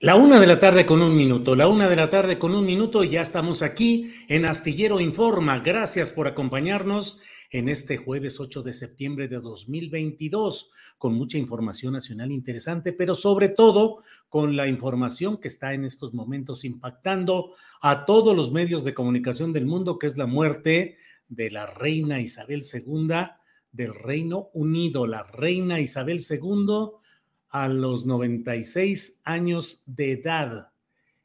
La una de la tarde con un minuto, la una de la tarde con un minuto, ya estamos aquí en Astillero Informa. Gracias por acompañarnos en este jueves 8 de septiembre de 2022, con mucha información nacional interesante, pero sobre todo con la información que está en estos momentos impactando a todos los medios de comunicación del mundo, que es la muerte de la reina Isabel II del Reino Unido, la reina Isabel II a los 96 años de edad.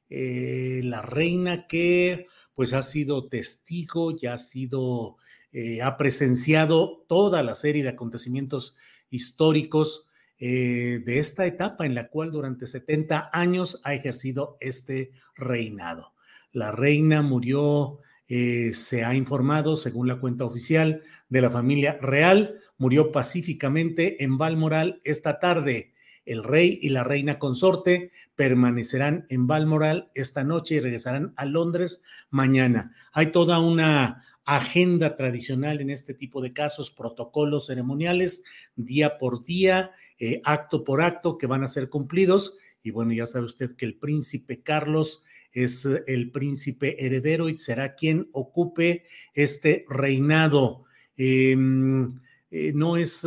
Eh, la reina que pues ha sido testigo, ya ha sido, eh, ha presenciado toda la serie de acontecimientos históricos eh, de esta etapa en la cual durante 70 años ha ejercido este reinado. La reina murió, se ha informado, según la cuenta oficial de la familia real, murió pacíficamente en Balmoral esta tarde el rey y la reina consorte permanecerán en Balmoral esta noche y regresarán a Londres mañana. Hay toda una agenda tradicional en este tipo de casos, protocolos ceremoniales, día por día, eh, acto por acto, que van a ser cumplidos. Y bueno, ya sabe usted que el príncipe Carlos es eh, el príncipe heredero y será quien ocupe este reinado. Em, eh, no es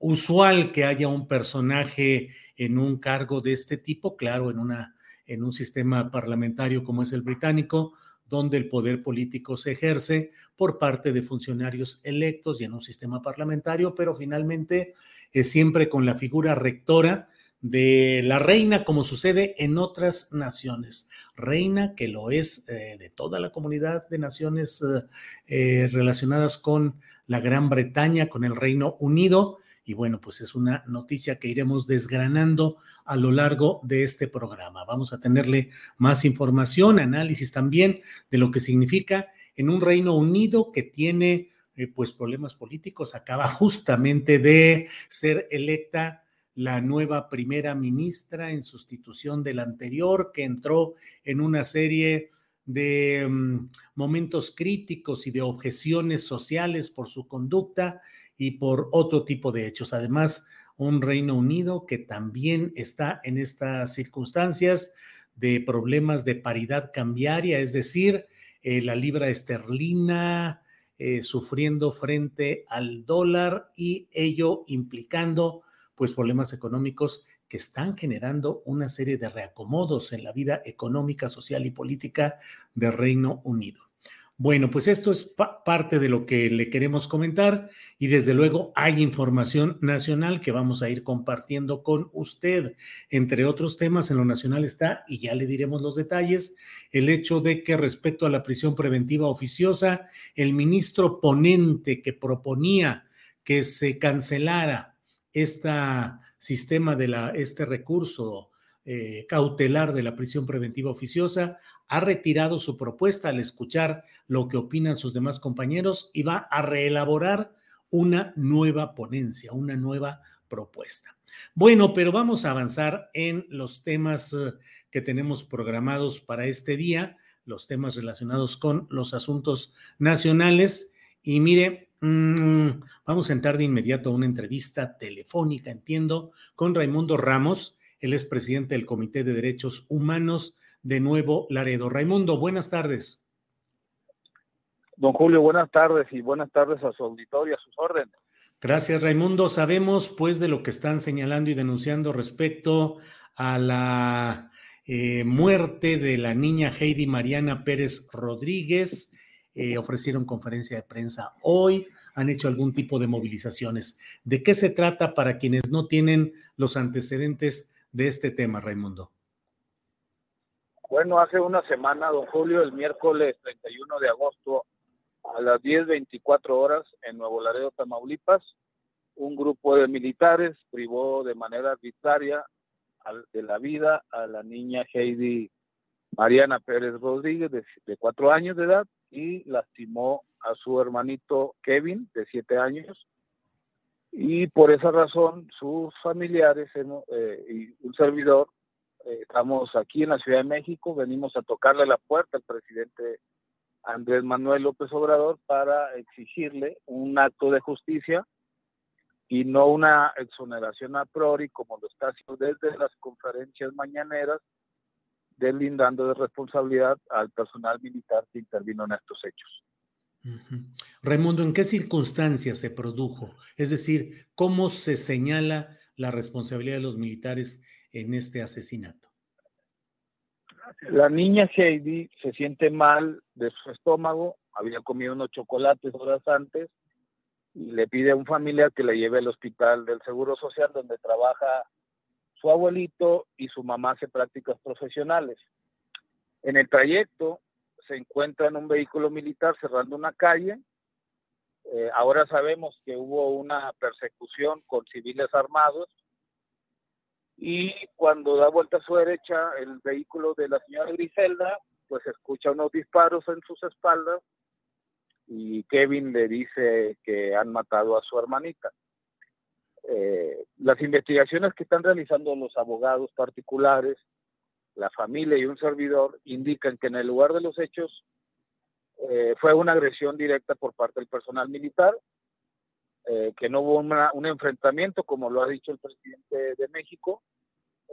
usual que haya un personaje en un cargo de este tipo, claro, en, una, en un sistema parlamentario como es el británico, donde el poder político se ejerce por parte de funcionarios electos y en un sistema parlamentario, pero finalmente es siempre con la figura rectora de la reina, como sucede en otras naciones. Reina que lo es eh, de toda la comunidad de naciones eh, relacionadas con la Gran Bretaña, con el Reino Unido. Y bueno, pues es una noticia que iremos desgranando a lo largo de este programa. Vamos a tenerle más información, análisis también de lo que significa en un Reino Unido que tiene eh, pues problemas políticos. Acaba justamente de ser electa la nueva primera ministra en sustitución de la anterior, que entró en una serie de mm, momentos críticos y de objeciones sociales por su conducta y por otro tipo de hechos. Además, un Reino Unido que también está en estas circunstancias de problemas de paridad cambiaria, es decir, eh, la libra esterlina eh, sufriendo frente al dólar y ello implicando pues problemas económicos que están generando una serie de reacomodos en la vida económica, social y política del Reino Unido. Bueno, pues esto es parte de lo que le queremos comentar y desde luego hay información nacional que vamos a ir compartiendo con usted. Entre otros temas, en lo nacional está, y ya le diremos los detalles, el hecho de que respecto a la prisión preventiva oficiosa, el ministro ponente que proponía que se cancelara este sistema de la, este recurso eh, cautelar de la prisión preventiva oficiosa, ha retirado su propuesta al escuchar lo que opinan sus demás compañeros y va a reelaborar una nueva ponencia, una nueva propuesta. Bueno, pero vamos a avanzar en los temas eh, que tenemos programados para este día, los temas relacionados con los asuntos nacionales. Y mire, mm, vamos a entrar de inmediato a una entrevista telefónica, entiendo, con Raimundo Ramos él es presidente del Comité de Derechos Humanos de Nuevo Laredo. Raimundo, buenas tardes. Don Julio, buenas tardes y buenas tardes a su auditorio, a sus órdenes. Gracias, Raimundo. Sabemos, pues, de lo que están señalando y denunciando respecto a la eh, muerte de la niña Heidi Mariana Pérez Rodríguez. Eh, ofrecieron conferencia de prensa hoy, han hecho algún tipo de movilizaciones. ¿De qué se trata para quienes no tienen los antecedentes de este tema, Raimundo? Bueno, hace una semana, don Julio, el miércoles 31 de agosto, a las 10.24 horas, en Nuevo Laredo, Tamaulipas, un grupo de militares privó de manera arbitraria de la vida a la niña Heidi Mariana Pérez Rodríguez, de, de cuatro años de edad, y lastimó a su hermanito Kevin, de siete años, y por esa razón sus familiares eh, y un servidor eh, estamos aquí en la Ciudad de México, venimos a tocarle la puerta al presidente Andrés Manuel López Obrador para exigirle un acto de justicia y no una exoneración a priori como lo está haciendo desde las conferencias mañaneras, deslindando de responsabilidad al personal militar que intervino en estos hechos. Raimundo, ¿en qué circunstancias se produjo? Es decir, ¿cómo se señala la responsabilidad de los militares en este asesinato? La niña Heidi se siente mal de su estómago, había comido unos chocolates horas antes y le pide a un familiar que la lleve al hospital del Seguro Social donde trabaja su abuelito y su mamá hace prácticas profesionales. En el trayecto se encuentra en un vehículo militar cerrando una calle. Eh, ahora sabemos que hubo una persecución con civiles armados y cuando da vuelta a su derecha el vehículo de la señora Griselda, pues escucha unos disparos en sus espaldas y Kevin le dice que han matado a su hermanita. Eh, las investigaciones que están realizando los abogados particulares la familia y un servidor indican que en el lugar de los hechos eh, fue una agresión directa por parte del personal militar, eh, que no hubo un enfrentamiento, como lo ha dicho el presidente de México,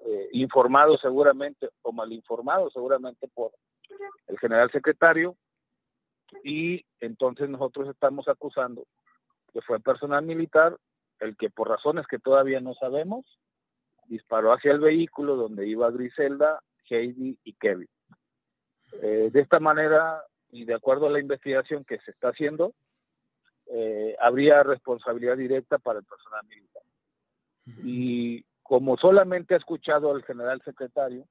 eh, informado seguramente o mal informado seguramente por el general secretario, y entonces nosotros estamos acusando que fue personal militar el que por razones que todavía no sabemos disparó hacia el vehículo donde iba Griselda Heidi y Kevin. Eh, de esta manera, y de acuerdo a la investigación que se está haciendo, eh, habría responsabilidad directa para el personal militar. Y como solamente ha escuchado al general secretario,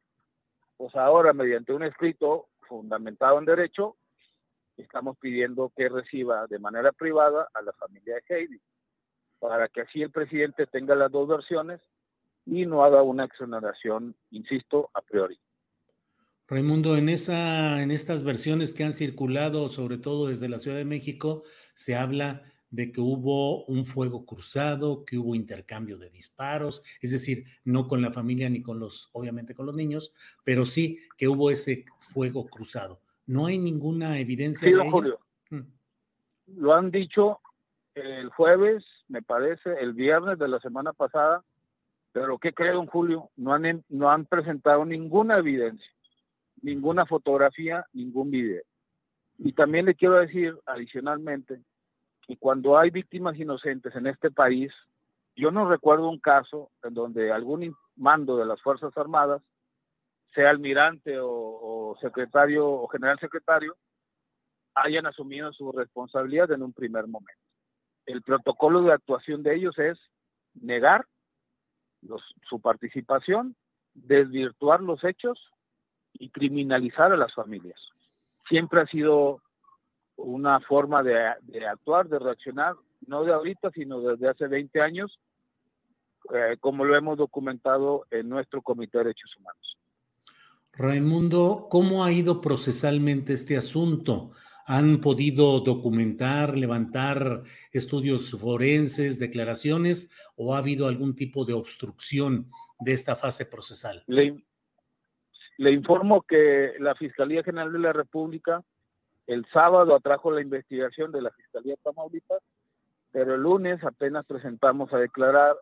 pues ahora mediante un escrito fundamentado en derecho, estamos pidiendo que reciba de manera privada a la familia de Heidi, para que así el presidente tenga las dos versiones y no haga una exoneración, insisto, a priori. Raimundo, en, esa, en estas versiones que han circulado, sobre todo desde la Ciudad de México, se habla de que hubo un fuego cruzado, que hubo intercambio de disparos, es decir, no con la familia ni con los, obviamente con los niños, pero sí que hubo ese fuego cruzado. No hay ninguna evidencia. Sí, de Julio. Mm. Lo han dicho el jueves, me parece, el viernes de la semana pasada, pero ¿qué cree, don Julio? No han, no han presentado ninguna evidencia ninguna fotografía, ningún video. Y también le quiero decir adicionalmente que cuando hay víctimas inocentes en este país, yo no recuerdo un caso en donde algún mando de las Fuerzas Armadas, sea almirante o, secretario o general secretario, hayan asumido su responsabilidad en un primer momento. El protocolo de actuación de ellos es negar su participación, desvirtuar los hechos y criminalizar a las familias. Siempre ha sido una forma de, actuar, de reaccionar, no de ahorita, sino desde hace 20 años, eh, como lo hemos documentado en nuestro Comité de Derechos Humanos. Raimundo, ¿cómo ha ido procesalmente este asunto? ¿Han podido documentar, levantar estudios forenses, declaraciones o ha habido algún tipo de obstrucción de esta fase procesal? Le, le informo que la Fiscalía General de la República el sábado atrajo la investigación de la Fiscalía de Tamaulipas, pero el lunes apenas presentamos a declarar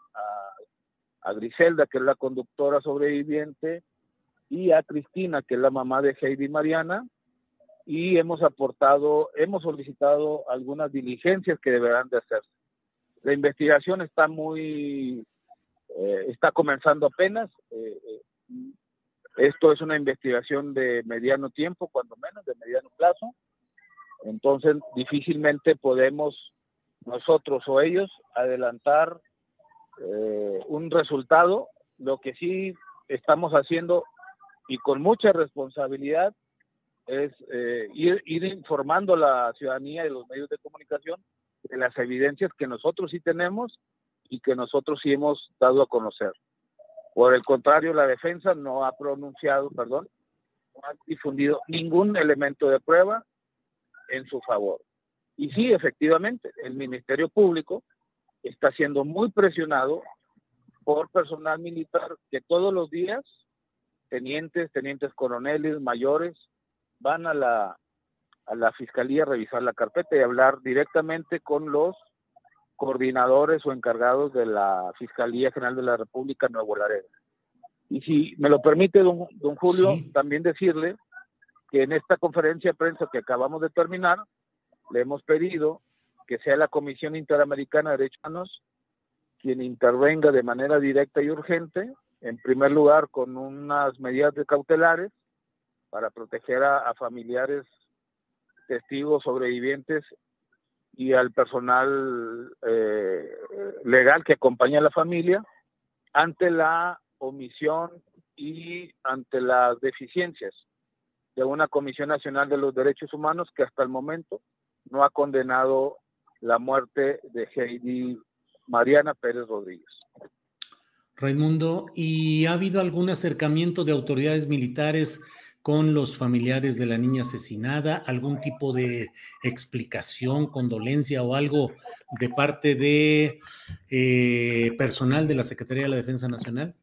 a, Griselda, que es la conductora sobreviviente, y a Cristina, que es la mamá de Heidi Mariana, y hemos aportado, hemos solicitado algunas diligencias que deberán de hacerse. La investigación está muy, eh, está comenzando apenas. Eh, eh, esto es una investigación de mediano tiempo, cuando menos, de mediano plazo. Entonces, difícilmente podemos nosotros o ellos adelantar un resultado. Lo que sí estamos haciendo y con mucha responsabilidad es eh, ir, informando a la ciudadanía y los medios de comunicación de las evidencias que nosotros sí tenemos y que nosotros sí hemos dado a conocer. Por el contrario, la defensa no ha pronunciado, perdón, no ha difundido ningún elemento de prueba en su favor. Y sí, efectivamente, el Ministerio Público está siendo muy presionado por personal militar que todos los días, tenientes, tenientes coroneles, mayores, van a la, a la fiscalía a revisar la carpeta y hablar directamente con los coordinadores o encargados de la Fiscalía General de la República Nuevo Laredo. Y si me lo permite, don, don Julio, también decirle que en esta conferencia de prensa que acabamos de terminar, le hemos pedido que sea la Comisión Interamericana de Derechos Humanos quien intervenga de manera directa y urgente, en primer lugar con unas medidas de cautelares para proteger a, familiares, testigos, sobrevivientes y al personal eh, legal que acompaña a la familia ante la omisión y ante las deficiencias de una Comisión Nacional de los Derechos Humanos que hasta el momento no ha condenado la muerte de Heidi Mariana Pérez Rodríguez. Raimundo, ¿y ha habido algún acercamiento de autoridades militares con los familiares de la niña asesinada, algún tipo de explicación, condolencia o algo de parte de eh, personal de la Secretaría de la Defensa Nacional?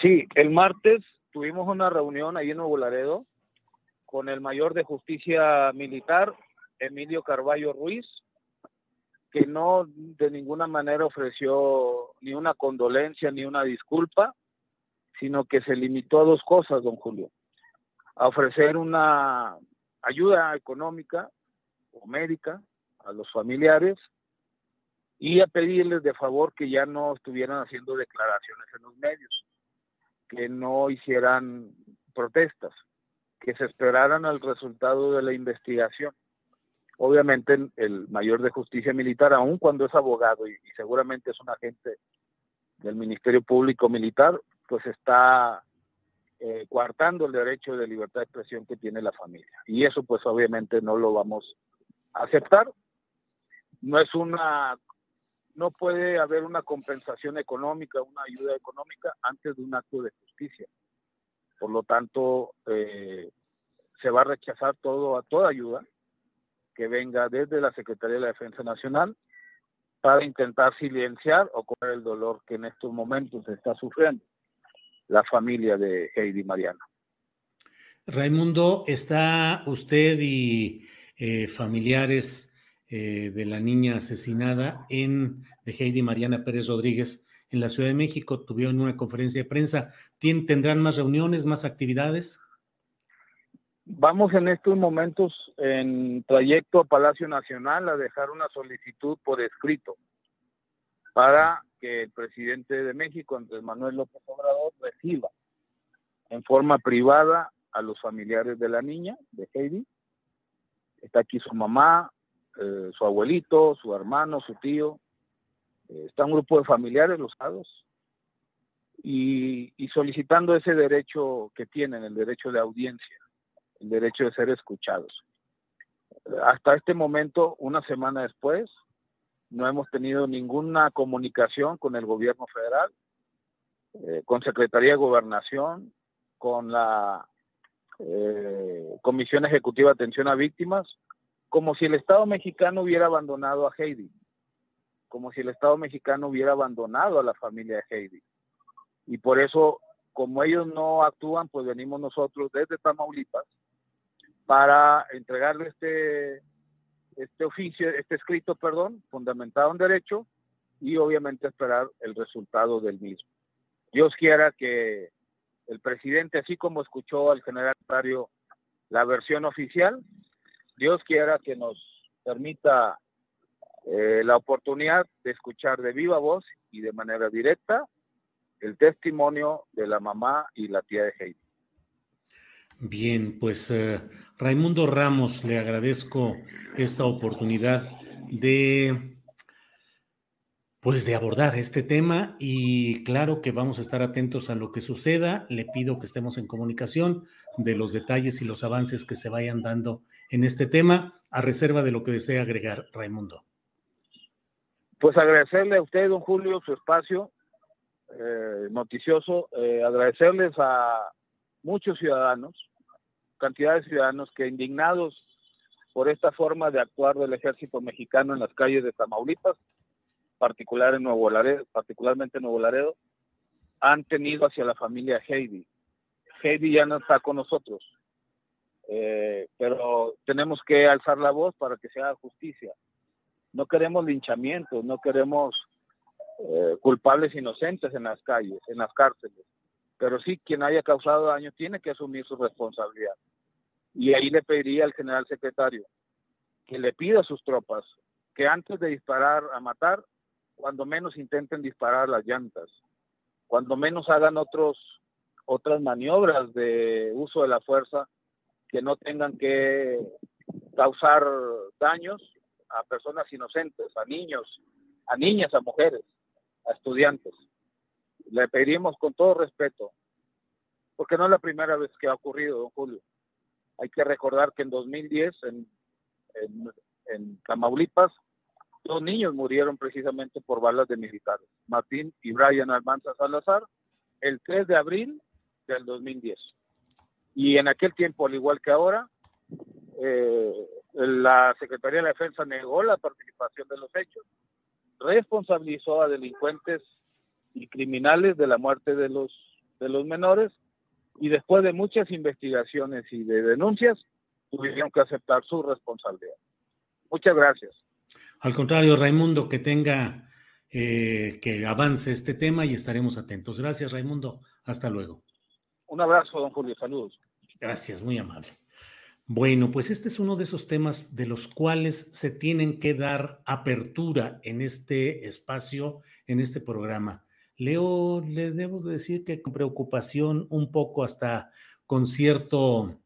Sí, el martes tuvimos una reunión ahí en Nuevo Laredo con el mayor de justicia militar, Emilio Carballo Ruiz, que no de ninguna manera ofreció ni una condolencia ni una disculpa, sino que se limitó a dos cosas, don Julio. A ofrecer una ayuda económica o médica a los familiares y a pedirles de favor que ya no estuvieran haciendo declaraciones en los medios, que no hicieran protestas, que se esperaran al resultado de la investigación. Obviamente el mayor de justicia militar, aun cuando es abogado y, y seguramente es un agente del Ministerio Público Militar, pues está eh, coartando el derecho de libertad de expresión que tiene la familia. Y eso pues obviamente no lo vamos a aceptar. No es una, no puede haber una compensación económica, una ayuda económica antes de un acto de justicia. Por lo tanto, eh, se va a rechazar todo a toda ayuda que venga desde la Secretaría de la Defensa Nacional para intentar silenciar o correr el dolor que en estos momentos se está sufriendo la familia de Heidi Mariana. Raimundo, ¿está usted y eh, familiares eh, de la niña asesinada en de Heidi Mariana Pérez Rodríguez en la Ciudad de México? Tuvieron una conferencia de prensa. ¿Tendrán más reuniones, más actividades? Vamos en estos momentos en trayecto a Palacio Nacional a dejar una solicitud por escrito para que el presidente de México, Andrés Manuel López Obrador, reciba en forma privada a los familiares de la niña, de Heidi, está aquí su mamá, eh, su abuelito, su hermano, su tío, eh, está un grupo de familiares, los lados, y, y solicitando ese derecho que tienen, el derecho de audiencia, el derecho de ser escuchados. Hasta este momento, una semana después, no hemos tenido ninguna comunicación con el gobierno federal, eh, con Secretaría de Gobernación, con la eh, Comisión Ejecutiva de Atención a Víctimas, como si el Estado mexicano hubiera abandonado a Heidi, como si el Estado mexicano hubiera abandonado a la familia de Heidi. Y por eso, como ellos no actúan, pues venimos nosotros desde Tamaulipas para entregarle este, este oficio, este escrito, perdón, fundamentado en derecho y obviamente esperar el resultado del mismo. Dios quiera que el presidente, así como escuchó al general Mario la versión oficial, Dios quiera que nos permita eh, la oportunidad de escuchar de viva voz y de manera directa el testimonio de la mamá y la tía de Heidi. Bien, pues eh, Raimundo Ramos, le agradezco esta oportunidad de pues de abordar este tema y claro que vamos a estar atentos a lo que suceda. Le pido que estemos en comunicación de los detalles y los avances que se vayan dando en este tema, a reserva de lo que desee agregar Raimundo. Pues agradecerle a usted, don Julio, su espacio eh, noticioso, eh, agradecerles a muchos ciudadanos cantidad de ciudadanos que indignados por esta forma de actuar del ejército mexicano en las calles de Tamaulipas, particular en Nuevo Laredo, particularmente en Nuevo Laredo, han tenido hacia la familia Heidi. Heidi ya no está con nosotros, eh, pero tenemos que alzar la voz para que se haga justicia. No queremos linchamientos, no queremos eh, culpables inocentes en las calles, en las cárceles, pero sí quien haya causado daño tiene que asumir su responsabilidad. Y ahí le pediría al general secretario que le pida a sus tropas que antes de disparar a matar, cuando menos intenten disparar las llantas, cuando menos hagan otros otras maniobras de uso de la fuerza que no tengan que causar daños a personas inocentes, a niños, a niñas, a mujeres, a estudiantes. Le pediríamos con todo respeto, porque no es la primera vez que ha ocurrido, don Julio. Hay que recordar que en 2010, en, en, Tamaulipas, dos niños murieron precisamente por balas de militares, Martín y Brian Almanza Salazar, el 3 de abril del 2010. Y en aquel tiempo, al igual que ahora, eh, la Secretaría de Defensa negó la participación de los hechos, responsabilizó a delincuentes y criminales de la muerte de los, de los menores y después de muchas investigaciones y de denuncias, tuvieron que aceptar su responsabilidad. Muchas gracias. Al contrario, Raimundo, que tenga, eh, que avance este tema y estaremos atentos. Gracias, Raimundo. Hasta luego. Un abrazo, don Julio. Saludos. Gracias, muy amable. Bueno, pues este es uno de esos temas de los cuales se tienen que dar apertura en este espacio, en este programa. Leo, le debo decir que con preocupación, un poco hasta con cierto,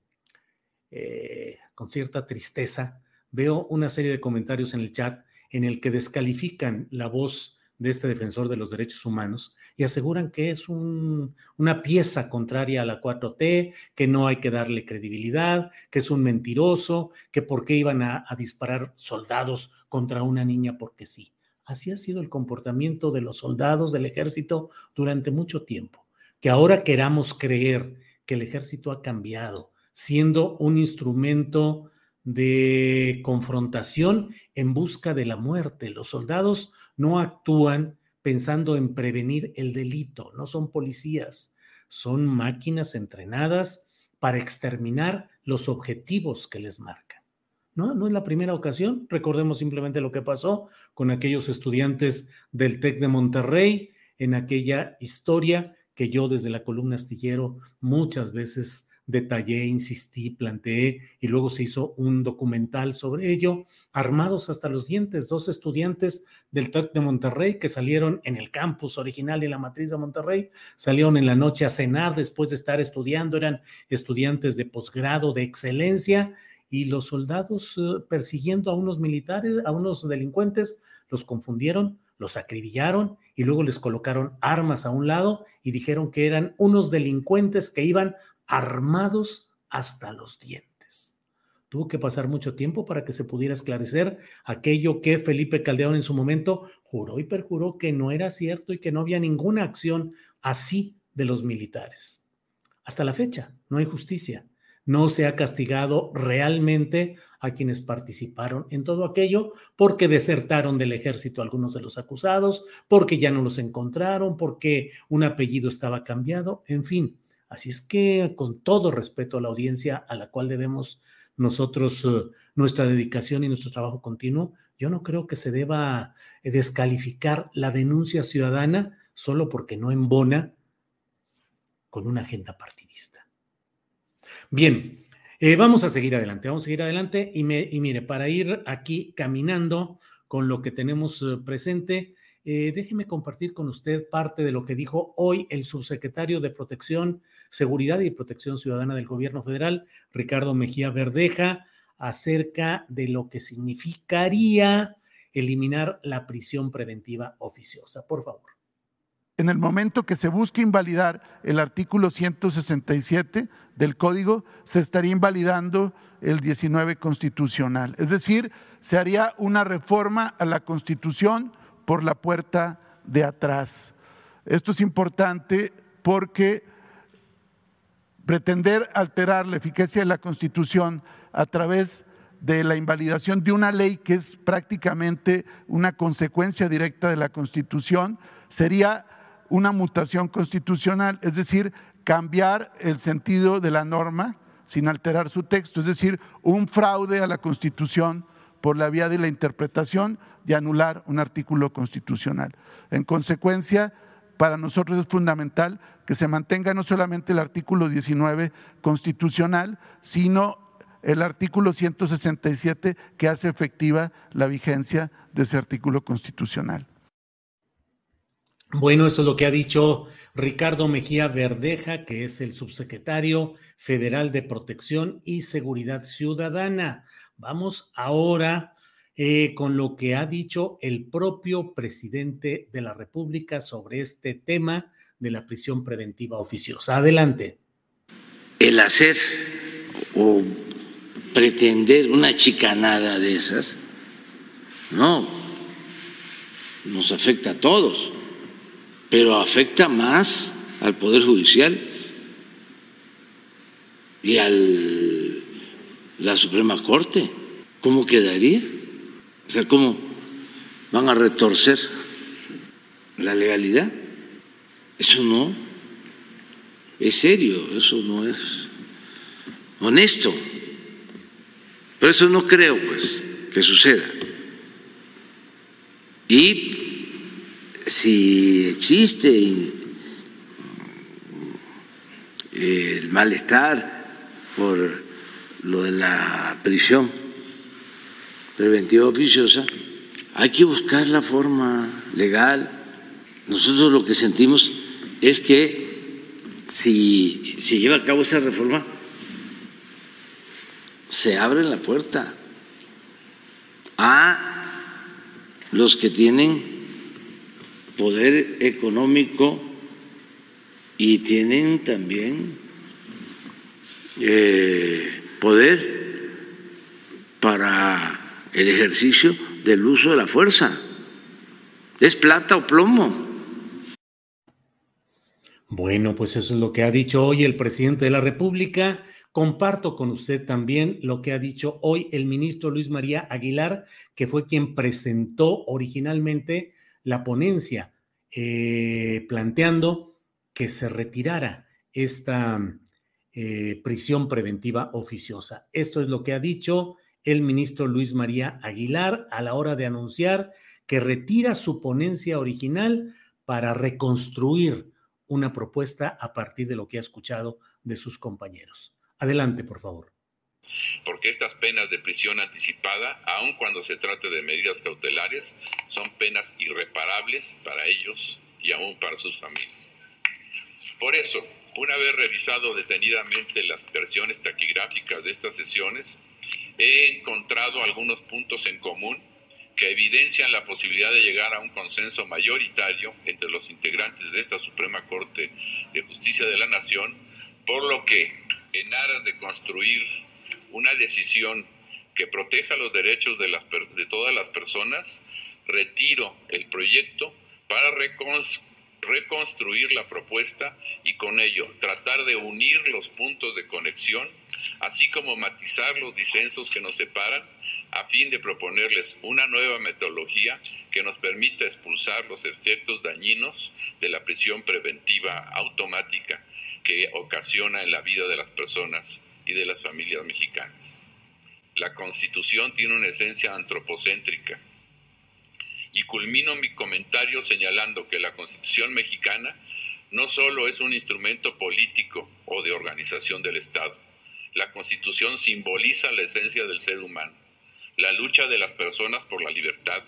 eh, con cierta tristeza, veo una serie de comentarios en el chat en el que descalifican la voz de este defensor de los derechos humanos y aseguran que es una pieza contraria a la 4T, que no hay que darle credibilidad, que es un mentiroso, que por qué iban a disparar soldados contra una niña porque sí. Así ha sido el comportamiento de los soldados del ejército durante mucho tiempo. Que ahora queramos creer que el ejército ha cambiado, siendo un instrumento de confrontación en busca de la muerte. Los soldados no actúan pensando en prevenir el delito, no son policías, son máquinas entrenadas para exterminar los objetivos que les marcan. ¿No? No es la primera ocasión. Recordemos simplemente lo que pasó con aquellos estudiantes del TEC de Monterrey en aquella historia que yo desde la columna astillero muchas veces detallé, insistí, planteé y luego se hizo un documental sobre ello, armados hasta los dientes, dos estudiantes del TEC de Monterrey que salieron en el campus original y la matriz de Monterrey, salieron en la noche a cenar después de estar estudiando, eran estudiantes de posgrado de excelencia y los soldados eh, persiguiendo a unos militares, a unos delincuentes, los confundieron, los acribillaron y luego les colocaron armas a un lado y dijeron que eran unos delincuentes que iban armados hasta los dientes. Tuvo que pasar mucho tiempo para que se pudiera esclarecer aquello que Felipe Caldeón en su momento juró y perjuró que no era cierto y que no había ninguna acción así de los militares. Hasta la fecha, no hay justicia no se ha castigado realmente a quienes participaron en todo aquello porque desertaron del ejército algunos de los acusados, porque ya no los encontraron, porque un apellido estaba cambiado, en fin. Así es que con todo respeto a la audiencia a la cual debemos nosotros eh, nuestra dedicación y nuestro trabajo continuo, yo no creo que se deba eh, descalificar la denuncia ciudadana solo porque no embona con una agenda partidista. Bien, eh, vamos a seguir adelante, vamos a seguir adelante y, mire, para ir aquí caminando con lo que tenemos eh, presente, eh, déjeme compartir con usted parte de lo que dijo hoy el subsecretario de Protección, Seguridad y Protección Ciudadana del Gobierno Federal, Ricardo Mejía Verdeja, acerca de lo que significaría eliminar la prisión preventiva oficiosa. Por favor en el momento que se busque invalidar el artículo 167 del código, se estaría invalidando el 19 constitucional. Es decir, se haría una reforma a la constitución por la puerta de atrás. Esto es importante porque pretender alterar la eficacia de la constitución a través de la invalidación de una ley que es prácticamente una consecuencia directa de la constitución sería una mutación constitucional, es decir, cambiar el sentido de la norma sin alterar su texto, es decir, un fraude a la Constitución por la vía de la interpretación de anular un artículo constitucional. En consecuencia, para nosotros es fundamental que se mantenga no solamente el artículo 19 constitucional, sino el artículo 167 que hace efectiva la vigencia de ese artículo constitucional. Bueno, eso es lo que ha dicho Ricardo Mejía Verdeja, que es el subsecretario federal de Protección y Seguridad Ciudadana. Vamos ahora eh, con lo que ha dicho el propio presidente de la República sobre este tema de la prisión preventiva oficiosa. Adelante. El hacer o pretender una chicanada de esas, no, nos afecta a todos pero afecta más al Poder Judicial y a la Suprema Corte. ¿Cómo quedaría? O sea, ¿cómo van a retorcer la legalidad? Eso no es serio, eso no es honesto. Por eso no creo, pues, que suceda. Y si existe el malestar por lo de la prisión preventiva oficiosa, hay que buscar la forma legal. Nosotros lo que sentimos es que si se lleva a cabo esa reforma, se abre la puerta a los que tienen poder económico y tienen también eh, poder para el ejercicio del uso de la fuerza. Es plata o plomo. Bueno, pues eso es lo que ha dicho hoy el presidente de la República. Comparto con usted también lo que ha dicho hoy el ministro Luis María Aguilar, que fue quien presentó originalmente la ponencia eh, planteando que se retirara esta eh, prisión preventiva oficiosa. Esto es lo que ha dicho el ministro Luis María Aguilar a la hora de anunciar que retira su ponencia original para reconstruir una propuesta a partir de lo que ha escuchado de sus compañeros. Adelante, por favor porque estas penas de prisión anticipada, aun cuando se trate de medidas cautelares, son penas irreparables para ellos y aún para sus familias. Por eso, una vez revisado detenidamente las versiones taquigráficas de estas sesiones, he encontrado algunos puntos en común que evidencian la posibilidad de llegar a un consenso mayoritario entre los integrantes de esta Suprema Corte de Justicia de la Nación, por lo que, en aras de construir una decisión que proteja los derechos de, todas las personas, retiro el proyecto para reconstruir la propuesta y con ello tratar de unir los puntos de conexión, así como matizar los disensos que nos separan, a fin de proponerles una nueva metodología que nos permita expulsar los efectos dañinos de la prisión preventiva automática que ocasiona en la vida de las personas y de las familias mexicanas. La Constitución tiene una esencia antropocéntrica y culmino mi comentario señalando que la Constitución mexicana no solo es un instrumento político o de organización del Estado. La Constitución simboliza la esencia del ser humano, la lucha de las personas por la libertad,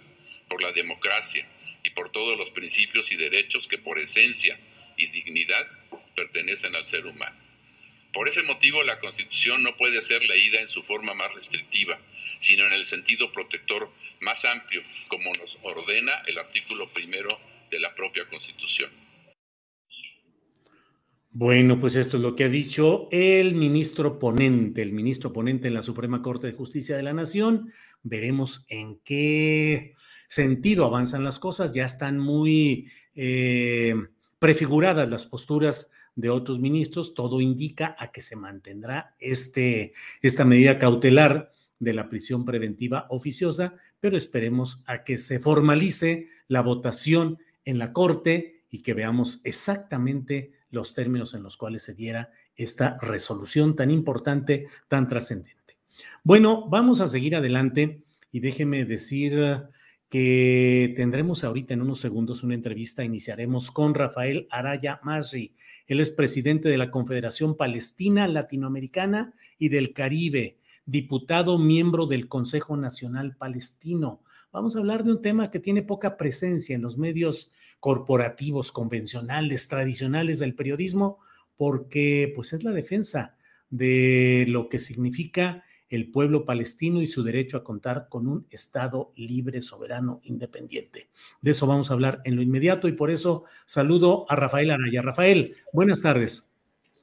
por la democracia y por todos los principios y derechos que por esencia y dignidad pertenecen al ser humano. Por ese motivo, la Constitución no puede ser leída en su forma más restrictiva, sino en el sentido protector más amplio, como nos ordena el artículo primero de la propia Constitución. Bueno, pues esto es lo que ha dicho el ministro ponente, el ministro ponente en la Suprema Corte de Justicia de la Nación. Veremos en qué sentido avanzan las cosas. Ya están muy eh, prefiguradas las posturas de otros ministros. Todo indica a que se mantendrá este, esta medida cautelar de la prisión preventiva oficiosa, pero esperemos a que se formalice la votación en la Corte y que veamos exactamente los términos en los cuales se diera esta resolución tan importante, tan trascendente. Bueno, vamos a seguir adelante y déjeme decir que tendremos ahorita en unos segundos una entrevista. Iniciaremos con Rafael Araya Masri. Él es presidente de la Confederación Palestina Latinoamericana y del Caribe diputado miembro del Consejo Nacional Palestino. Vamos a hablar de un tema que tiene poca presencia en los medios corporativos, convencionales, tradicionales del periodismo, porque pues es la defensa de lo que significa el pueblo palestino y su derecho a contar con un Estado libre, soberano, independiente. De eso vamos a hablar en lo inmediato y por eso saludo a Rafael Araya. Rafael, buenas tardes.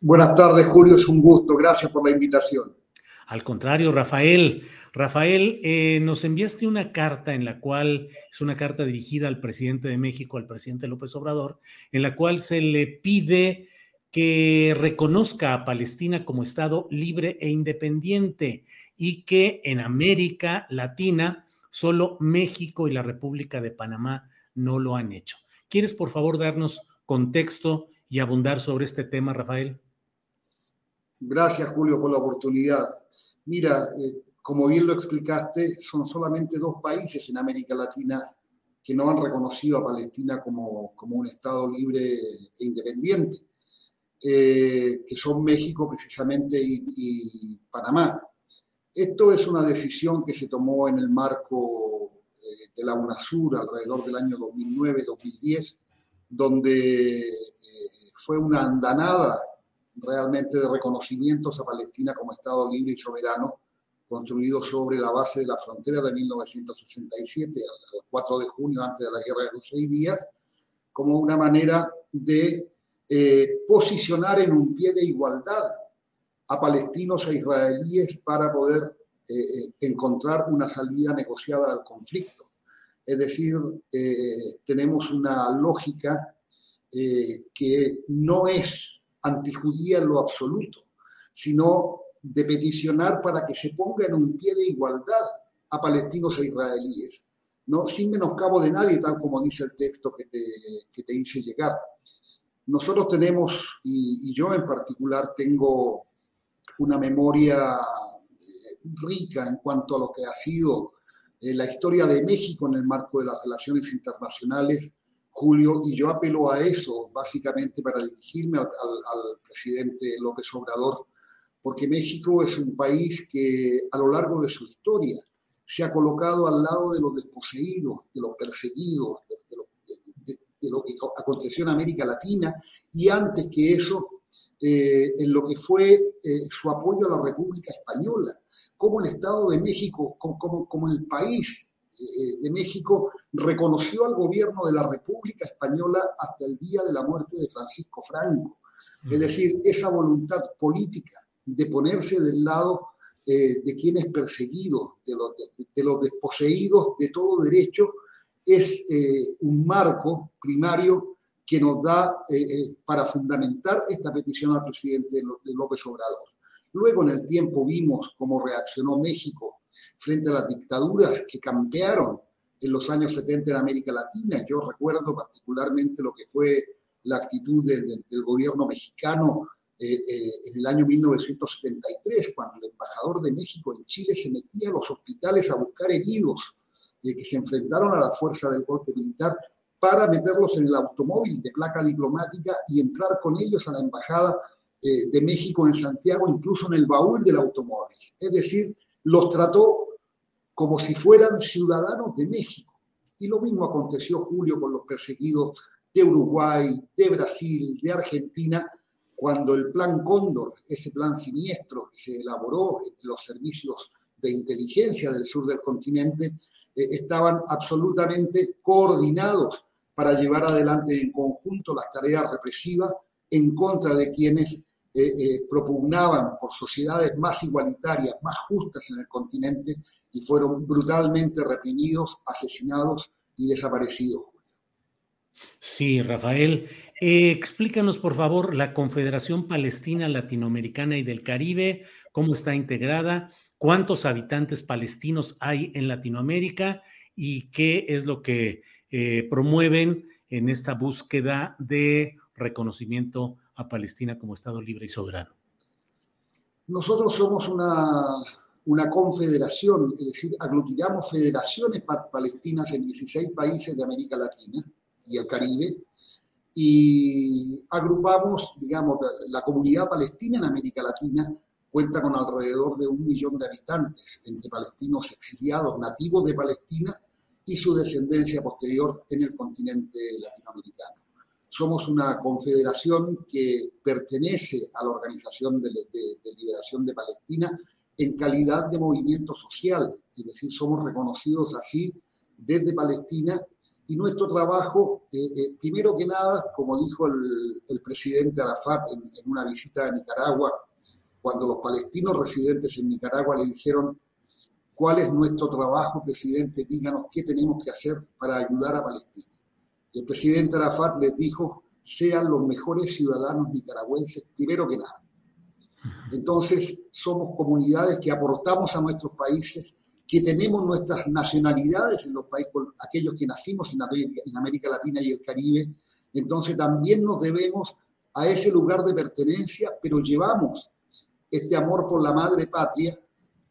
Buenas tardes, Julio, es un gusto. Gracias por la invitación. Al contrario, Rafael, Rafael, eh, nos enviaste una carta en la cual, es una carta dirigida al presidente de México, al presidente López Obrador, en la cual se le pide que reconozca a Palestina como Estado libre e independiente y que en América Latina solo México y la República de Panamá no lo han hecho. ¿Quieres, por favor, darnos contexto y abundar sobre este tema, Rafael? Gracias, Julio, por la oportunidad. Mira, eh, como bien lo explicaste, son solamente dos países en América Latina que no han reconocido a Palestina como, un Estado libre e independiente, eh, que son México precisamente y, Panamá. Esto es una decisión que se tomó en el marco eh, de la UNASUR alrededor del año 2009-2010, donde fue una andanada realmente de reconocimientos a Palestina como Estado libre y soberano, construido sobre la base de la frontera de 1967, el 4 de junio, antes de la Guerra de los Seis Días, como una manera de eh, posicionar en un pie de igualdad a palestinos e israelíes para poder eh, eh, encontrar una salida negociada al conflicto. Es decir, tenemos una lógica que no es antijudía en lo absoluto, sino de peticionar para que se ponga en un pie de igualdad a palestinos e israelíes, ¿no? sin menoscabo de nadie, tal como dice el texto que te, que te hice llegar. Nosotros tenemos, y, yo en particular tengo una memoria eh, rica en cuanto a lo que ha sido eh, la historia de México en el marco de las relaciones internacionales Julio, y yo apelo a eso básicamente para dirigirme al, presidente López Obrador, porque México es un país que a lo largo de su historia se ha colocado al lado de los desposeídos, de los perseguidos, de, lo, que aconteció en América Latina, y antes que eso eh, en lo que fue eh, su apoyo a la República Española, como el Estado de México, como, como, el país eh, de México reconoció al gobierno de la República Española hasta el día de la muerte de Francisco Franco. Es decir, esa voluntad política de ponerse del lado de quienes perseguidos, de los, de los desposeídos de todo derecho, es un marco primario que nos da eh, eh, para fundamentar esta petición al presidente López Obrador. Luego en el tiempo vimos cómo reaccionó México frente a las dictaduras que campearon en los años 70 en América Latina. Yo recuerdo particularmente lo que fue la actitud del, gobierno mexicano eh, en el año 1973, cuando el embajador de México en Chile se metía a los hospitales a buscar heridos que se enfrentaron a la fuerza del golpe militar para meterlos en el automóvil de placa diplomática y entrar con ellos a la Embajada eh, de México en Santiago, incluso en el baúl del automóvil. Es decir, los trató como si fueran ciudadanos de México. Y lo mismo aconteció, Julio, con los perseguidos de Uruguay, de Brasil, de Argentina, cuando el plan Cóndor, ese plan siniestro que se elaboró entre los servicios de inteligencia del sur del continente, eh, estaban absolutamente coordinados para llevar adelante en conjunto las tareas represivas en contra de quienes eh, eh, propugnaban por sociedades más igualitarias, más justas en el continente y fueron brutalmente reprimidos, asesinados y desaparecidos. Sí, Rafael. Explícanos, por favor, la Confederación Palestina Latinoamericana y del Caribe, cómo está integrada, cuántos habitantes palestinos hay en Latinoamérica y qué es lo que eh, promueven en esta búsqueda de reconocimiento a Palestina como Estado libre y soberano? Nosotros somos una, una confederación, es decir, aglutinamos federaciones palestinas en 16 países de América Latina y el Caribe y agrupamos, digamos, la comunidad palestina en América Latina cuenta con alrededor de un millón de habitantes, entre palestinos exiliados nativos de Palestina y su descendencia posterior en el continente latinoamericano. Somos una confederación que pertenece a la Organización de, Liberación de Palestina en calidad de movimiento social, es decir, somos reconocidos así desde Palestina y nuestro trabajo, eh, eh, primero que nada, como dijo el, presidente Arafat en, en, una visita a Nicaragua, cuando los palestinos residentes en Nicaragua le dijeron ¿Cuál es nuestro trabajo, presidente? Díganos qué tenemos que hacer para ayudar a Palestina. El presidente Arafat les dijo, sean los mejores ciudadanos nicaragüenses, primero que nada. Entonces, somos comunidades que aportamos a nuestros países, que tenemos nuestras nacionalidades en los países, aquellos que nacimos en América, en América Latina y el Caribe. Entonces, también nos debemos a ese lugar de pertenencia, pero llevamos este amor por la madre patria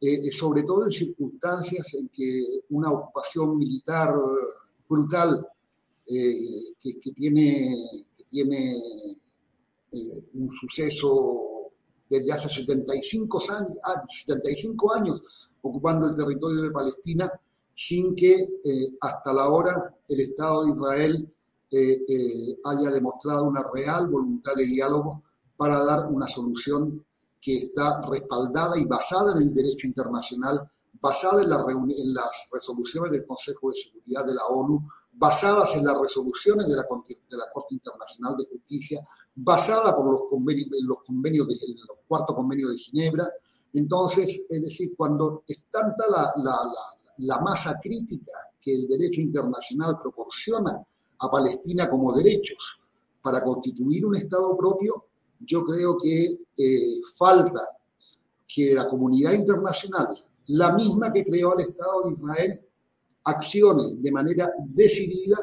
eh, sobre todo en circunstancias en que una ocupación militar brutal eh, que, tiene, tiene eh, un suceso desde hace 75 años, 75 ah, años ocupando el territorio de Palestina sin que hasta la hora el Estado de Israel haya demostrado una real voluntad de diálogo para dar una solución que está respaldada y basada en el derecho internacional, basada en, en, las resoluciones del Consejo de Seguridad de la ONU, basadas en las resoluciones de la, de la Corte Internacional de Justicia, basada por los convenios, en los convenios de, los cuarto convenio de Ginebra. Entonces, es decir, cuando es tanta la, la, la masa crítica que el derecho internacional proporciona a Palestina como derechos para constituir un Estado propio, yo creo que eh, falta que la comunidad internacional, la misma que creó al Estado de Israel, accione de manera decidida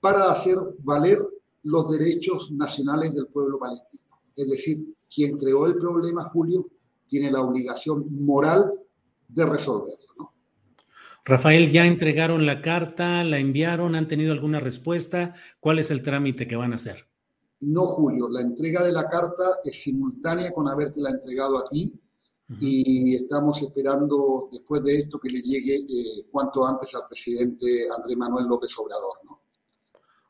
para hacer valer los derechos nacionales del pueblo palestino. Es decir, quien creó el problema, Julio, tiene la obligación moral de resolverlo. Rafael, ¿ya entregaron la carta? ¿La enviaron? ¿Han tenido alguna respuesta? ¿Cuál es el trámite que van a hacer? No, Julio, la entrega de la carta es simultánea con haberte la entregado a ti y estamos esperando después de esto que le llegue eh, cuanto antes al presidente Andrés Manuel López Obrador. ¿no?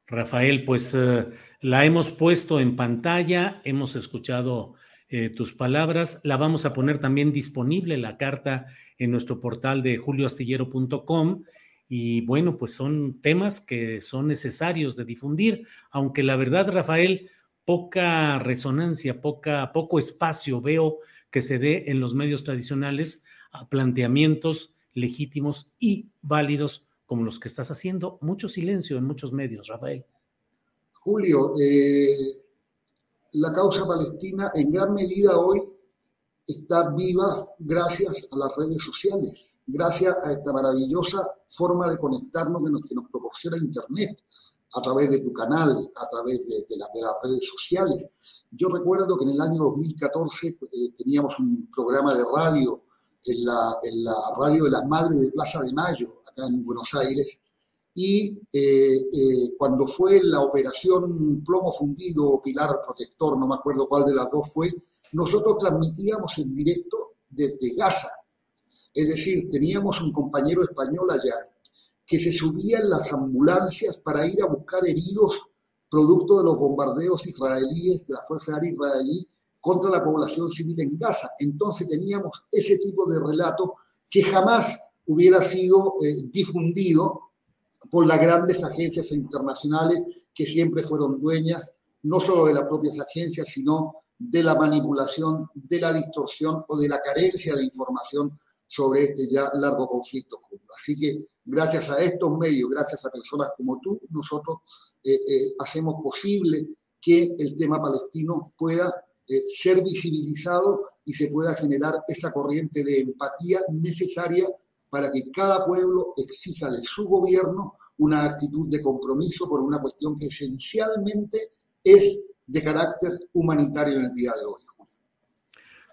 Rafael, pues eh, la hemos puesto en pantalla, hemos escuchado eh, tus palabras. La vamos a poner también disponible la carta en nuestro portal de julioastillero.com. Y bueno, pues son temas que son necesarios de difundir, aunque la verdad, Rafael, poca resonancia, poca, poco espacio veo que se dé en los medios tradicionales a planteamientos legítimos y válidos como los que estás haciendo. Mucho silencio en muchos medios, Rafael. Julio, eh, la causa palestina en gran medida hoy está viva gracias a las redes sociales, gracias a esta maravillosa forma de conectarnos que nos, proporciona Internet a través de tu canal, a través de, las redes sociales. Yo recuerdo que en el año 2014 eh, teníamos un programa de radio en la, radio de las Madres de Plaza de Mayo, acá en Buenos Aires, y eh, eh, cuando fue la operación plomo fundido o pilar protector, no me acuerdo cuál de las dos fue, nosotros transmitíamos en directo desde Gaza. Es decir, teníamos un compañero español allá que se subía en las ambulancias para ir a buscar heridos producto de los bombardeos israelíes, de la Fuerza Aérea Israelí, contra la población civil en Gaza. Entonces teníamos ese tipo de relato que jamás hubiera sido eh, difundido por las grandes agencias internacionales que siempre fueron dueñas no solo de las propias agencias, sino de la manipulación, de la distorsión o de la carencia de información sobre este ya largo conflicto. Así que gracias a estos medios, gracias a personas como tú, nosotros eh, eh, hacemos posible que el tema palestino pueda eh, ser visibilizado y se pueda generar esa corriente de empatía necesaria para que cada pueblo exija de su gobierno una actitud de compromiso por una cuestión que esencialmente es de carácter humanitario en el día de hoy.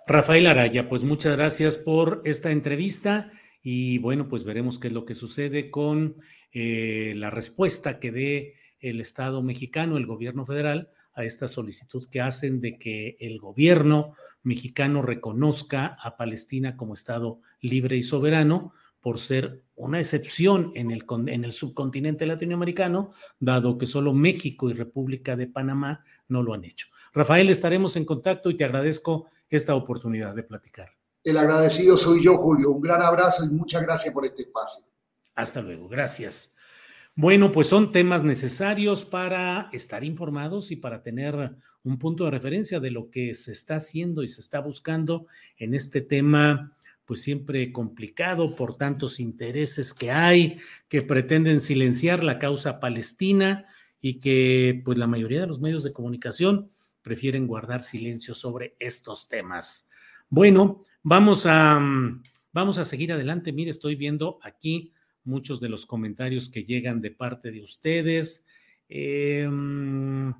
Rafael Araya, pues muchas gracias por esta entrevista y bueno, pues veremos qué es lo que sucede con eh, la respuesta que dé el Estado mexicano, el gobierno federal, a esta solicitud que hacen de que el gobierno mexicano reconozca a Palestina como Estado libre y soberano, por ser una excepción en el, en el subcontinente latinoamericano, dado que solo México y República de Panamá no lo han hecho. Rafael, estaremos en contacto y te agradezco esta oportunidad de platicar. El agradecido soy yo, Julio. Un gran abrazo y muchas gracias por este espacio. Hasta luego, gracias. Bueno, pues son temas necesarios para estar informados y para tener un punto de referencia de lo que se está haciendo y se está buscando en este tema pues siempre complicado por tantos intereses que hay, que pretenden silenciar la causa palestina y que pues la mayoría de los medios de comunicación prefieren guardar silencio sobre estos temas. Bueno, vamos a, mm, vamos a seguir adelante. Mire, estoy viendo aquí muchos de los comentarios que llegan de parte de ustedes. Em,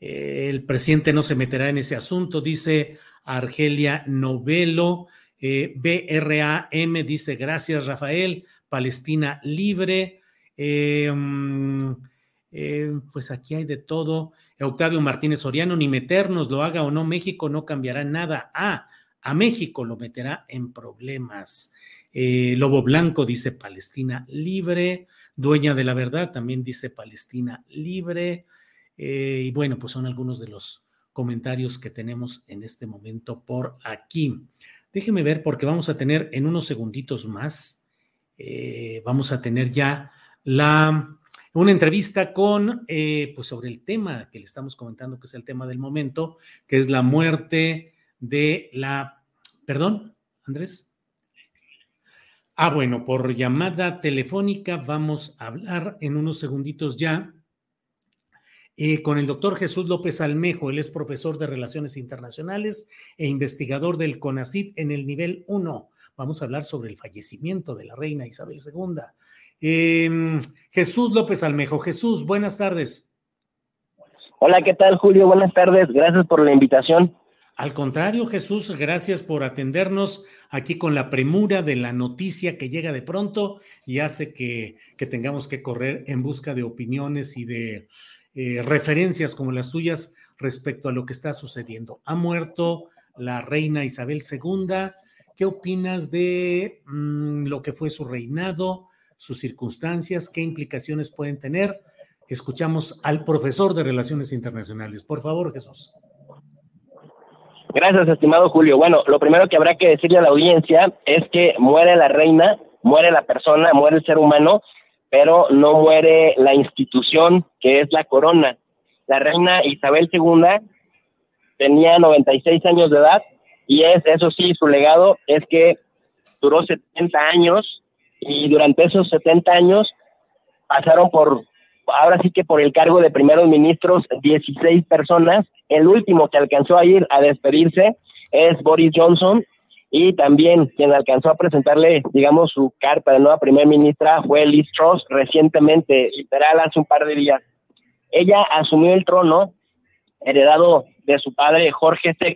el presidente no se meterá en ese asunto, dice Argelia Novelo. Eh, BRAM dice, gracias Rafael, Palestina libre. Eh, mm, eh, pues aquí hay de todo. Octavio Martínez Soriano, ni meternos, lo haga o no, México no cambiará nada. Ah, a México lo meterá en problemas. Lobo Blanco dice Palestina libre. Dueña de la verdad también dice Palestina libre. y bueno, pues son algunos de los comentarios que tenemos en este momento por aquí. Déjeme ver porque vamos a tener en unos segunditos más, eh, vamos a tener ya la, una entrevista con, eh, pues sobre el tema que le estamos comentando, que es el tema del momento, que es la muerte de la, perdón, Andrés. Ah, bueno, por llamada telefónica vamos a hablar en unos segunditos ya eh, con el doctor Jesús López Almejo. Él es profesor de Relaciones Internacionales e investigador del CONACID en el nivel 1. Vamos a hablar sobre el fallecimiento de la reina Isabel II. Em, Jesús López Almejo. Jesús, buenas tardes. Hola, ¿qué tal, Julio? Buenas tardes. Gracias por la invitación. Al contrario, Jesús, gracias por atendernos aquí con la premura de la noticia que llega de pronto y hace que, que tengamos que correr en busca de opiniones y de eh, referencias como las tuyas respecto a lo que está sucediendo. Ha muerto la reina Isabel II. ¿Qué opinas de mm, lo que fue su reinado, sus circunstancias, qué implicaciones pueden tener? Escuchamos al profesor de Relaciones Internacionales. Por favor, Jesús. Gracias, estimado Julio. Bueno, lo primero que habrá que decirle a la audiencia es que muere la reina, muere la persona, muere el ser humano, pero no muere la institución que es la corona. La reina Isabel II tenía 96 años de edad y es, eso sí, su legado es que duró 70 años y durante esos 70 años pasaron por, ahora sí que por el cargo de primeros ministros, 16 personas. El último que alcanzó a ir a despedirse es Boris Johnson y también quien alcanzó a presentarle, digamos, su carta de nueva primer ministra fue Liz Truss recientemente, literal hace un par de días. Ella asumió el trono heredado de su padre Jorge VI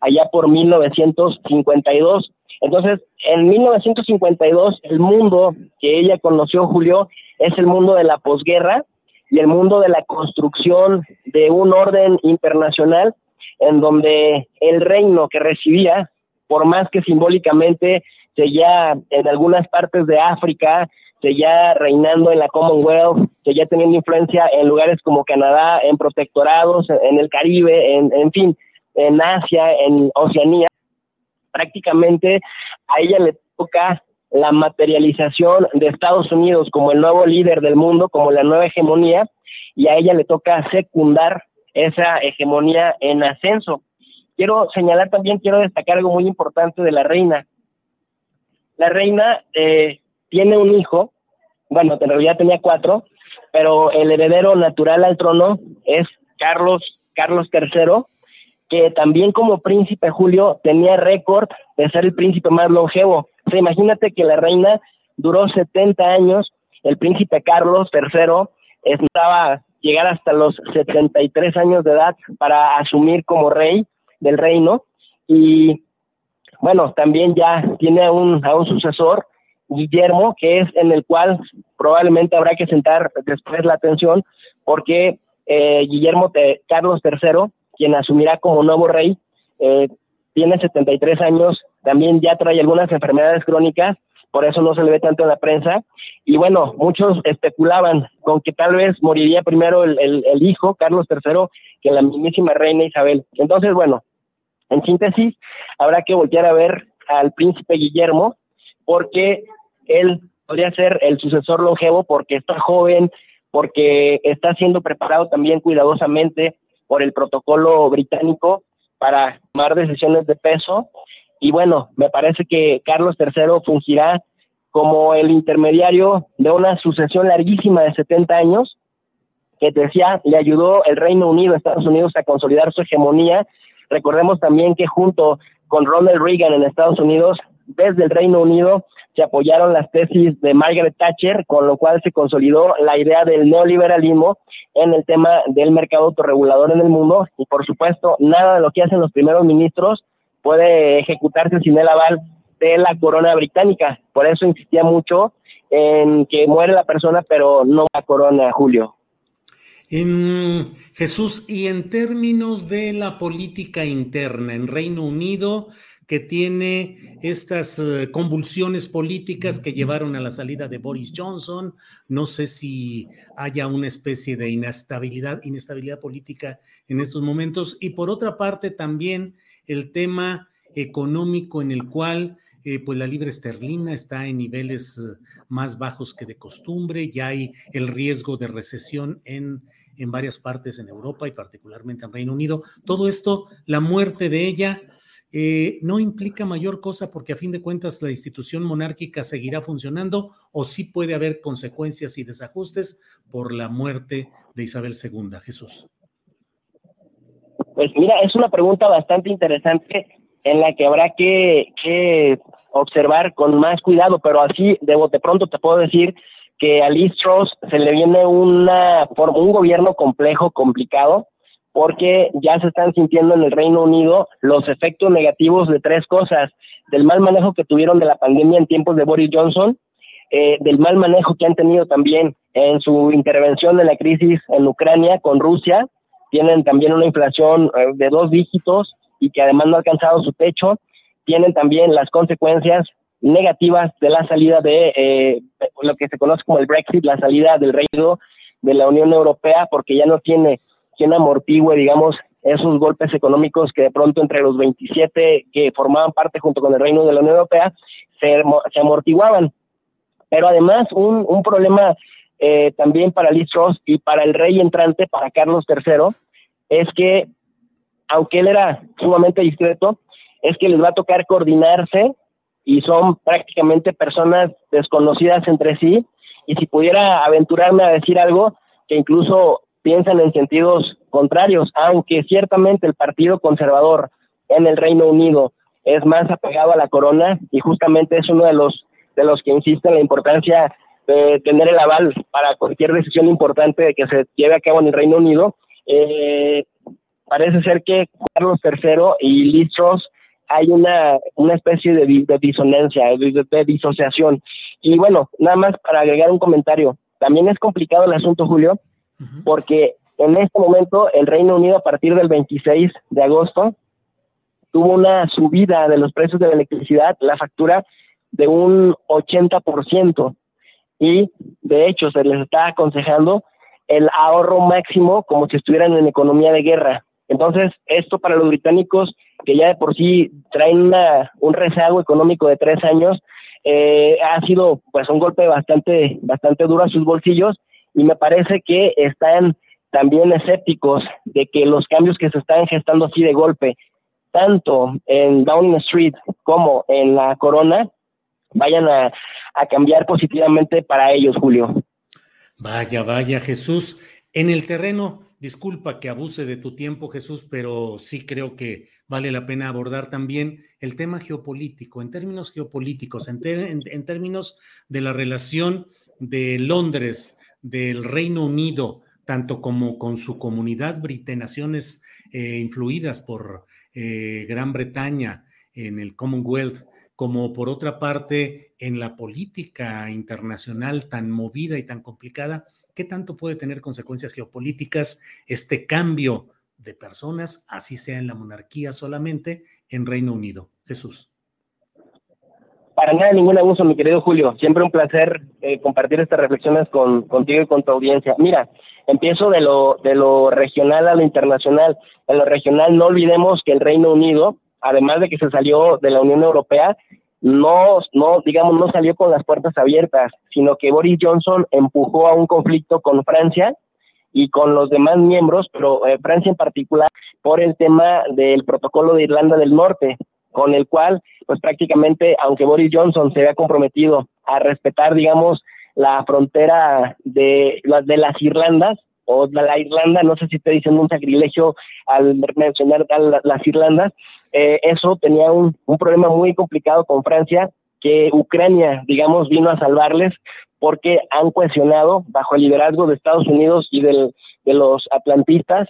allá por 1952. Entonces, en 1952, el mundo que ella conoció, Julio, es el mundo de la posguerra y el mundo de la construcción de un orden internacional en donde el reino que recibía, por más que simbólicamente seguía en algunas partes de África, seguía reinando en la Commonwealth, seguía teniendo influencia en lugares como Canadá, en protectorados, en el Caribe, en, en fin, en Asia, en Oceanía, prácticamente a ella le toca la materialización de Estados Unidos como el nuevo líder del mundo, como la nueva hegemonía, y a ella le toca secundar esa hegemonía en ascenso. Quiero señalar también, quiero destacar algo muy importante de la reina. La reina eh, tiene un hijo, bueno, en realidad tenía cuatro, pero el heredero natural al trono es Carlos, Carlos III, que también como príncipe Julio tenía récord de ser el príncipe más longevo. O sea, imagínate que la reina duró 70 años, el príncipe Carlos III estaba llegar hasta los 73 años de edad para asumir como rey del reino. Y bueno, también ya tiene a un, a un sucesor, Guillermo, que es en el cual probablemente habrá que sentar después la atención porque eh, Guillermo Carlos III quien asumirá como nuevo rey, eh, tiene 73 años, también ya trae algunas enfermedades crónicas, por eso no se le ve tanto en la prensa. Y bueno, muchos especulaban con que tal vez moriría primero el, hijo, Carlos III, que la mismísima reina Isabel. Entonces, bueno, en síntesis, habrá que voltear a ver al príncipe Guillermo, porque él podría ser el sucesor longevo, porque está joven, porque está siendo preparado también cuidadosamente por el protocolo británico para tomar decisiones de peso. Y bueno, me parece que Carlos III fungirá como el intermediario de una sucesión larguísima de 70 años, que decía, le ayudó el Reino Unido, Estados Unidos, a consolidar su hegemonía. Recordemos también que junto con Ronald Reagan en Estados Unidos, desde el Reino Unido, se apoyaron las tesis de Margaret Thatcher, con lo cual se consolidó la idea del neoliberalismo en el tema del mercado autorregulador en el mundo y por supuesto nada de lo que hacen los primeros ministros puede ejecutarse sin el aval de la corona británica. Por eso insistía mucho en que muere la persona pero no la corona, Julio. En Jesús, y en términos de la política interna en Reino Unido, que tiene estas eh, convulsiones políticas que llevaron a la salida de Boris Johnson. No sé si haya una especie de inestabilidad, inestabilidad política en estos momentos. Y por otra parte, también el tema económico en el cual eh, pues la libra esterlina está en niveles eh, más bajos que de costumbre, ya hay el riesgo de recesión en, en varias partes en Europa y particularmente en Reino Unido. Todo esto, la muerte de ella, eh, no implica mayor cosa porque a fin de cuentas la institución monárquica seguirá funcionando o sí puede haber consecuencias y desajustes por la muerte de Isabel II. Jesús. Pues mira, es una pregunta bastante interesante en la que habrá que, observar con más cuidado, pero así de pronto te puedo decir que a Liz Truss se le viene una, un gobierno complejo, complicado, porque ya se están sintiendo en el Reino Unido los efectos negativos de tres cosas, del mal manejo que tuvieron de la pandemia en tiempos de Boris Johnson, eh, del mal manejo que han tenido también en su intervención en la crisis en Ucrania con Rusia, tienen también una inflación eh, de dos dígitos y que además no ha alcanzado su techo, tienen también las consecuencias negativas de la salida de eh, lo que se conoce como el Brexit, la salida del Reino de la Unión Europea, porque ya no tiene quien amortigüe, digamos, esos golpes económicos que de pronto entre los 27 que formaban parte junto con el Reino de la Unión Europea se, se amortiguaban. Pero además un, un problema eh, también para Liz Truss y para el rey entrante, para Carlos III, es que aunque él era sumamente discreto, es que les va a tocar coordinarse y son prácticamente personas desconocidas entre sí. Y si pudiera aventurarme a decir algo, que incluso piensan en sentidos contrarios, aunque ciertamente el Partido Conservador en el Reino Unido es más apegado a la corona y justamente es uno de los de los que insiste en la importancia de tener el aval para cualquier decisión importante que se lleve a cabo en el Reino Unido. Eh, parece ser que Carlos III y Liz Truss hay una, una especie de, disonancia, de, disociación. Y bueno, nada más para agregar un comentario, también es complicado el asunto, Julio, porque en este momento el Reino Unido a partir del 26 de agosto tuvo una subida de los precios de la electricidad, la factura de un 80% y de hecho se les está aconsejando el ahorro máximo como si estuvieran en economía de guerra. Entonces, esto para los británicos, que ya de por sí traen un rezago económico de tres años, eh, ha sido pues un golpe bastante, bastante duro a sus bolsillos y me parece que están también escépticos de que los cambios que se están gestando así de golpe, tanto en Downing Street como en la Corona, vayan a, a cambiar positivamente para ellos, Julio. Vaya, vaya, Jesús. En el terreno, disculpa que abuse de tu tiempo, Jesús, pero sí creo que vale la pena abordar también el tema geopolítico, en términos geopolíticos, en, términos de la relación de Londres, del Reino Unido, tanto como con su comunidad britenaciones eh, influidas por eh, Gran Bretaña en el Commonwealth, como por otra parte en la política internacional tan movida y tan complicada, ¿qué tanto puede tener consecuencias geopolíticas este cambio de personas, así sea en la monarquía solamente, en Reino Unido? Jesús. Para nada, ningún abuso, mi querido Julio. Siempre un placer eh, compartir estas reflexiones con, contigo y con tu audiencia. Mira, empiezo de lo, de lo regional a lo internacional. En lo regional, no olvidemos que el Reino Unido además de que se salió de la Unión Europea, no, no, digamos, no salió con las puertas abiertas, sino que Boris Johnson empujó a un conflicto con Francia y con los demás miembros, pero eh, Francia en particular, por el tema del protocolo de Irlanda del Norte, con el cual, pues prácticamente, aunque Boris Johnson se había comprometido a respetar, digamos, la frontera de, de las Irlandas, o la Irlanda, no sé si te dicen un sacrilegio al mencionar las Irlandas, eh, eso tenía un, problema muy complicado con Francia, que Ucrania, digamos, vino a salvarles porque han cuestionado bajo el liderazgo de Estados Unidos y del, de los atlantistas,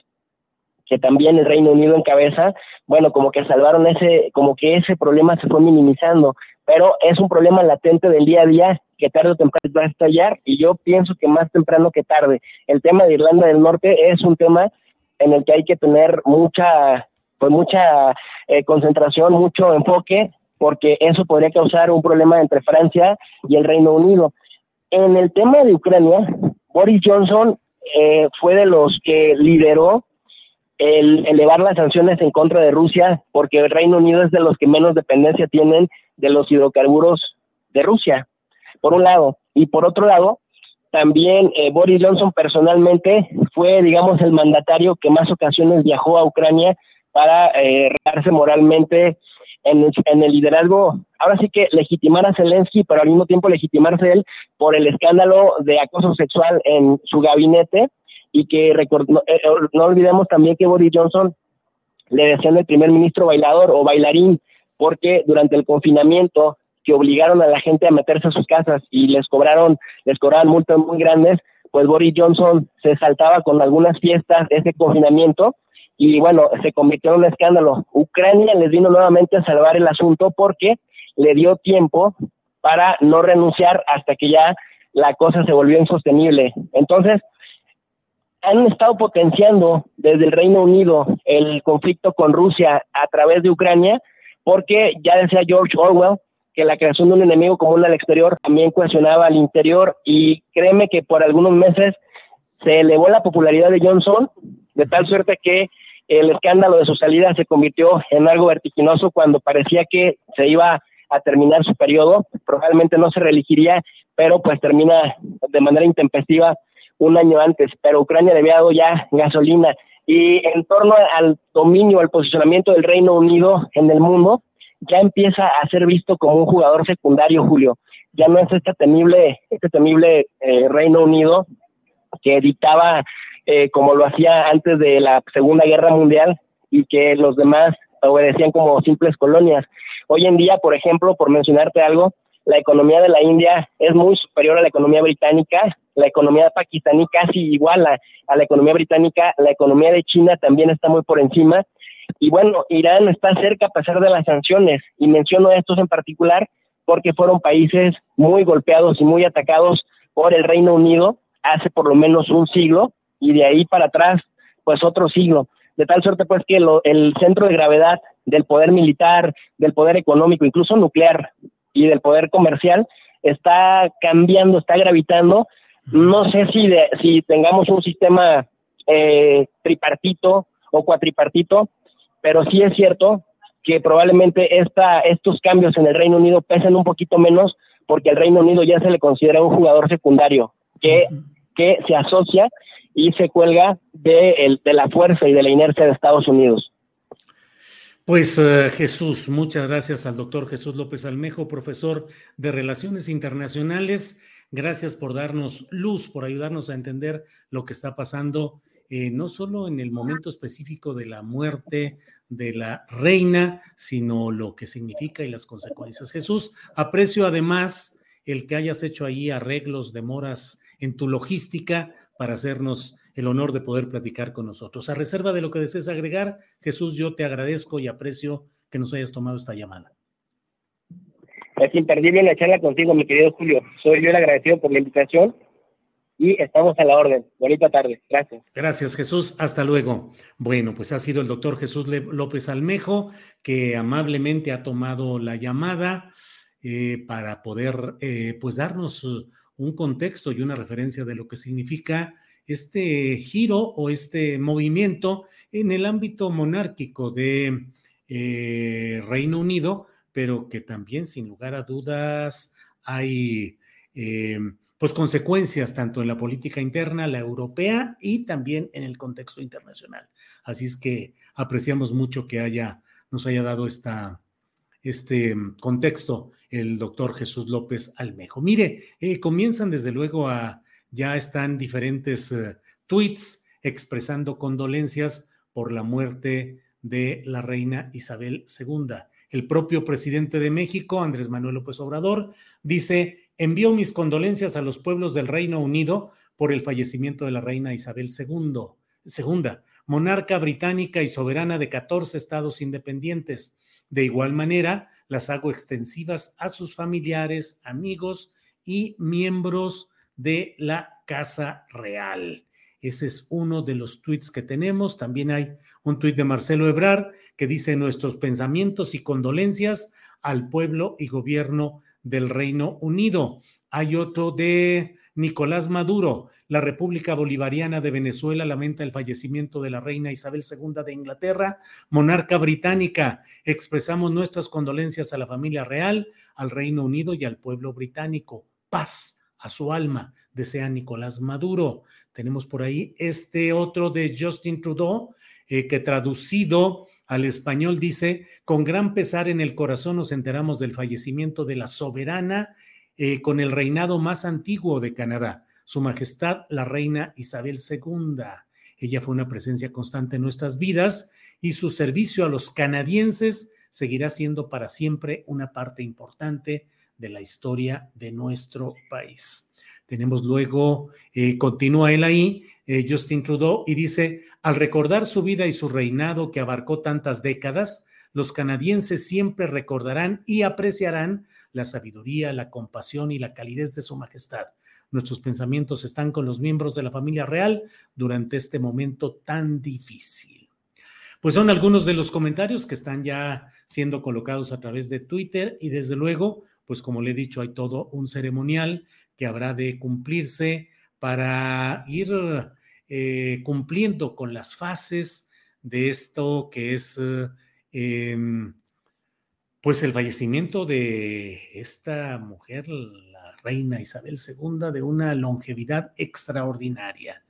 que también el Reino Unido encabeza, bueno, como que salvaron ese, como que ese problema se fue minimizando, pero es un problema latente del día a día que tarde o temprano va a estallar y yo pienso que más temprano que tarde. El tema de Irlanda del Norte es un tema en el que hay que tener mucha pues mucha eh, concentración, mucho enfoque, porque eso podría causar un problema entre Francia y el Reino Unido. En el tema de Ucrania, Boris Johnson eh, fue de los que lideró el elevar las sanciones en contra de Rusia, porque el Reino Unido es de los que menos dependencia tienen de los hidrocarburos de Rusia, por un lado. Y por otro lado, también eh, Boris Johnson personalmente fue, digamos, el mandatario que más ocasiones viajó a Ucrania para eh, moralmente en, el liderazgo, ahora sí que legitimar a Zelensky, pero al mismo tiempo legitimarse él por el escándalo de acoso sexual en su gabinete y que eh, eh, no, olvidemos también que Boris Johnson le decían el primer ministro bailador o bailarín, porque durante el confinamiento que obligaron a la gente a meterse a sus casas y les cobraron, les cobraban multas muy grandes, pues Boris Johnson se saltaba con algunas fiestas ese confinamiento y bueno, se convirtió en un escándalo. Ucrania les vino nuevamente a salvar el asunto porque le dio tiempo para no renunciar hasta que ya la cosa se volvió insostenible. Entonces, han estado potenciando desde el Reino Unido el conflicto con Rusia a través de Ucrania, porque ya decía George Orwell que la creación de un enemigo común al exterior también cuestionaba al interior y créeme que por algunos meses se elevó la popularidad de Johnson de tal suerte que el escándalo de su salida se convirtió en algo vertiginoso cuando parecía que se iba a terminar su periodo, probablemente no se reelegiría, pero pues termina de manera intempestiva un año antes, pero Ucrania le había dado ya gasolina y en torno al dominio, al posicionamiento del Reino Unido en el mundo, ya empieza a ser visto como un jugador secundario, Julio. Ya no es este temible, este temible eh, Reino Unido que dictaba eh, como lo hacía antes de la Segunda Guerra Mundial y que los demás obedecían como simples colonias. Hoy en día, por ejemplo, por mencionarte algo, la economía de la India es muy superior a la economía británica, la economía pakistaní casi igual a, la economía británica, la economía de China también está muy por encima. Y bueno, Irán está cerca a pesar de las sanciones, y menciono estos en particular porque fueron países muy golpeados y muy atacados por el Reino Unido hace por lo menos un siglo, y de ahí para atrás, pues otro siglo. De tal suerte, pues, que el centro de gravedad del poder militar, del poder económico, incluso nuclear y del poder comercial, está cambiando, está gravitando. No sé si, si tengamos un sistema eh, tripartito o cuatripartito, pero sí es cierto que probablemente esta, estos cambios en el Reino Unido pesen un poquito menos porque el Reino Unido ya se le considera un jugador secundario que, que se asocia y se cuelga de, el, de la fuerza y de la inercia de Estados Unidos. Pues uh, Jesús, muchas gracias al doctor Jesús López Almejo, profesor de Relaciones Internacionales. Gracias por darnos luz, por ayudarnos a entender lo que está pasando, eh, no solo en el momento específico de la muerte de la reina, sino lo que significa y las consecuencias. Jesús, aprecio además el que hayas hecho ahí arreglos, demoras en tu logística para hacernos el honor de poder platicar con nosotros. A reserva de lo que desees agregar, Jesús, yo te agradezco y aprecio que nos hayas tomado esta llamada. Es imperdible la charla contigo, mi querido Julio. Soy yo el agradecido por la invitación y estamos a la orden. Bonita tarde. Gracias. Gracias, Jesús. Hasta luego. Bueno, pues ha sido el doctor Jesús López Almejo que amablemente ha tomado la llamada eh, para poder eh, pues darnos un contexto y una referencia de lo que significa este giro o este movimiento en el ámbito monárquico de eh, Reino Unido, pero que también sin lugar a dudas hay eh, pues consecuencias tanto en la política interna, la europea y también en el contexto internacional. Así es que apreciamos mucho que haya, nos haya dado esta, este mm, contexto el doctor Jesús López Almejo. Mire, eh, comienzan desde luego a, ya están diferentes eh, tweets expresando condolencias por la muerte de la reina Isabel II. El propio presidente de México, Andrés Manuel López Obrador, dice, envío mis condolencias a los pueblos del Reino Unido por el fallecimiento de la reina Isabel II, segunda, monarca británica y soberana de 14 estados independientes de igual manera, las hago extensivas a sus familiares, amigos y miembros de la Casa Real. Ese es uno de los tweets que tenemos. También hay un tuit de Marcelo Ebrar que dice nuestros pensamientos y condolencias al pueblo y gobierno del Reino Unido. Hay otro de Nicolás Maduro. La República Bolivariana de Venezuela lamenta el fallecimiento de la reina Isabel II de Inglaterra, monarca británica. Expresamos nuestras condolencias a la familia real, al Reino Unido y al pueblo británico. Paz a su alma, desea Nicolás Maduro. Tenemos por ahí este otro de Justin Trudeau, eh, que traducido al español dice, con gran pesar en el corazón nos enteramos del fallecimiento de la soberana eh, con el reinado más antiguo de Canadá, Su Majestad la Reina Isabel II. Ella fue una presencia constante en nuestras vidas y su servicio a los canadienses seguirá siendo para siempre una parte importante de la historia de nuestro país. Tenemos luego, eh, continúa él ahí, eh, Justin Trudeau, y dice, al recordar su vida y su reinado que abarcó tantas décadas, los canadienses siempre recordarán y apreciarán la sabiduría, la compasión y la calidez de su majestad. Nuestros pensamientos están con los miembros de la familia real durante este momento tan difícil. Pues son algunos de los comentarios que están ya siendo colocados a través de Twitter y desde luego, pues como le he dicho, hay todo un ceremonial que habrá de cumplirse para ir eh, cumpliendo con las fases de esto que es em, pues el fallecimiento de esta mujer, la reina Isabel II, de una longevidad extraordinaria.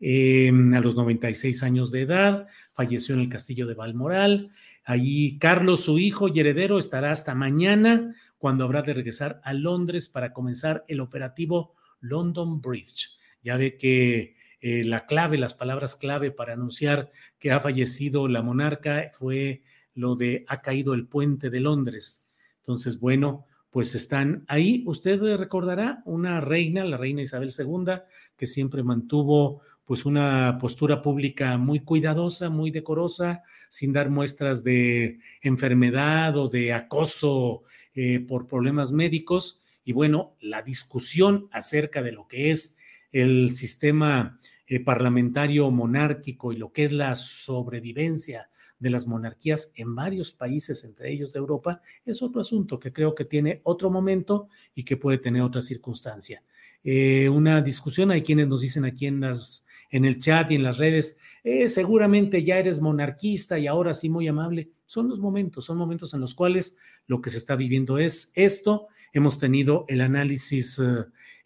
Em, a los 96 años de edad, falleció en el castillo de Balmoral. Allí Carlos, su hijo y heredero, estará hasta mañana, cuando habrá de regresar a Londres para comenzar el operativo London Bridge. Ya ve que eh, la clave, las palabras clave para anunciar que ha fallecido la monarca fue lo de ha caído el puente de Londres. Entonces, bueno, pues están ahí. Usted recordará una reina, la reina Isabel II, que siempre mantuvo pues una postura pública muy cuidadosa, muy decorosa, sin dar muestras de enfermedad o de acoso eh, por problemas médicos. Y bueno, la discusión acerca de lo que es el sistema eh, parlamentario monárquico y lo que es la sobrevivencia de las monarquías en varios países, entre ellos de Europa, es otro asunto que creo que tiene otro momento y que puede tener otra circunstancia. Eh, una discusión, hay quienes nos dicen aquí en las en el chat y en las redes, eh, seguramente ya eres monarquista y ahora sí muy amable. Son los momentos, son momentos en los cuales lo que se está viviendo es esto. Hemos tenido el análisis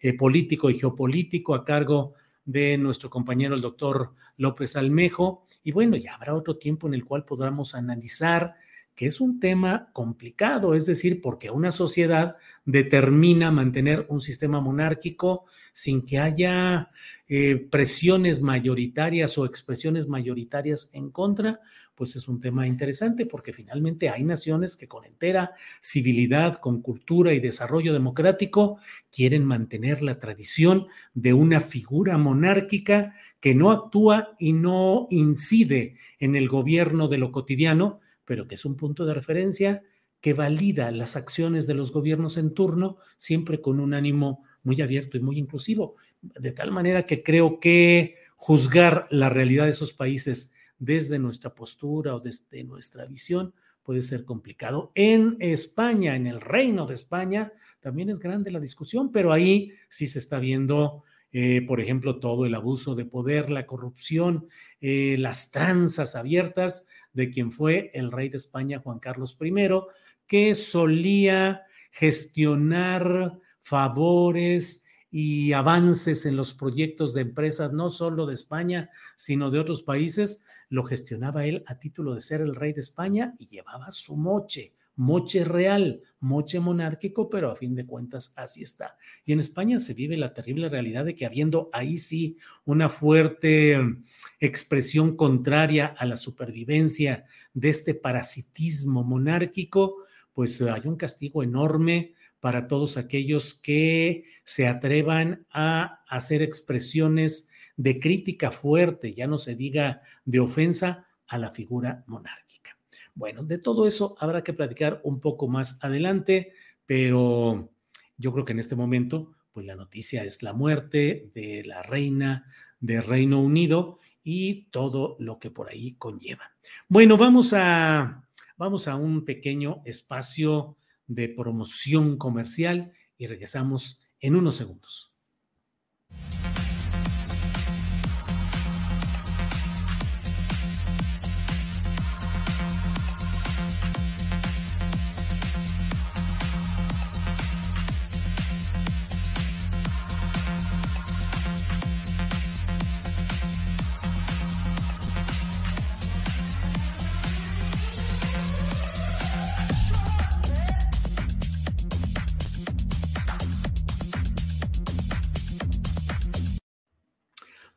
eh, político y geopolítico a cargo de nuestro compañero el doctor López Almejo. Y bueno, ya habrá otro tiempo en el cual podamos analizar que es un tema complicado, es decir, porque una sociedad determina mantener un sistema monárquico sin que haya eh, presiones mayoritarias o expresiones mayoritarias en contra, pues es un tema interesante porque finalmente hay naciones que con entera civilidad, con cultura y desarrollo democrático quieren mantener la tradición de una figura monárquica que no actúa y no incide en el gobierno de lo cotidiano, pero que es un punto de referencia que valida las acciones de los gobiernos en turno, siempre con un ánimo muy abierto y muy inclusivo. De tal manera que creo que juzgar la realidad de esos países desde nuestra postura o desde nuestra visión puede ser complicado. En España, en el reino de España, también es grande la discusión, pero ahí sí se está viendo, eh, por ejemplo, todo el abuso de poder, la corrupción, eh, las tranzas abiertas de quien fue el rey de España, Juan Carlos I, que solía gestionar favores y avances en los proyectos de empresas, no solo de España, sino de otros países, lo gestionaba él a título de ser el rey de España y llevaba su moche, moche real, moche monárquico, pero a fin de cuentas así está. Y en España se vive la terrible realidad de que habiendo ahí sí una fuerte expresión contraria a la supervivencia de este parasitismo monárquico, pues hay un castigo enorme para todos aquellos que se atrevan a hacer expresiones de crítica fuerte, ya no se diga de ofensa a la figura monárquica. Bueno, de todo eso habrá que platicar un poco más adelante, pero yo creo que en este momento, pues la noticia es la muerte de la reina de Reino Unido y todo lo que por ahí conlleva. Bueno, vamos a, vamos a un pequeño espacio de promoción comercial y regresamos en unos segundos.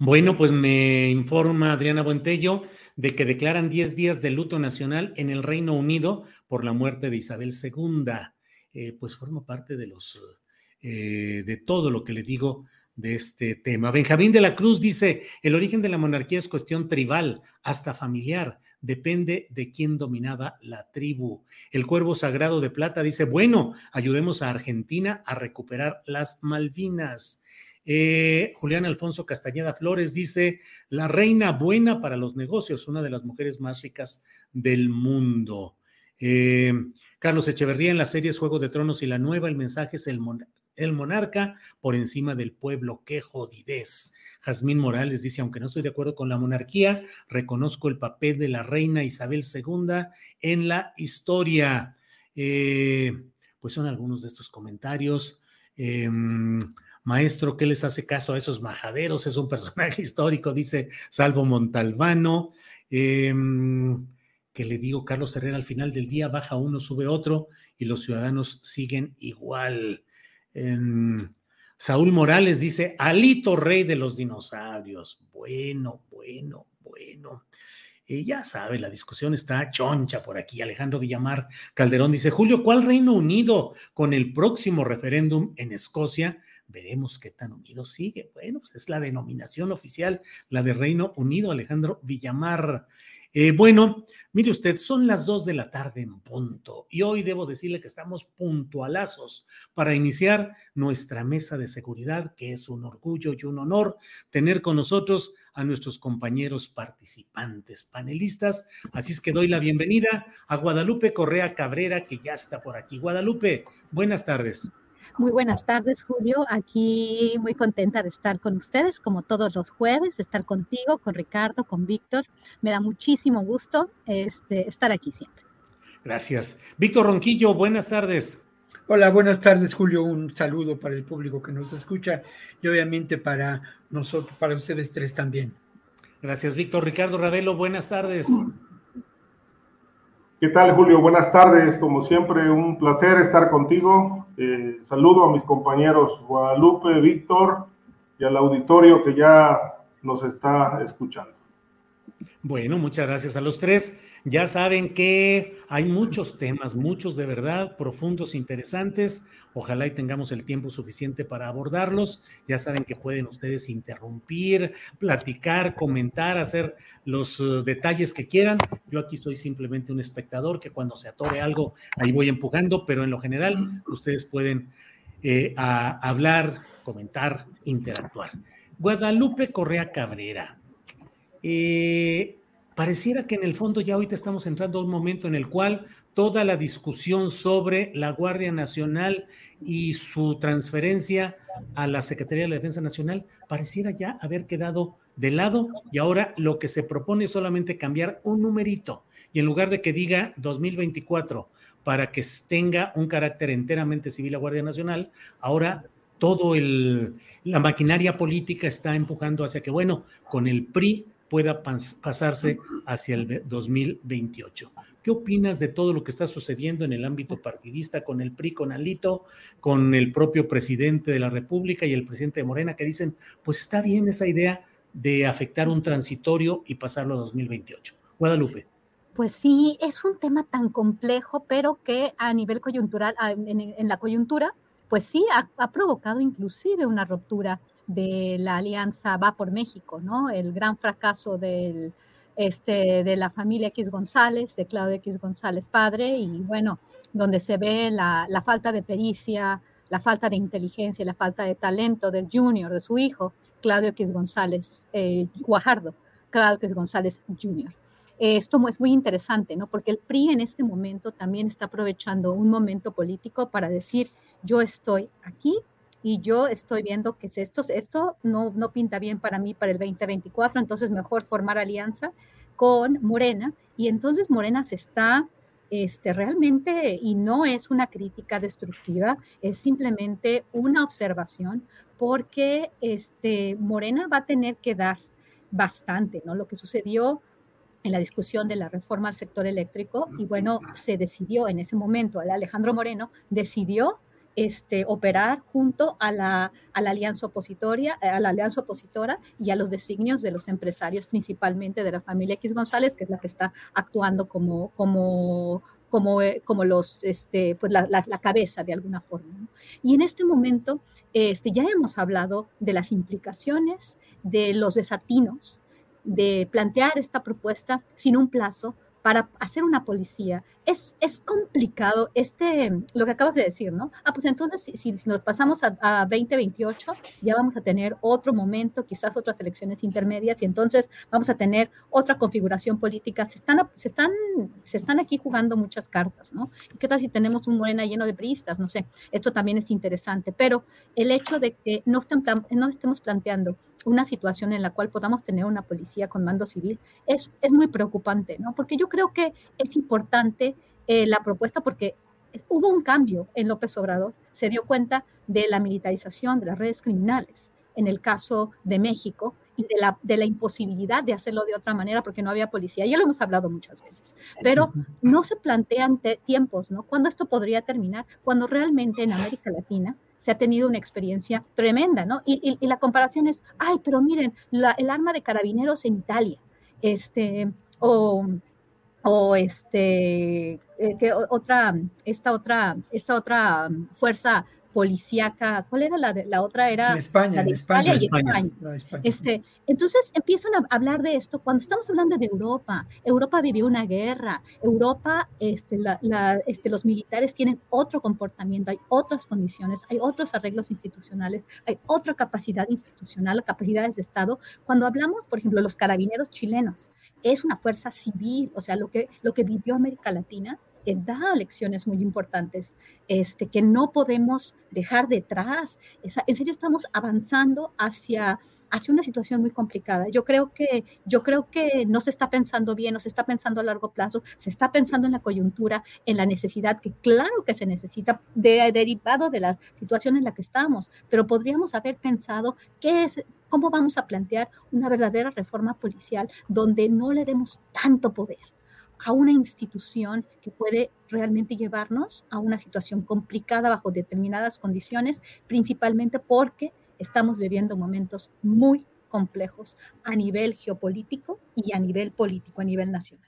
Bueno, pues me informa Adriana Buentello de que declaran 10 días de luto nacional en el Reino Unido por la muerte de Isabel II. Eh, pues forma parte de los eh, de todo lo que le digo de este tema. Benjamín de la Cruz dice, el origen de la monarquía es cuestión tribal, hasta familiar, depende de quién dominaba la tribu. El cuervo sagrado de plata dice, bueno, ayudemos a Argentina a recuperar las Malvinas. Eh, Julián Alfonso Castañeda Flores dice, la reina buena para los negocios, una de las mujeres más ricas del mundo. Eh, Carlos Echeverría en las series Juego de Tronos y la nueva, el mensaje es el, monarca por encima del pueblo. Qué jodidez. Jazmín Morales dice, aunque no estoy de acuerdo con la monarquía, reconozco el papel de la reina Isabel II en la historia. Eh, pues son algunos de estos comentarios. Maestro, ¿qué les hace caso a esos majaderos? Es un personaje histórico, dice Salvo Montalbano. Em, que le digo, Carlos Herrera, al final del día baja uno, sube otro y los ciudadanos siguen igual. Em, Saúl Morales dice, Alito, rey de los dinosaurios. Bueno, bueno, bueno. Y ya sabe, la discusión está choncha por aquí. Alejandro Villamar Calderón dice, Julio, ¿cuál Reino Unido con el próximo referéndum en Escocia? Veremos qué tan unido sigue. Bueno, pues es la denominación oficial, la de Reino Unido, Alejandro Villamar. Eh, bueno, mire usted, son las dos de la tarde en punto y hoy debo decirle que estamos puntualazos para iniciar nuestra mesa de seguridad, que es un orgullo y un honor tener con nosotros a nuestros compañeros participantes, panelistas. Así es que doy la bienvenida a Guadalupe Correa Cabrera, que ya está por aquí. Guadalupe, buenas tardes. Muy buenas tardes, Julio. Aquí muy contenta de estar con ustedes, como todos los jueves, de estar contigo, con Ricardo, con Víctor. Me da muchísimo gusto este, estar aquí siempre. Gracias. Víctor Ronquillo, buenas tardes. Hola, buenas tardes, Julio. Un saludo para el público que nos escucha y obviamente para nosotros, para ustedes tres también. Gracias, Víctor. Ricardo Ravelo, buenas tardes. ¿Qué tal, Julio? Buenas tardes. Como siempre, un placer estar contigo. Eh, saludo a mis compañeros Guadalupe, Víctor y al auditorio que ya nos está escuchando. Bueno, muchas gracias a los tres. Ya saben que hay muchos temas, muchos de verdad profundos, interesantes. Ojalá y tengamos el tiempo suficiente para abordarlos. Ya saben que pueden ustedes interrumpir, platicar, comentar, hacer los uh, detalles que quieran. Yo aquí soy simplemente un espectador que cuando se atore algo, ahí voy empujando, pero en lo general ustedes pueden eh, hablar, comentar, interactuar. Guadalupe Correa Cabrera eh, pareciera que en el fondo ya ahorita estamos entrando a un momento en el cual toda la discusión sobre la Guardia Nacional y su transferencia a la Secretaría de la Defensa Nacional pareciera ya haber quedado de lado y ahora lo que se propone es solamente cambiar un numerito. Y en lugar de que diga 2024 para que tenga un carácter enteramente civil la Guardia Nacional, ahora todo el la maquinaria política está empujando hacia que bueno, con el PRI pueda pasarse hacia el 2028. ¿Qué opinas de todo lo que está sucediendo en el ámbito partidista con el PRI, con Alito, con el propio presidente de la República y el presidente de Morena que dicen, pues está bien esa idea de afectar un transitorio y pasarlo a 2028? Guadalupe. Pues sí, es un tema tan complejo, pero que a nivel coyuntural, en, la coyuntura, pues sí, ha provocado inclusive una ruptura de la alianza Va por México, ¿no? El gran fracaso del, este, de la familia X González, de Claudio X González padre, y bueno, donde se ve la, falta de pericia, la falta de inteligencia, la falta de talento del junior, de su hijo, Claudio X González eh, Guajardo, Claudio X González Jr. Esto es muy interesante, ¿no? Porque el PRI en este momento también está aprovechando un momento político para decir, yo estoy aquí y yo estoy viendo que esto, esto no, no pinta bien para mí para el 2024, entonces mejor formar alianza con Morena y entonces Morena se está este, realmente, y no es una crítica destructiva, es simplemente una observación, porque este, Morena va a tener que dar bastante, ¿no? Lo que sucedió en la discusión de la reforma al sector eléctrico, y bueno, se decidió en ese momento, Alejandro Moreno decidió este, operar junto a la, a alianza opositoria, eh, a la alianza opositora y a los designios de los empresarios, principalmente de la familia X González, que es la que está actuando como, como, como, eh, como los, este, pues la, la, cabeza de alguna forma. Y en este momento este, ya hemos hablado de las implicaciones, de los desatinos, de plantear esta propuesta sin un plazo, para hacer una policía es, es complicado este, lo que acabas de decir, ¿no? Ah, pues entonces si, si nos pasamos a, a, 2028, ya vamos a tener otro momento, quizás otras elecciones intermedias, y entonces vamos a tener otra configuración política. Se están, se están, se están aquí jugando muchas cartas, ¿no? ¿Qué tal si tenemos un Morena lleno de priistas? No sé, esto también es interesante, pero el hecho de que no, no estemos planteando una situación en la cual podamos tener una policía con mando civil es, es muy preocupante, ¿no? Porque yo que es importante eh, la propuesta porque hubo un cambio en López Obrador, se dio cuenta de la militarización de las redes criminales en el caso de México y de la, de la imposibilidad de hacerlo de otra manera porque no había policía. Ya lo hemos hablado muchas veces, pero no se plantean tiempos, ¿no? ¿Cuándo esto podría terminar? Cuando realmente en América Latina se ha tenido una experiencia tremenda, ¿no? Y, y, la comparación es, ay, pero miren, la, el arma de carabineros en Italia, este, o o este, eh, que otra, esta otra, esta otra fuerza policíaca, ¿cuál era la, de, la otra? Era España, la de España, y España, España. Este, entonces empiezan a hablar de esto cuando estamos hablando de Europa. Europa vivió una guerra, Europa, este, la, la, este, los militares tienen otro comportamiento, hay otras condiciones, hay otros arreglos institucionales, hay otra capacidad institucional, capacidades de Estado. Cuando hablamos, por ejemplo, de los carabineros chilenos, es una fuerza civil, o sea, lo que, lo que vivió América Latina da lecciones muy importantes este, que no podemos dejar detrás. Esa, en serio, estamos avanzando hacia, hacia una situación muy complicada. Yo creo, que, yo creo que no se está pensando bien, no se está pensando a largo plazo, se está pensando en la coyuntura, en la necesidad, que claro que se necesita, de, derivado de la situación en la que estamos, pero podríamos haber pensado qué es, ¿Cómo vamos a plantear una verdadera reforma policial donde no le demos tanto poder a una institución que puede realmente llevarnos a una situación complicada bajo determinadas condiciones, principalmente porque estamos viviendo momentos muy complejos a nivel geopolítico y a nivel político, a nivel nacional.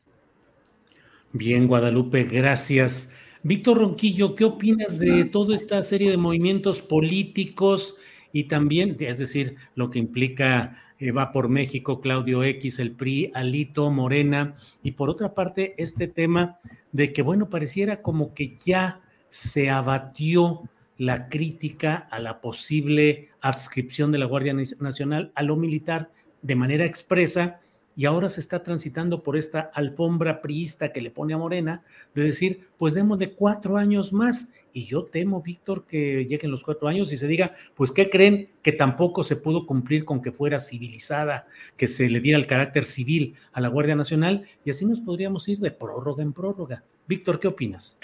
Bien, Guadalupe, gracias. Víctor Ronquillo, ¿qué opinas de toda esta serie de movimientos políticos? y también, es decir, lo que implica eh, va por México, Claudio X, el PRI, Alito, Morena, y por otra parte, este tema de que, bueno, pareciera como que ya se abatió la crítica a la posible adscripción de la Guardia Nacional a lo militar de manera expresa y ahora se está transitando por esta alfombra priista que le pone a Morena de decir, pues demos de cuatro años más y yo temo, Víctor, que lleguen los cuatro años y se diga, pues, ¿qué creen? Que tampoco se pudo cumplir con que fuera civilizada, que se le diera el carácter civil a la Guardia Nacional y así nos podríamos ir de prórroga en prórroga. Víctor, ¿qué opinas?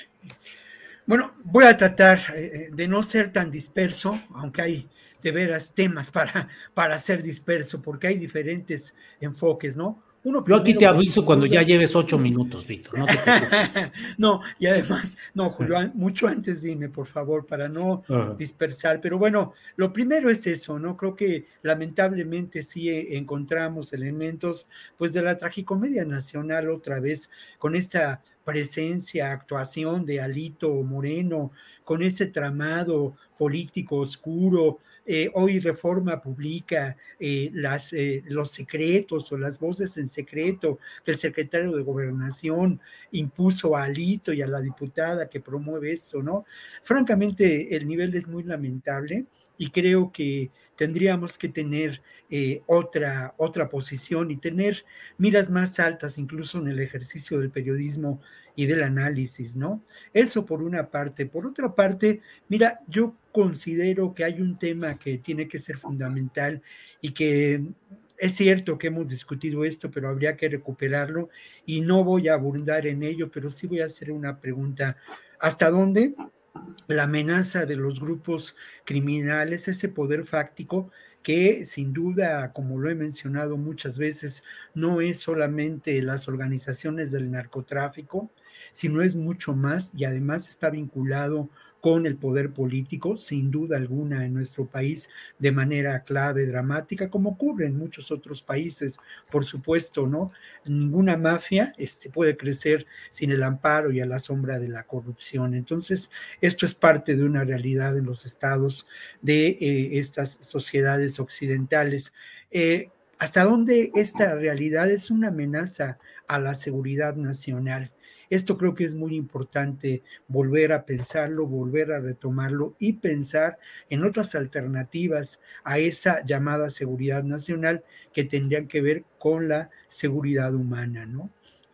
Bueno, voy a tratar eh, eh, de no ser tan disperso, aunque hay de veras temas para, para ser disperso, porque hay diferentes enfoques, ¿no? Yo aquí te aviso cuando ya lleves ocho minutos, Víctor. No, no, y además, no, Julio, mucho antes dime, por favor, para no dispersar. Pero bueno, lo primero es eso, ¿no? Creo que lamentablemente sí encontramos elementos, pues, de la tragicomedia nacional otra vez, con esta presencia, actuación de Alito Moreno, con ese tramado político oscuro, eh, hoy Reforma publica eh, las, eh, los secretos o las voces en secreto que el secretario de Gobernación impuso a Alito y a la diputada que promueve esto, ¿no? Francamente, el nivel es muy lamentable y creo que tendríamos que tener otra, otra posición y tener miras más altas incluso en el ejercicio del periodismo y del análisis, ¿no? Eso por una parte. Por otra parte, mira, yo considero que hay un tema que tiene que ser fundamental y que es cierto que hemos discutido esto, pero habría que recuperarlo y no voy a abundar en ello, pero sí voy a hacer una pregunta. ¿Hasta dónde la amenaza de los grupos criminales, ese poder fáctico, que sin duda, como lo he mencionado muchas veces, no es solamente las organizaciones del narcotráfico, sino es mucho más y además está vinculado con el poder político, sin duda alguna en nuestro país de manera clave, dramática, como ocurre en muchos otros países, por supuesto, ¿no? Ninguna mafia este, puede crecer sin el amparo y a la sombra de la corrupción. Entonces, esto es parte de una realidad en los estados de eh, estas sociedades occidentales. Eh, hasta dónde esta realidad es una amenaza a la seguridad nacional. Esto creo que es muy importante volver a pensarlo, volver a retomarlo y pensar en otras alternativas a esa llamada seguridad nacional que tendrían que ver con la seguridad humana, ¿no?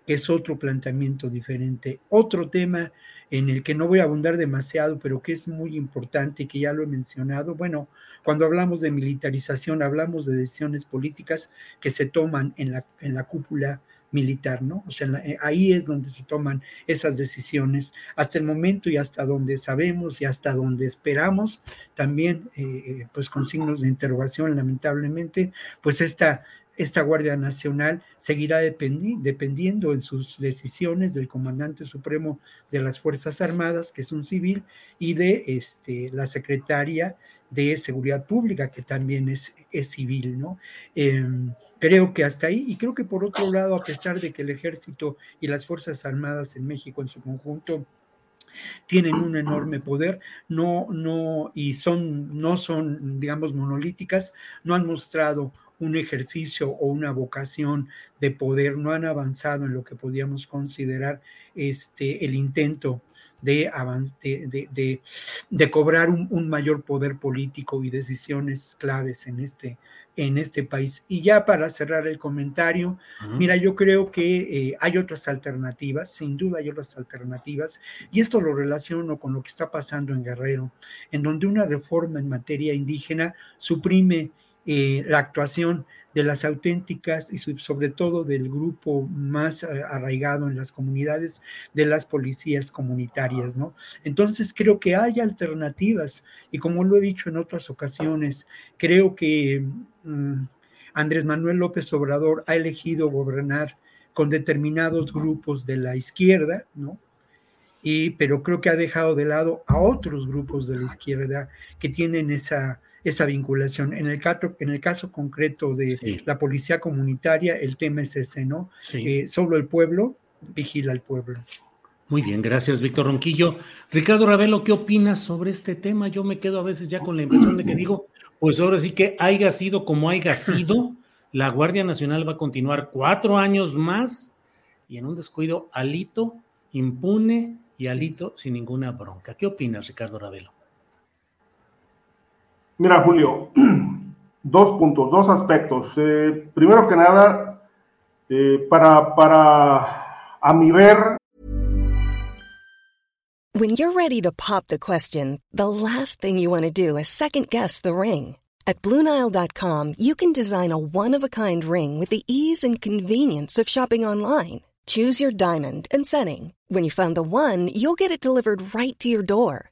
Que es otro planteamiento diferente. Otro tema en el que no voy a abundar demasiado, pero que es muy importante y que ya lo he mencionado. Bueno, cuando hablamos de militarización, hablamos de decisiones políticas que se toman en la, en la cúpula militar, ¿no? O sea, eh, ahí es donde se toman esas decisiones. Hasta el momento y hasta donde sabemos y hasta donde esperamos, también, eh, eh, pues con signos de interrogación, lamentablemente, pues esta, esta Guardia Nacional seguirá dependiendo en sus decisiones del comandante supremo de las Fuerzas Armadas, que es un civil, y de este, la secretaria de Seguridad Pública, que también es, es civil, ¿no? Em, Creo que hasta ahí, y creo que por otro lado, a pesar de que el ejército y las Fuerzas Armadas en México en su conjunto tienen un enorme poder, no, no, y son, no son, digamos, monolíticas, no han mostrado un ejercicio o una vocación de poder, no han avanzado en lo que podíamos considerar este, el intento de, de, de, cobrar un, un, mayor poder político y decisiones claves en este, en este país. Y ya para cerrar el comentario, mira, yo creo que eh, hay otras alternativas, sin duda hay otras alternativas, y esto lo relaciono con lo que está pasando en Guerrero, en donde una reforma en materia indígena suprime eh, la actuación de las auténticas y sobre todo del grupo más eh, arraigado en las comunidades de las policías comunitarias, ¿no? Entonces creo que hay alternativas y como lo he dicho en otras ocasiones, creo que mm, Andrés Manuel López Obrador ha elegido gobernar con determinados grupos de la izquierda, ¿no? Y, pero creo que ha dejado de lado a otros grupos de la izquierda que tienen esa, esa vinculación. En el caso, en el caso concreto de la policía comunitaria, el tema es ese, ¿no? Eh, solo el pueblo vigila al pueblo. Muy bien, gracias, Víctor Ronquillo. Ricardo Ravelo, ¿qué opinas sobre este tema? Yo me quedo a veces ya con la impresión de que digo, pues ahora sí que haya sido como haya sido, la Guardia Nacional va a continuar cuatro años más y en un descuido alito, impune y alito sin ninguna bronca. ¿Qué opinas, Ricardo Ravelo? Mira, Julio, dos puntos, dos aspectos. Eh, primero que nada, eh, para, para, a mi ver. When you're ready to pop the question, the last thing you want to do is second guess the ring. At Bluenile.com, you can design a one-of-a-kind ring with the ease and convenience of shopping online. Choose your diamond and setting. When you find the one, you'll get it delivered right to your door.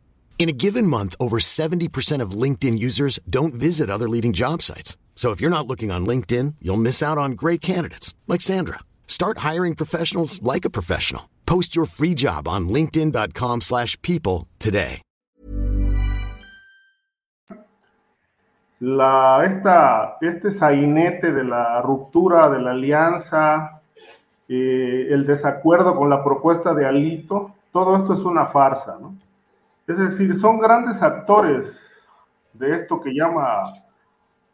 In a given month, over 70% of LinkedIn users don't visit other leading job sites. So if you're not looking on LinkedIn, you'll miss out on great candidates like Sandra. Start hiring professionals like a professional. Post your free job on linkedin.com/people today. La esta este sainete de la ruptura de la alianza, eh, el desacuerdo con la propuesta de Alito, todo esto es una farsa, ¿no? Es decir, son grandes actores de esto que llama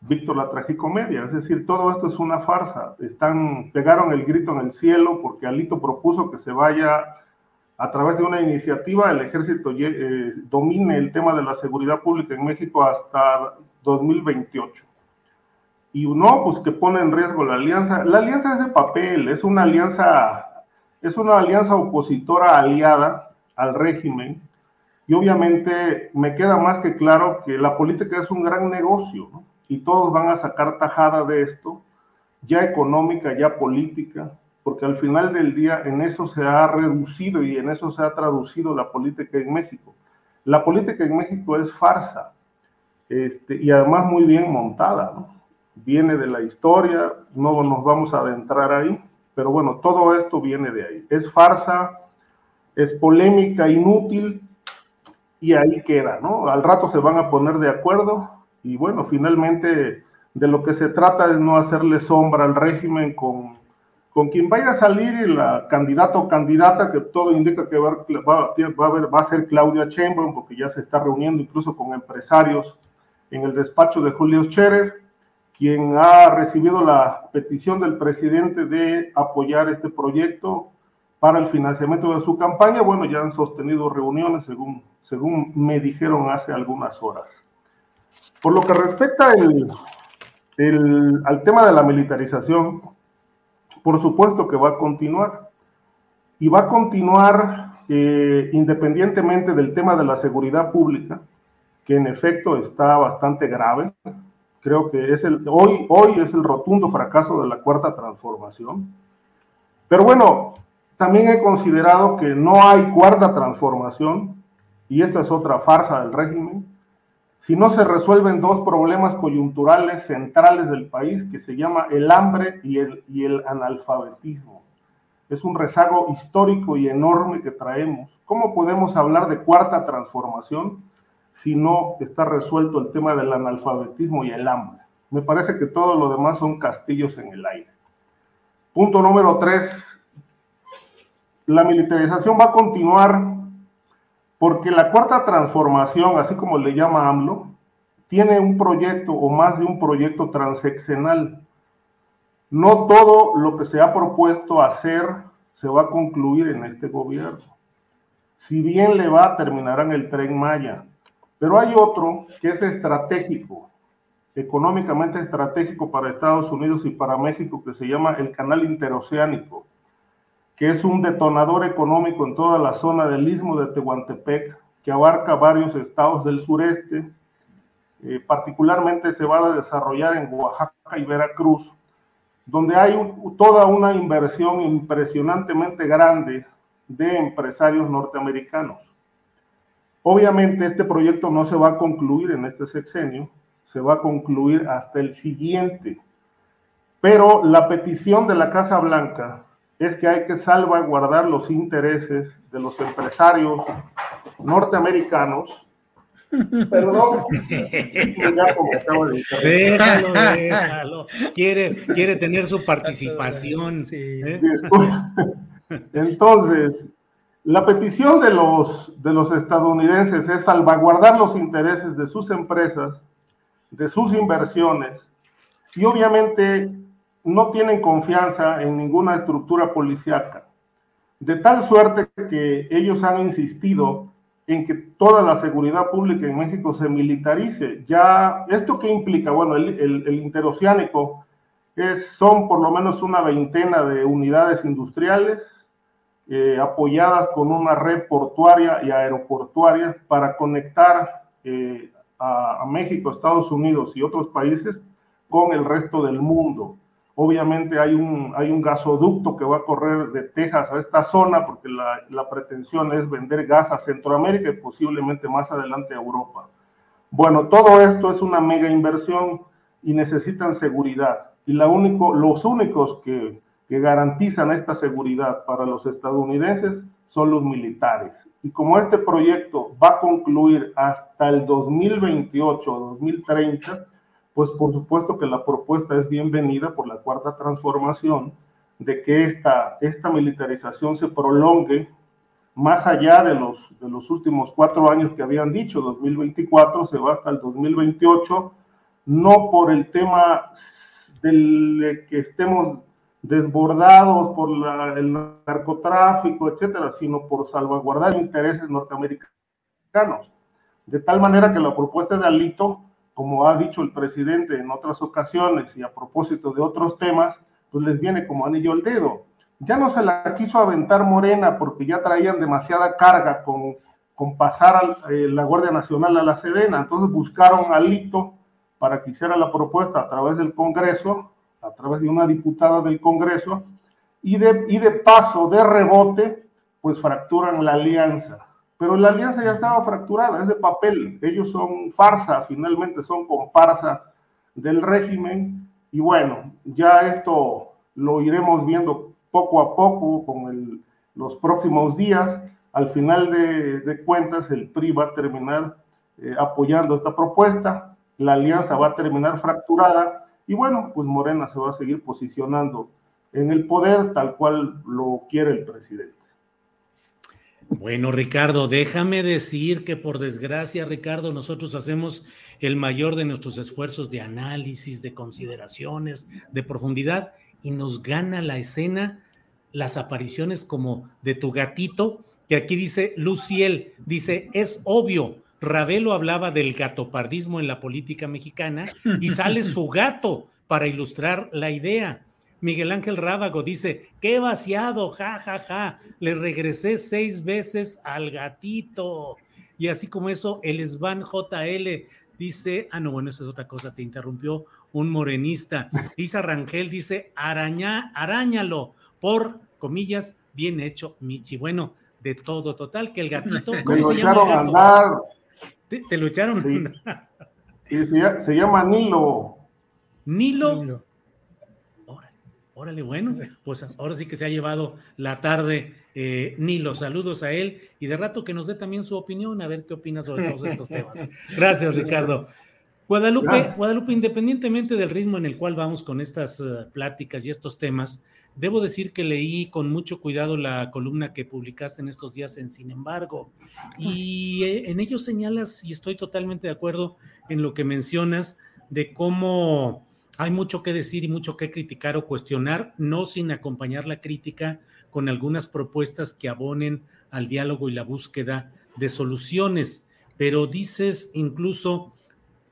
Víctor la tragicomedia. Es decir, todo esto es una farsa. Están, pegaron el grito en el cielo porque Alito propuso que se vaya a través de una iniciativa, el ejército eh, domine el tema de la seguridad pública en México hasta 2028. Y no, pues que pone en riesgo la alianza. La alianza es de papel, es una alianza, es una alianza opositora aliada al régimen y obviamente me queda más que claro que la política es un gran negocio y todos van a sacar tajada de esto, ya económica, ya política, porque al final del día en eso se ha reducido y en eso se ha traducido la política en México. La política en México es farsa este, y además muy bien montada. viene de la historia, no nos vamos a adentrar ahí, pero bueno, todo esto viene de ahí. Es farsa, es polémica, inútil, y ahí queda, ¿no? Al rato se van a poner de acuerdo y bueno, finalmente de lo que se trata es no hacerle sombra al régimen con, con quien vaya a salir el candidato o candidata, que todo indica que va, va, va, va a ser Claudia Sheinbaum, porque ya se está reuniendo incluso con empresarios en el despacho de Julio Scherer, quien ha recibido la petición del presidente de apoyar este proyecto para el financiamiento de su campaña. Bueno, ya han sostenido reuniones, según, según me dijeron hace algunas horas. Por lo que respecta el, el, al tema de la militarización, por supuesto que va a continuar. Y va a continuar eh, independientemente del tema de la seguridad pública, que en efecto está bastante grave. Creo que es el, hoy, hoy es el rotundo fracaso de la cuarta transformación. Pero bueno, también he considerado que no hay cuarta transformación, y esta es otra farsa del régimen, si no se resuelven dos problemas coyunturales centrales del país que se llama el hambre y el, y el analfabetismo. Es un rezago histórico y enorme que traemos. ¿Cómo podemos hablar de cuarta transformación si no está resuelto el tema del analfabetismo y el hambre? Me parece que todo lo demás son castillos en el aire. Punto número tres. La militarización va a continuar porque la cuarta transformación, así como le llama AMLO, tiene un proyecto o más de un proyecto transeccional. No todo lo que se ha propuesto hacer se va a concluir en este gobierno. Si bien le va, terminarán el tren Maya. Pero hay otro que es estratégico, económicamente estratégico para Estados Unidos y para México, que se llama el Canal Interoceánico que es un detonador económico en toda la zona del istmo de Tehuantepec, que abarca varios estados del sureste. Eh, particularmente se va a desarrollar en Oaxaca y Veracruz, donde hay toda una inversión impresionantemente grande de empresarios norteamericanos. Obviamente este proyecto no se va a concluir en este sexenio, se va a concluir hasta el siguiente. Pero la petición de la Casa Blanca es que hay que salvaguardar los intereses de los empresarios norteamericanos. Perdón, déjalo, déjalo. Quiere, quiere tener su participación. ¿eh? Entonces, la petición de los, de los estadounidenses es salvaguardar los intereses de sus empresas, de sus inversiones y obviamente no tienen confianza en ninguna estructura policíaca, de tal suerte que ellos han insistido en que toda la seguridad pública en México se militarice. Ya, ¿esto qué implica? Bueno, el, interoceánico es, son por lo menos una veintena de unidades industriales eh, apoyadas con una red portuaria y aeroportuaria para conectar eh, a, a México, Estados Unidos y otros países con el resto del mundo. Obviamente hay un, hay un gasoducto que va a correr de Texas a esta zona porque la, la pretensión es vender gas a Centroamérica y posiblemente más adelante a Europa. Bueno, todo esto es una mega inversión y necesitan seguridad. Y la único, los únicos que, que garantizan esta seguridad para los estadounidenses son los militares. Y como este proyecto va a concluir hasta el 2028 o 2030, pues por supuesto que la propuesta es bienvenida por la cuarta transformación de que esta, esta militarización se prolongue más allá de los, de los últimos cuatro años que habían dicho, 2024 se va hasta el 2028, no por el tema del que estemos desbordados por el narcotráfico, etcétera, sino por salvaguardar intereses norteamericanos. De tal manera que la propuesta de Alito como ha dicho el presidente en otras ocasiones y a propósito de otros temas, pues les viene como anillo al dedo. Ya no se la quiso aventar Morena porque ya traían demasiada carga con, con pasar a eh, la Guardia Nacional a la Serena, entonces buscaron a Lito para que hiciera la propuesta a través del Congreso, a través de una diputada del Congreso, y de, y de paso, de rebote, pues fracturan la alianza. Pero la alianza ya estaba fracturada, es de papel. Ellos son farsa, finalmente son comparsa del régimen Y bueno, ya esto lo iremos viendo poco a poco con los próximos días. Al final de, cuentas, el PRI va a terminar eh, apoyando esta propuesta, la alianza va a terminar fracturada y bueno, pues Morena se va a seguir posicionando en el poder tal cual lo quiere el presidente. Bueno, Ricardo, déjame decir que por desgracia, Ricardo, nosotros hacemos el mayor de nuestros esfuerzos de análisis, de consideraciones, de profundidad, y nos gana la escena las apariciones como de tu gatito, que aquí dice Luciel, dice, es obvio, Ravelo hablaba del gatopardismo en la política mexicana y sale su gato para ilustrar la idea. Miguel Ángel Rábago dice, qué vaciado, ja, ja, ja, le regresé seis veces al gatito. Y así como eso, el Svan JL dice, ah, no, bueno, esa es otra cosa, te interrumpió un morenista. Lisa Rangel dice, araña, arañalo, por comillas, bien hecho, Michi. Bueno, de todo, total, que el gatito, ¿cómo se llama? ¿Te, lo echaron? se, llama Nilo. Nilo. Órale, bueno, pues ahora sí que se ha llevado la tarde eh, Nilo. Saludos a él y de rato que nos dé también su opinión, a ver qué opina sobre todos estos temas. Gracias, Ricardo. Guadalupe, Guadalupe, independientemente del ritmo en el cual vamos con estas eh, pláticas y estos temas, debo decir que leí con mucho cuidado la columna que publicaste en estos días en Sin embargo, y eh, en ello señalas, y estoy totalmente de acuerdo en lo que mencionas, de cómo hay mucho que decir y mucho que criticar o cuestionar, no sin acompañar la crítica con algunas propuestas que abonen al diálogo y la búsqueda de soluciones. Pero dices incluso,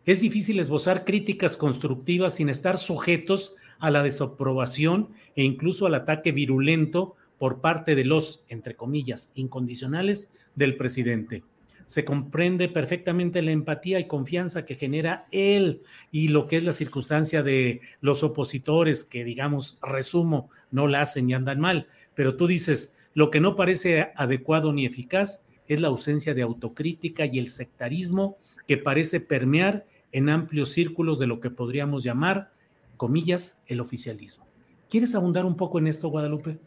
es difícil esbozar críticas constructivas sin estar sujetos a la desaprobación e incluso al ataque virulento por parte de los, entre comillas, incondicionales del presidente se comprende perfectamente la empatía y confianza que genera él y lo que es la circunstancia de los opositores que, digamos, resumo, no la hacen y andan mal. Pero tú dices, lo que no parece adecuado ni eficaz es la ausencia de autocrítica y el sectarismo que parece permear en amplios círculos de lo que podríamos llamar, comillas, el oficialismo. ¿Quieres abundar un poco en esto, Guadalupe?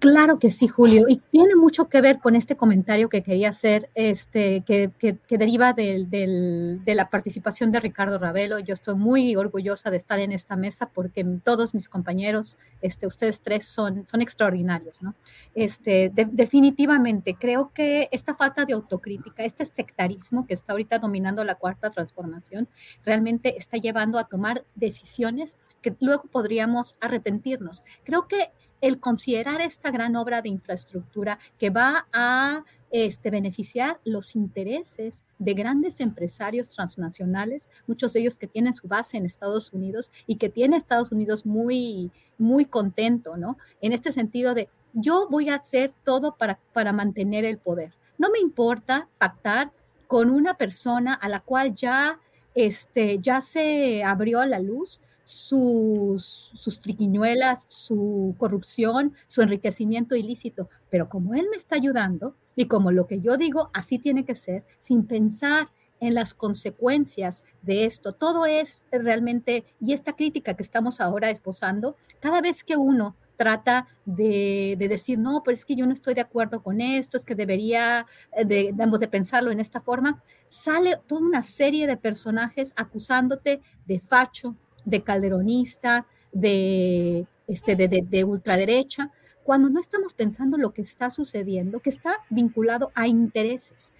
Claro que sí, Julio, y tiene mucho que ver con este comentario que quería hacer, este, que, deriva de la participación de Ricardo Ravelo. Yo estoy muy orgullosa de estar en esta mesa porque todos mis compañeros, este, ustedes tres, son, son extraordinarios, ¿no? Este, definitivamente, creo que esta falta de autocrítica, este sectarismo que está ahorita dominando la cuarta transformación, realmente está llevando a tomar decisiones que luego podríamos arrepentirnos. Creo que el considerar esta gran obra de infraestructura que va a este, beneficiar los intereses de grandes empresarios transnacionales, muchos de ellos que tienen su base en Estados Unidos y que tiene Estados Unidos muy, muy contento, ¿no? En este sentido de yo voy a hacer todo para, para mantener el poder. No me importa pactar con una persona a la cual ya, este, ya se abrió la luz sus, sus triquiñuelas, su corrupción, su enriquecimiento ilícito, pero como él me está ayudando y como lo que yo digo así tiene que ser, sin pensar en las consecuencias de esto. Todo es realmente, y esta crítica que estamos ahora esposando, cada vez que uno trata de, decir, no, pero es que yo no estoy de acuerdo con esto, es que debería, eh, de, de pensarlo en esta forma, sale toda una serie de personajes acusándote de facho, de calderonista, de, este, de, ultraderecha, cuando no estamos pensando lo que está sucediendo, que está vinculado a intereses,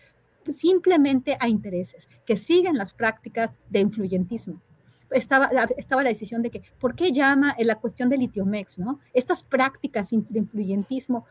simplemente a intereses, que siguen las prácticas de influyentismo. Estaba, estaba la decisión de que, ¿por qué llama en la cuestión del litiomex, no? Estas prácticas de influyentismo,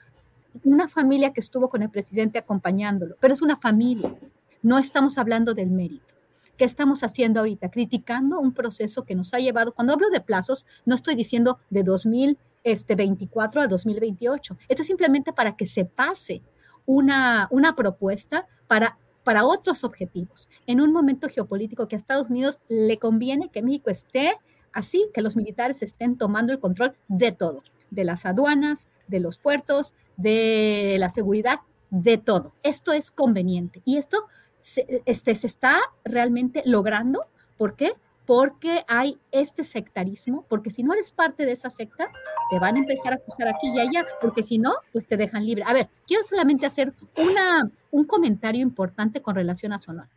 una familia que estuvo con el presidente acompañándolo, pero es una familia, no estamos hablando del mérito. ¿Qué estamos haciendo ahorita? Criticando un proceso que nos ha llevado, cuando hablo de plazos, no estoy diciendo de 2024 a 2028. Esto es simplemente para que se pase una, una propuesta para para otros objetivos. En un momento geopolítico que a Estados Unidos le conviene que México esté así, que los militares estén tomando el control de todo, de las aduanas, de los puertos, de la seguridad, de todo. Esto es conveniente y esto se, este, se está realmente logrando. ¿Por qué? porque hay este sectarismo, porque si no eres parte de esa secta, te van a empezar a acusar aquí y allá, porque si no, pues te dejan libre. A ver, quiero solamente hacer una, un comentario importante con relación a Sonora.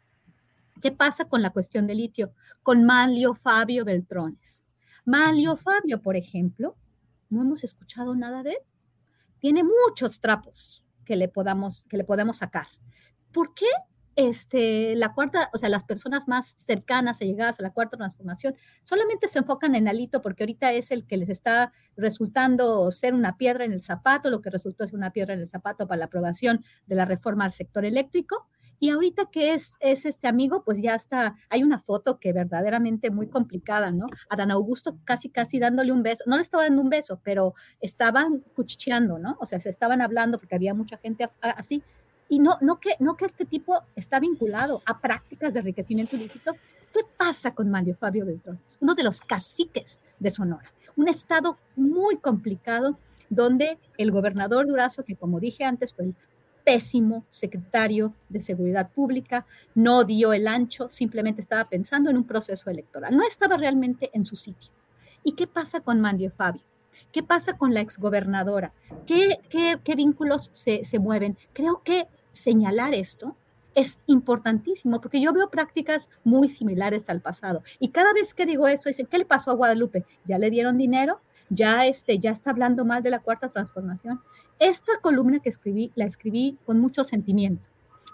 ¿Qué pasa con la cuestión del litio? Con Manlio Fabio Beltrones. Manlio Fabio, por ejemplo, no hemos escuchado nada de él. Tiene muchos trapos que le podamos, que le podemos sacar. ¿Por qué este, la cuarta, o sea, las personas más cercanas y llegadas a la cuarta transformación solamente se enfocan en Alito porque ahorita es el que les está resultando ser una piedra en el zapato, lo que resultó ser una piedra en el zapato para la aprobación de la reforma al sector eléctrico. Y ahorita que es, es este amigo, pues ya está, hay una foto que verdaderamente muy complicada, ¿no? Adán Augusto casi, casi dándole un beso, no le estaba dando un beso, pero estaban cuchicheando, ¿no? O sea, se estaban hablando porque había mucha gente así y no, no, que, no que este tipo está vinculado a prácticas de enriquecimiento ilícito. ¿Qué pasa con Mario Fabio Beltrones? Uno de los caciques de Sonora, un estado muy complicado donde el gobernador Durazo, que como dije antes fue el pésimo secretario de Seguridad Pública, no dio el ancho, simplemente estaba pensando en un proceso electoral, no estaba realmente en su sitio. ¿Y qué pasa con Mario Fabio? ¿Qué pasa con la exgobernadora? ¿Qué, qué, qué vínculos se, se mueven? Creo que señalar esto es importantísimo porque yo veo prácticas muy similares al pasado. Y cada vez que digo eso, dicen, ¿qué le pasó a Guadalupe? ¿Ya le dieron dinero? ¿Ya, este, ya está hablando mal de la cuarta transformación? Esta columna que escribí, la escribí con mucho sentimiento.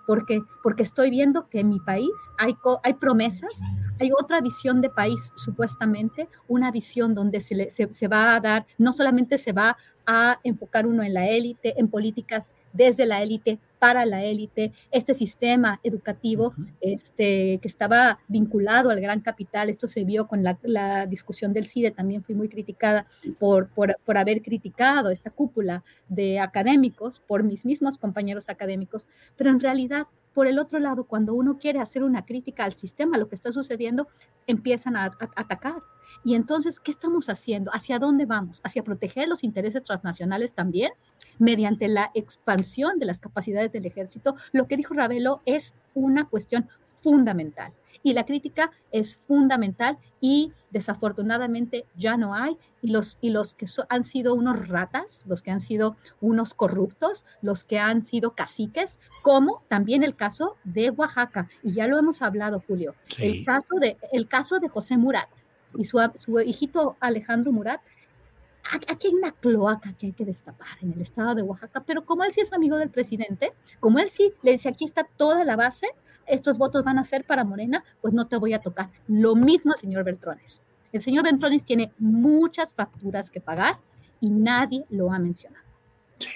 porque Porque estoy viendo que en mi país hay, hay promesas, hay otra visión de país, supuestamente, una visión donde se, se, se va a dar, no solamente se va a enfocar uno en la élite, en políticas desde la élite para la élite, este sistema educativo este, que estaba vinculado al gran capital, esto se vio con la, discusión del CIDE, también fui muy criticada por, por, por, haber criticado esta cúpula de académicos, por mis mismos compañeros académicos, pero en realidad por el otro lado, cuando uno quiere hacer una crítica al sistema, lo que está sucediendo, empiezan a, atacar. Y entonces, ¿qué estamos haciendo? ¿Hacia dónde vamos? ¿Hacia proteger los intereses transnacionales también? Mediante la expansión de las capacidades del ejército. Lo que dijo Ravelo es una cuestión fundamental y la crítica es fundamental y desafortunadamente ya no hay. Y los, y los que han sido unos ratas, los que han sido unos corruptos, los que han sido caciques, como también el caso de Oaxaca. Y ya lo hemos hablado Julio, el, caso de, el caso de José Murat y su, su hijito Alejandro Murat aquí hay una cloaca que hay que destapar en el estado de Oaxaca, pero como él sí es amigo del presidente, como él sí le dice, aquí está toda la base, estos votos van a ser para Morena, pues no te voy a tocar. Lo mismo señor Beltrones. El señor Beltrones tiene muchas facturas que pagar y nadie lo ha mencionado. Sí.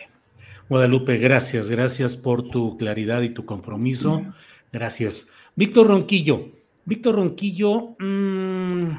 Guadalupe, gracias, gracias por tu claridad y tu compromiso. Gracias. Víctor Ronquillo, Víctor Ronquillo, mmm,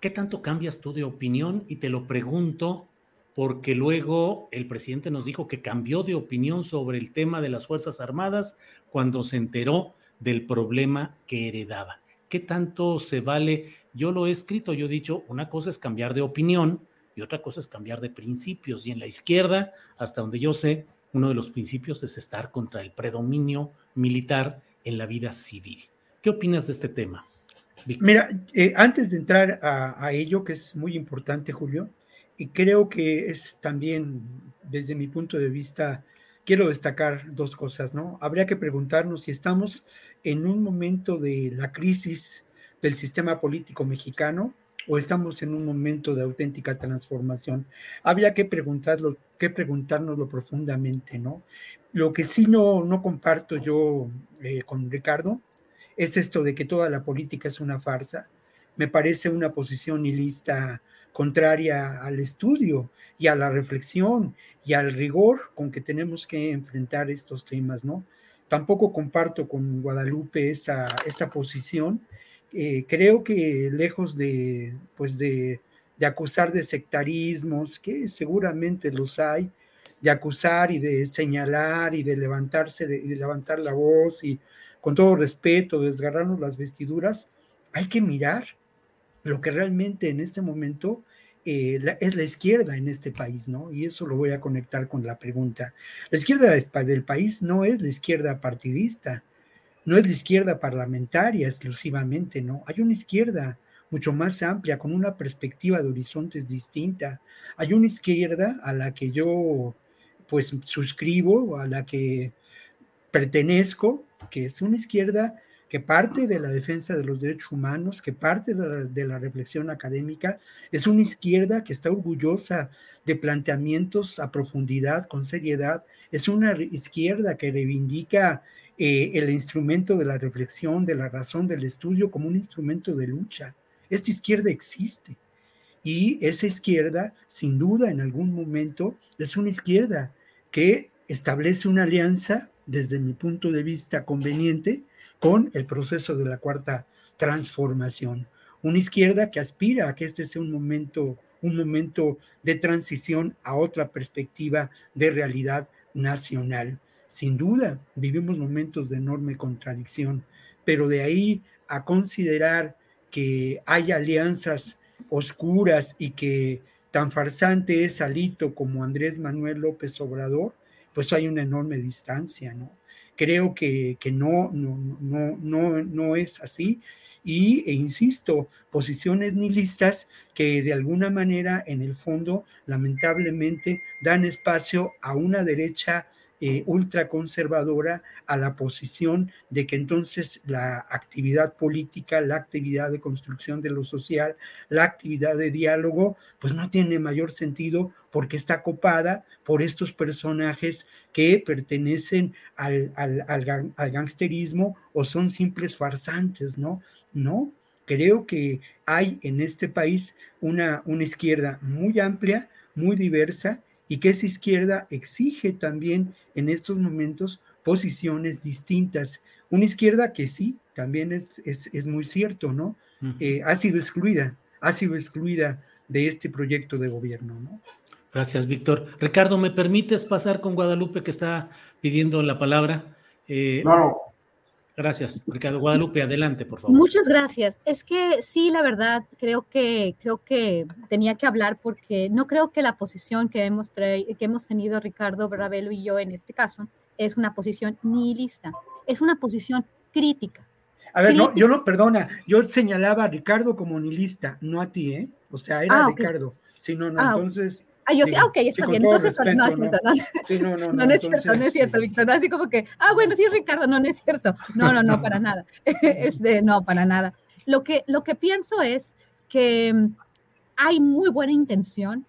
¿qué tanto cambias tú de opinión? Y te lo pregunto porque luego el presidente nos dijo que cambió de opinión sobre el tema de las Fuerzas Armadas cuando se enteró del problema que heredaba. ¿Qué tanto se vale? Yo lo he escrito, yo he dicho, una cosa es cambiar de opinión y otra cosa es cambiar de principios. Y en la izquierda, hasta donde yo sé, uno de los principios es estar contra el predominio militar en la vida civil. ¿Qué opinas de este tema? Mira, eh, antes de entrar a, ello, que es muy importante, Julio, y creo que es también, desde mi punto de vista, quiero destacar dos cosas, ¿no? Habría que preguntarnos si estamos en un momento de la crisis del sistema político mexicano o estamos en un momento de auténtica transformación. Habría que preguntarlo, que preguntárnoslo profundamente, ¿no? Lo que sí no, no comparto yo eh, con Ricardo es esto de que toda la política es una farsa. Me parece una posición ilista contraria al estudio y a la reflexión y al rigor con que tenemos que enfrentar estos temas, ¿no? Tampoco comparto con Guadalupe esa, esta posición. Eh, creo que lejos de, pues de, de acusar de sectarismos, que seguramente los hay, de acusar y de señalar y de levantarse, y de levantar la voz y con todo respeto, desgarrarnos las vestiduras, hay que mirar lo que realmente en este momento eh, es la izquierda en este país, ¿no? Y eso lo voy a conectar con la pregunta. La izquierda del país no es la izquierda partidista. no es la izquierda parlamentaria exclusivamente, ¿no? Hay una izquierda mucho más amplia, con una perspectiva de horizontes distinta. Hay una izquierda a la que yo pues suscribo, a la que pertenezco, que es una izquierda que parte de la defensa de los derechos humanos, que parte de la, reflexión académica, es una izquierda que está orgullosa de planteamientos a profundidad, con seriedad, es una izquierda que reivindica eh, el instrumento de la reflexión, de la razón, del estudio como un instrumento de lucha. Esta izquierda existe y esa izquierda, sin duda, en algún momento, es una izquierda que establece una alianza, desde mi punto de vista conveniente, con el proceso de la cuarta transformación. Una izquierda que aspira a que este sea un momento, un momento de transición a otra perspectiva de realidad nacional. Sin duda, vivimos momentos de enorme contradicción, pero de ahí a considerar que hay alianzas oscuras y que tan farsante es Alito como Andrés Manuel López Obrador, pues hay una enorme distancia, ¿no? Creo que, que no, no, no, no, no es así. Y, e insisto, posiciones nihilistas que de alguna manera, en el fondo, lamentablemente, dan espacio a una derecha eh, ultraconservadora a la posición de que entonces la actividad política, la actividad de construcción de lo social, la actividad de diálogo, pues no tiene mayor sentido porque está copada por estos personajes que pertenecen al, al, al, gangsterismo o son simples farsantes, ¿no? No, creo que hay en este país una, una izquierda muy amplia, muy diversa, y que esa izquierda exige también en estos momentos posiciones distintas. Una izquierda que sí, también es, es, muy cierto, ¿no? Eh, ha sido excluida, ha sido excluida de este proyecto de gobierno, ¿no? Gracias, Víctor. Ricardo, ¿me permites pasar con Guadalupe que está pidiendo la palabra? Eh, claro. Gracias, Ricardo. Guadalupe, adelante, por favor. Muchas gracias. Es que sí, la verdad, creo que, creo que tenía que hablar porque no creo que la posición que hemos, que hemos tenido Ricardo Bravelo y yo en este caso es una posición nihilista, es una posición crítica. A ver, no, yo no, perdona, yo señalaba a Ricardo como nihilista, no a ti, ¿eh? O sea, era ah, Ricardo. Sí, no, no, ah, entonces Ah, yo sí, ah, ok, está bien. Entonces, no, es cierto, no. Sí, no, no, no, no, es cierto, no es cierto, Víctor. Así como que, ah, bueno, sí, Ricardo, no, no es cierto. No, no, no, para nada. Este, no, para nada. Lo que, lo que pienso es que mm, hay muy buena intención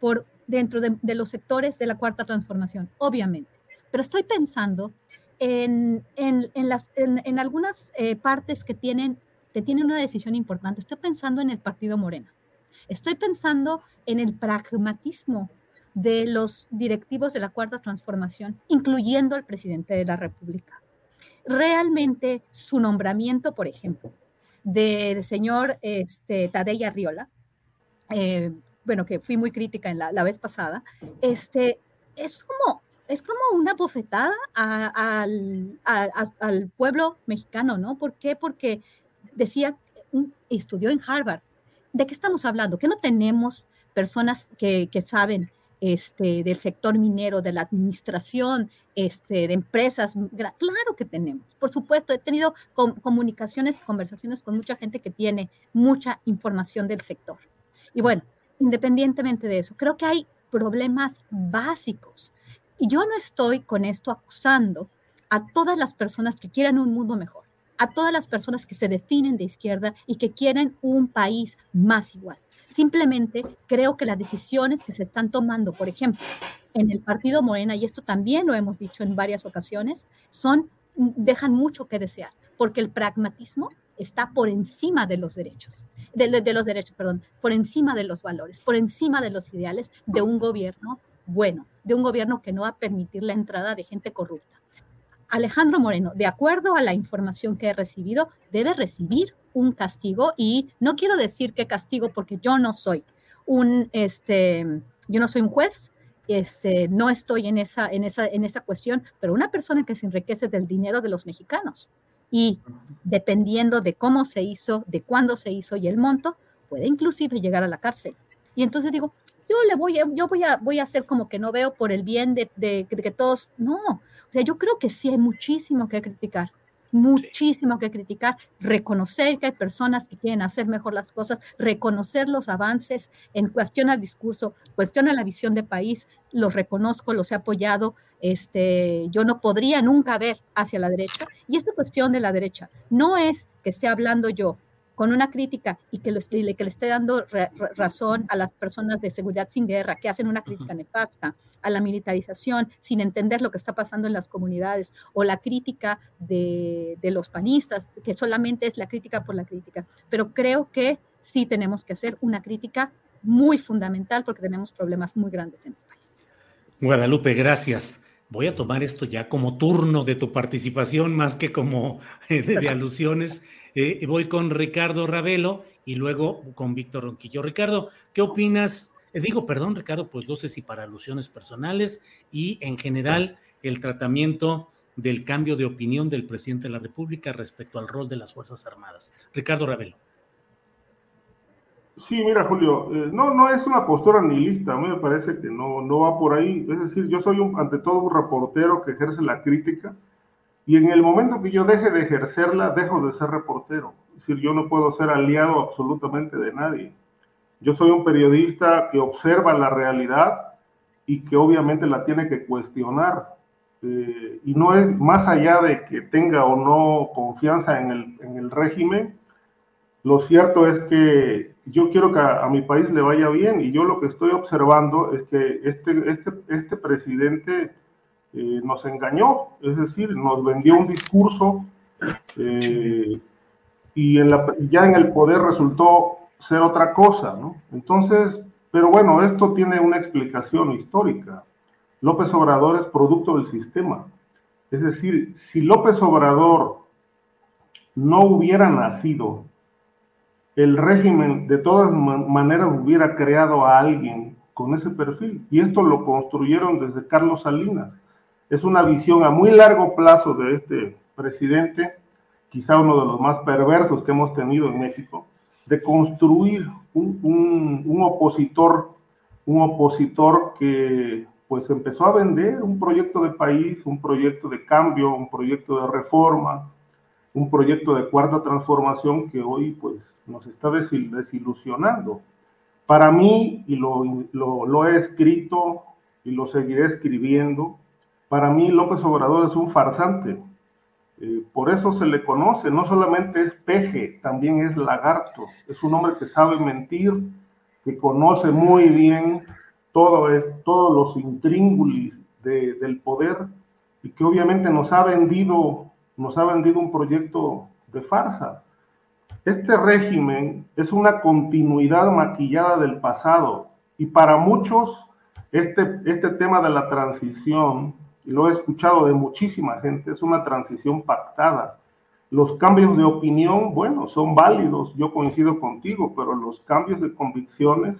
por dentro de, de los sectores de la cuarta transformación, obviamente. Pero estoy pensando en, en, en, las, en algunas eh, partes que tienen, que tienen una decisión importante. Estoy pensando en el partido Morena. Estoy pensando en el pragmatismo de los directivos de la Cuarta Transformación, incluyendo al presidente de la República. Realmente su nombramiento, por ejemplo, del señor este, Tadei Arriola, eh, bueno, que fui muy crítica en la, vez pasada, este, es como es como una bofetada al, al, pueblo mexicano, ¿no? ¿Por qué? Porque decía, estudió en Harvard, ¿de qué estamos hablando? Que no tenemos personas que, saben este, del sector minero, de la administración, este, de empresas. Claro que tenemos, por supuesto. He tenido comunicaciones y conversaciones con mucha gente que tiene mucha información del sector. Y bueno, independientemente de eso, creo que hay problemas básicos. Y yo no estoy con esto acusando a todas las personas que quieran un mundo mejor a todas las personas que se definen de izquierda y que quieren un país más igual. Simplemente creo que las decisiones que se están tomando, por ejemplo, en el partido Morena, y esto también lo hemos dicho en varias ocasiones, son, dejan mucho que desear, porque el pragmatismo está por encima de los derechos, de, los derechos, perdón, por encima de los valores, por encima de los ideales de un gobierno bueno, de un gobierno que no va a permitir la entrada de gente corrupta Alejandro Moreno, de acuerdo a la información que he recibido, debe recibir un castigo y no quiero decir qué castigo porque yo no soy un, este, yo no soy un juez, este, no estoy en esa, en, esa, en esa cuestión, pero una persona que se enriquece del dinero de los mexicanos y dependiendo de cómo se hizo, de cuándo se hizo y el monto, puede inclusive llegar a la cárcel. Y entonces digo, yo le voy a, yo voy a, voy a hacer como que no veo por el bien de, de, que todos, no, o sea, yo creo que sí hay muchísimo que criticar, muchísimo que criticar, reconocer que hay personas que quieren hacer mejor las cosas, reconocer los avances en cuestión al discurso, cuestión a la visión de país, los reconozco, los he apoyado, este, yo no podría nunca ver hacia la derecha. Y esta cuestión de la derecha no es que esté hablando yo con una crítica y que, que le esté dando razón a las personas de seguridad sin guerra, que hacen una crítica nefasta, a la militarización sin entender lo que está pasando en las comunidades, o la crítica de, de los panistas, que solamente es la crítica por la crítica. Pero creo que sí tenemos que hacer una crítica muy fundamental porque tenemos problemas muy grandes en el país. Guadalupe, gracias. Voy a tomar esto ya como turno de tu participación más que como de, de alusiones. Eh, voy con Ricardo Ravelo y luego con Víctor Ronquillo. Ricardo, ¿qué opinas? Eh, digo, perdón, Ricardo, pues no sé si para alusiones personales y en general el tratamiento del cambio de opinión del presidente de la República respecto al rol de las Fuerzas Armadas. Ricardo Ravelo. Sí, mira, Julio, eh, no, no es una postura nihilista, a mí me parece que no, no va por ahí. Es decir, yo soy un, ante todo un reportero que ejerce la crítica y en el momento que yo deje de ejercerla, dejo de ser reportero. Es decir, yo no puedo ser aliado absolutamente de nadie. Yo soy un periodista que observa la realidad y que obviamente la tiene que cuestionar. Eh, y no es más allá de que tenga o no confianza en el, en el régimen, lo cierto es que yo quiero que a, a, mi país le vaya bien y yo lo que estoy observando es que este, este, este presidente eh, nos engañó, es decir, nos vendió un discurso eh, y ya en el poder resultó ser otra cosa, ¿no? Entonces, pero bueno, esto tiene una explicación histórica. López Obrador es producto del sistema. Es decir, si López Obrador no hubiera nacido, el régimen de todas maneras hubiera creado a alguien con ese perfil. Y esto lo construyeron desde Carlos Salinas es una visión a muy largo plazo de este presidente, quizá uno de los más perversos que hemos tenido en México, de construir un, un, opositor, un opositor que pues empezó a vender un proyecto de país, un proyecto de cambio, un proyecto de reforma, un proyecto de cuarta transformación que hoy pues nos está desilusionando. Para mí, y lo, lo, lo he escrito y lo seguiré escribiendo, para mí López Obrador es un farsante. Eh, por eso se le conoce, no solamente es peje, también es lagarto. Es un hombre que sabe mentir, que conoce muy bien todo es, todos los intríngulis de, del poder y que obviamente nos ha vendido, nos ha vendido un proyecto de farsa. Este régimen es una continuidad maquillada del pasado y para muchos este, este tema de la transición y lo he escuchado de muchísima gente, es una transición pactada. Los cambios de opinión, bueno, son válidos, yo coincido contigo, pero los cambios de convicciones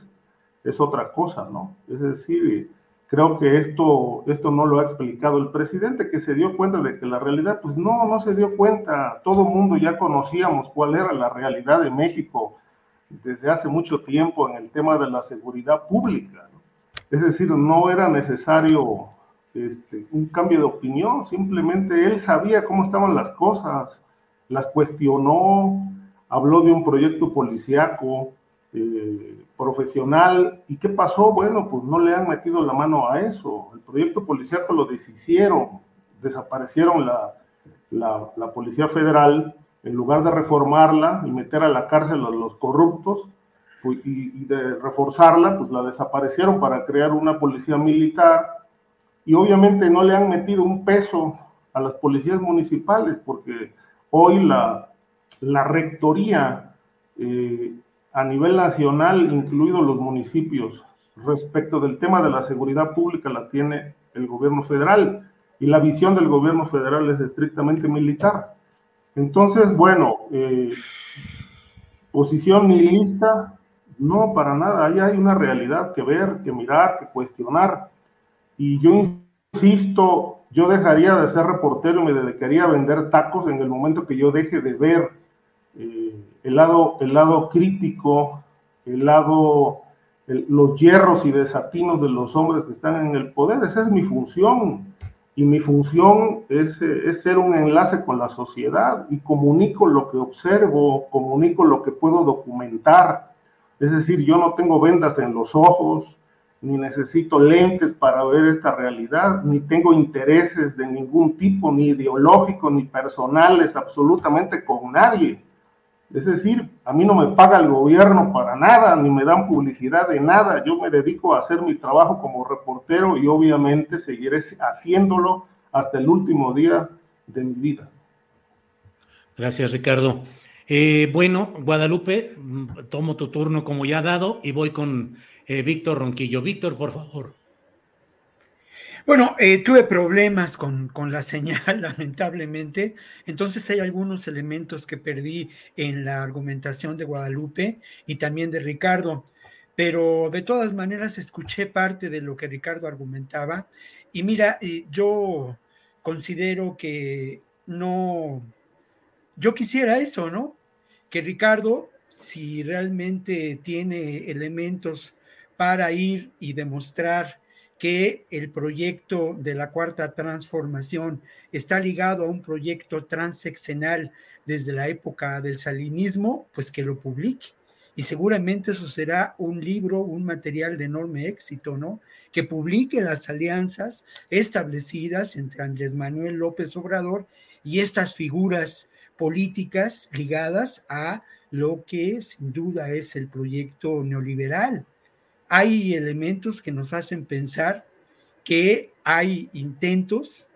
es otra cosa, ¿no? Es decir, creo que esto, esto no lo ha explicado el presidente, que se dio cuenta de que la realidad, pues no, no se dio cuenta. Todo el mundo ya conocíamos cuál era la realidad de México desde hace mucho tiempo en el tema de la seguridad pública. ¿no? Es decir, no era necesario este, un cambio de opinión, simplemente él sabía cómo estaban las cosas, las cuestionó, habló de un proyecto policíaco eh, profesional. ¿Y qué pasó? Bueno, pues no le han metido la mano a eso. El proyecto policíaco lo deshicieron, desaparecieron la, la, Policía Federal, en lugar de reformarla y meter a la cárcel a los corruptos, pues, y de reforzarla, pues la desaparecieron para crear una policía militar y obviamente no le han metido un peso a las policías municipales porque hoy la, la rectoría eh, a nivel nacional, incluidos los municipios, respecto del tema de la seguridad pública la tiene el gobierno federal y la visión del gobierno federal es estrictamente militar. Entonces, bueno, eh, posición nihilista, no, para nada, ahí hay una realidad que ver, que mirar, que cuestionar. Y yo insisto, yo dejaría de ser reportero y me dedicaría a vender tacos en el momento que yo deje de ver eh, el, lado, el lado crítico, el lado, los hierros y desatinos de los hombres que están en el poder. Esa es mi función. y mi función es, es, ser un enlace con la sociedad y comunico lo que observo, comunico lo que puedo documentar. Es decir, yo no tengo vendas en los ojos, ni necesito lentes para ver esta realidad, ni tengo intereses de ningún tipo, ni ideológicos, ni personales, absolutamente con nadie. Es decir, a mí no me paga el gobierno para nada, ni me dan publicidad de nada. Yo me dedico a hacer mi trabajo como reportero y obviamente seguiré haciéndolo hasta el último día de mi vida. Gracias, Ricardo. Eh, bueno, Guadalupe, mm, tomo tu turno como ya dado y voy con eh, Víctor Ronquillo. Víctor, por favor. Bueno, eh, tuve problemas con, la señal, lamentablemente. Entonces hay algunos elementos que perdí en la argumentación de Guadalupe y también de Ricardo. Pero de todas maneras escuché parte de lo que Ricardo argumentaba. Y mira, eh, yo considero que no, yo quisiera eso, ¿no? Que Ricardo, si realmente tiene elementos para ir y demostrar que el proyecto de la cuarta transformación está ligado a un proyecto transeccional desde la época del salinismo, pues que lo publique. Y seguramente eso será un libro, un material de enorme éxito, ¿no? Que publique las alianzas establecidas entre Andrés Manuel López Obrador y estas figuras políticas ligadas a lo que sin duda es el proyecto neoliberal hay elementos que nos hacen pensar que hay intentos,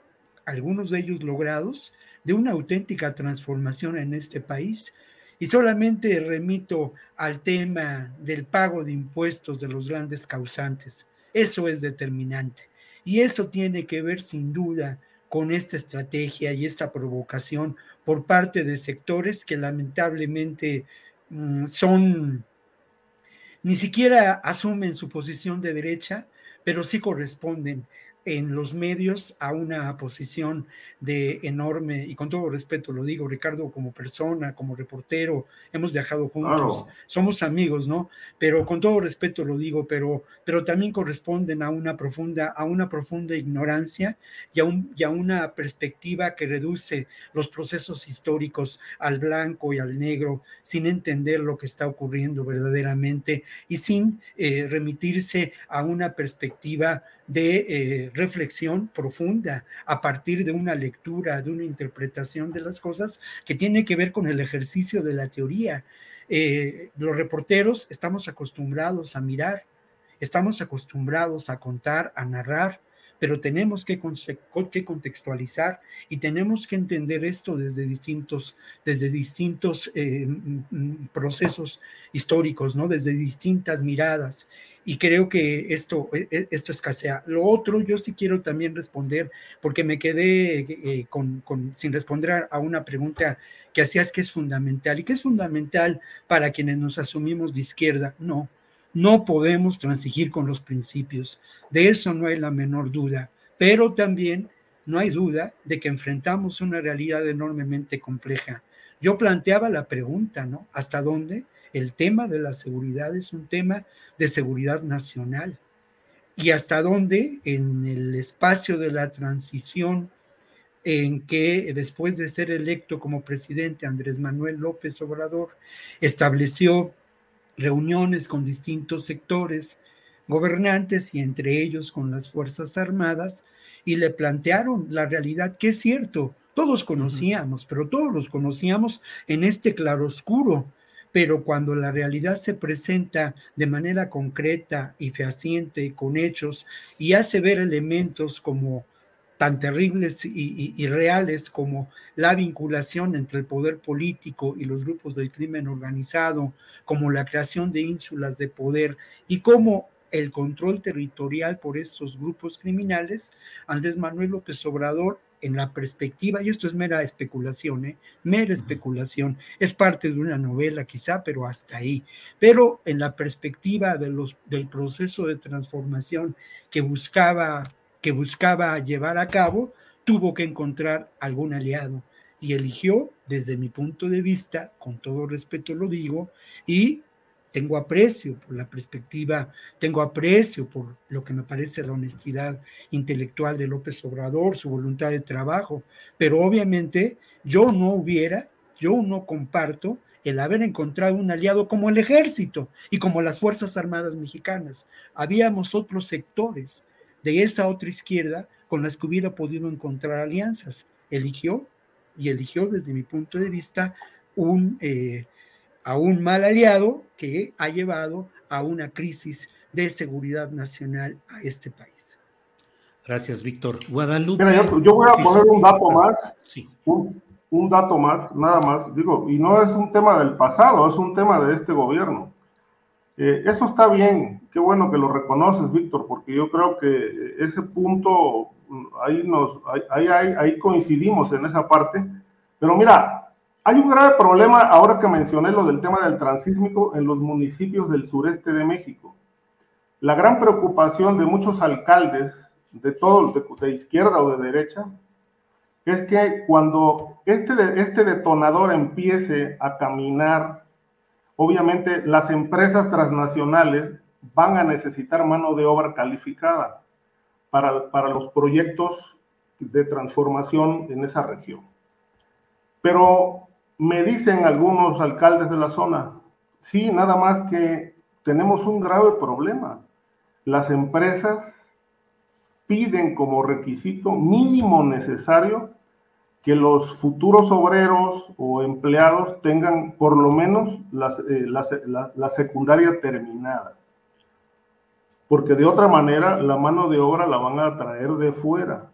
algunos de ellos logrados, de una auténtica transformación en este país. Y solamente remito al tema del pago de impuestos de los grandes causantes. Eso es determinante. Y eso tiene que ver sin duda con esta estrategia y esta provocación por parte de sectores que lamentablemente mm, son ni siquiera asumen su posición de derecha, pero sí corresponden en los medios a una posición de enorme, y con todo respeto lo digo, Ricardo, como persona, como reportero, hemos viajado juntos, somos amigos, ¿no? Pero con todo respeto lo digo, pero, pero también corresponden a una profunda, a una profunda ignorancia y a, un, y a una perspectiva que reduce los procesos históricos al blanco y al negro, sin entender lo que está ocurriendo verdaderamente y sin eh, remitirse a una perspectiva de eh, reflexión profunda a partir de una lectura, de una interpretación de las cosas que tiene que ver con el ejercicio de la teoría. Eh, los reporteros estamos acostumbrados a mirar, estamos acostumbrados a contar, a narrar, pero tenemos que, que, contextualizar y tenemos que entender esto desde distintos, desde distintos eh, procesos históricos, ¿no? desde distintas miradas y creo que esto, e, e, esto escasea. Lo otro, yo sí quiero también responder, porque me quedé eh, con, sin responder a una pregunta que hacías que es fundamental y que es fundamental para quienes nos asumimos de izquierda. No, no podemos transigir con los principios, de eso no hay la menor duda, pero también no hay duda de que enfrentamos una realidad enormemente compleja. Yo planteaba la pregunta, ¿no? ¿Hasta dónde? El tema de la seguridad es un tema de seguridad nacional. Y hasta dónde en el espacio de la transición en que después de ser electo como presidente Andrés Manuel López Obrador estableció reuniones con distintos sectores gobernantes y entre ellos con las Fuerzas Armadas y le plantearon la realidad que es cierto, todos conocíamos, pero todos los conocíamos en este claroscuro pero cuando la realidad se presenta de manera concreta y fehaciente, con hechos, y hace ver elementos como tan terribles y, reales como la vinculación entre el poder político y los grupos del crimen organizado, como la creación de ínsulas de poder y como el control territorial por estos grupos criminales, Andrés Manuel López Obrador en la perspectiva, y esto es mera especulación, ¿eh? mera especulación, es parte de una novela quizá, pero hasta ahí. Pero en la perspectiva de los, del proceso de transformación que buscaba, que buscaba llevar a cabo, tuvo que encontrar algún aliado y eligió, desde mi punto de vista, con todo respeto lo digo, y tengo aprecio por la perspectiva, tengo aprecio por lo que me parece la honestidad intelectual de López Obrador, su voluntad de trabajo, pero obviamente yo no hubiera, yo no comparto el haber encontrado un aliado como el ejército y como las Fuerzas Armadas mexicanas. Habíamos otros sectores de esa otra izquierda con las que hubiera podido encontrar alianzas. Eligió, y eligió desde mi punto de vista, un, eh, a un mal aliado que ha llevado a una crisis de seguridad nacional a este país. Gracias, Víctor. Guadalupe. yo, voy a poner un dato más. Sí. Un, dato más, nada más. Digo, y no es un tema del pasado, es un tema de este gobierno. Eh, eso está bien, qué bueno que lo reconoces, Víctor, porque yo creo que ese punto, ahí, nos, ahí, ahí, ahí coincidimos en esa parte. Pero mira, hay un grave problema, ahora que mencioné lo del tema del transísmico, en los municipios del sureste de México. La gran preocupación de muchos alcaldes, de todo, de, izquierda o de derecha, es que cuando este, este detonador empiece a caminar, obviamente las empresas transnacionales van a necesitar mano de obra calificada para, para los proyectos de transformación en esa región. Pero me dicen algunos alcaldes de la zona, sí, nada más que tenemos un grave problema. Las empresas piden como requisito mínimo necesario que los futuros obreros o empleados tengan por lo menos eh, la, secundaria terminada. Porque de otra manera la mano de obra la van a traer de fuera.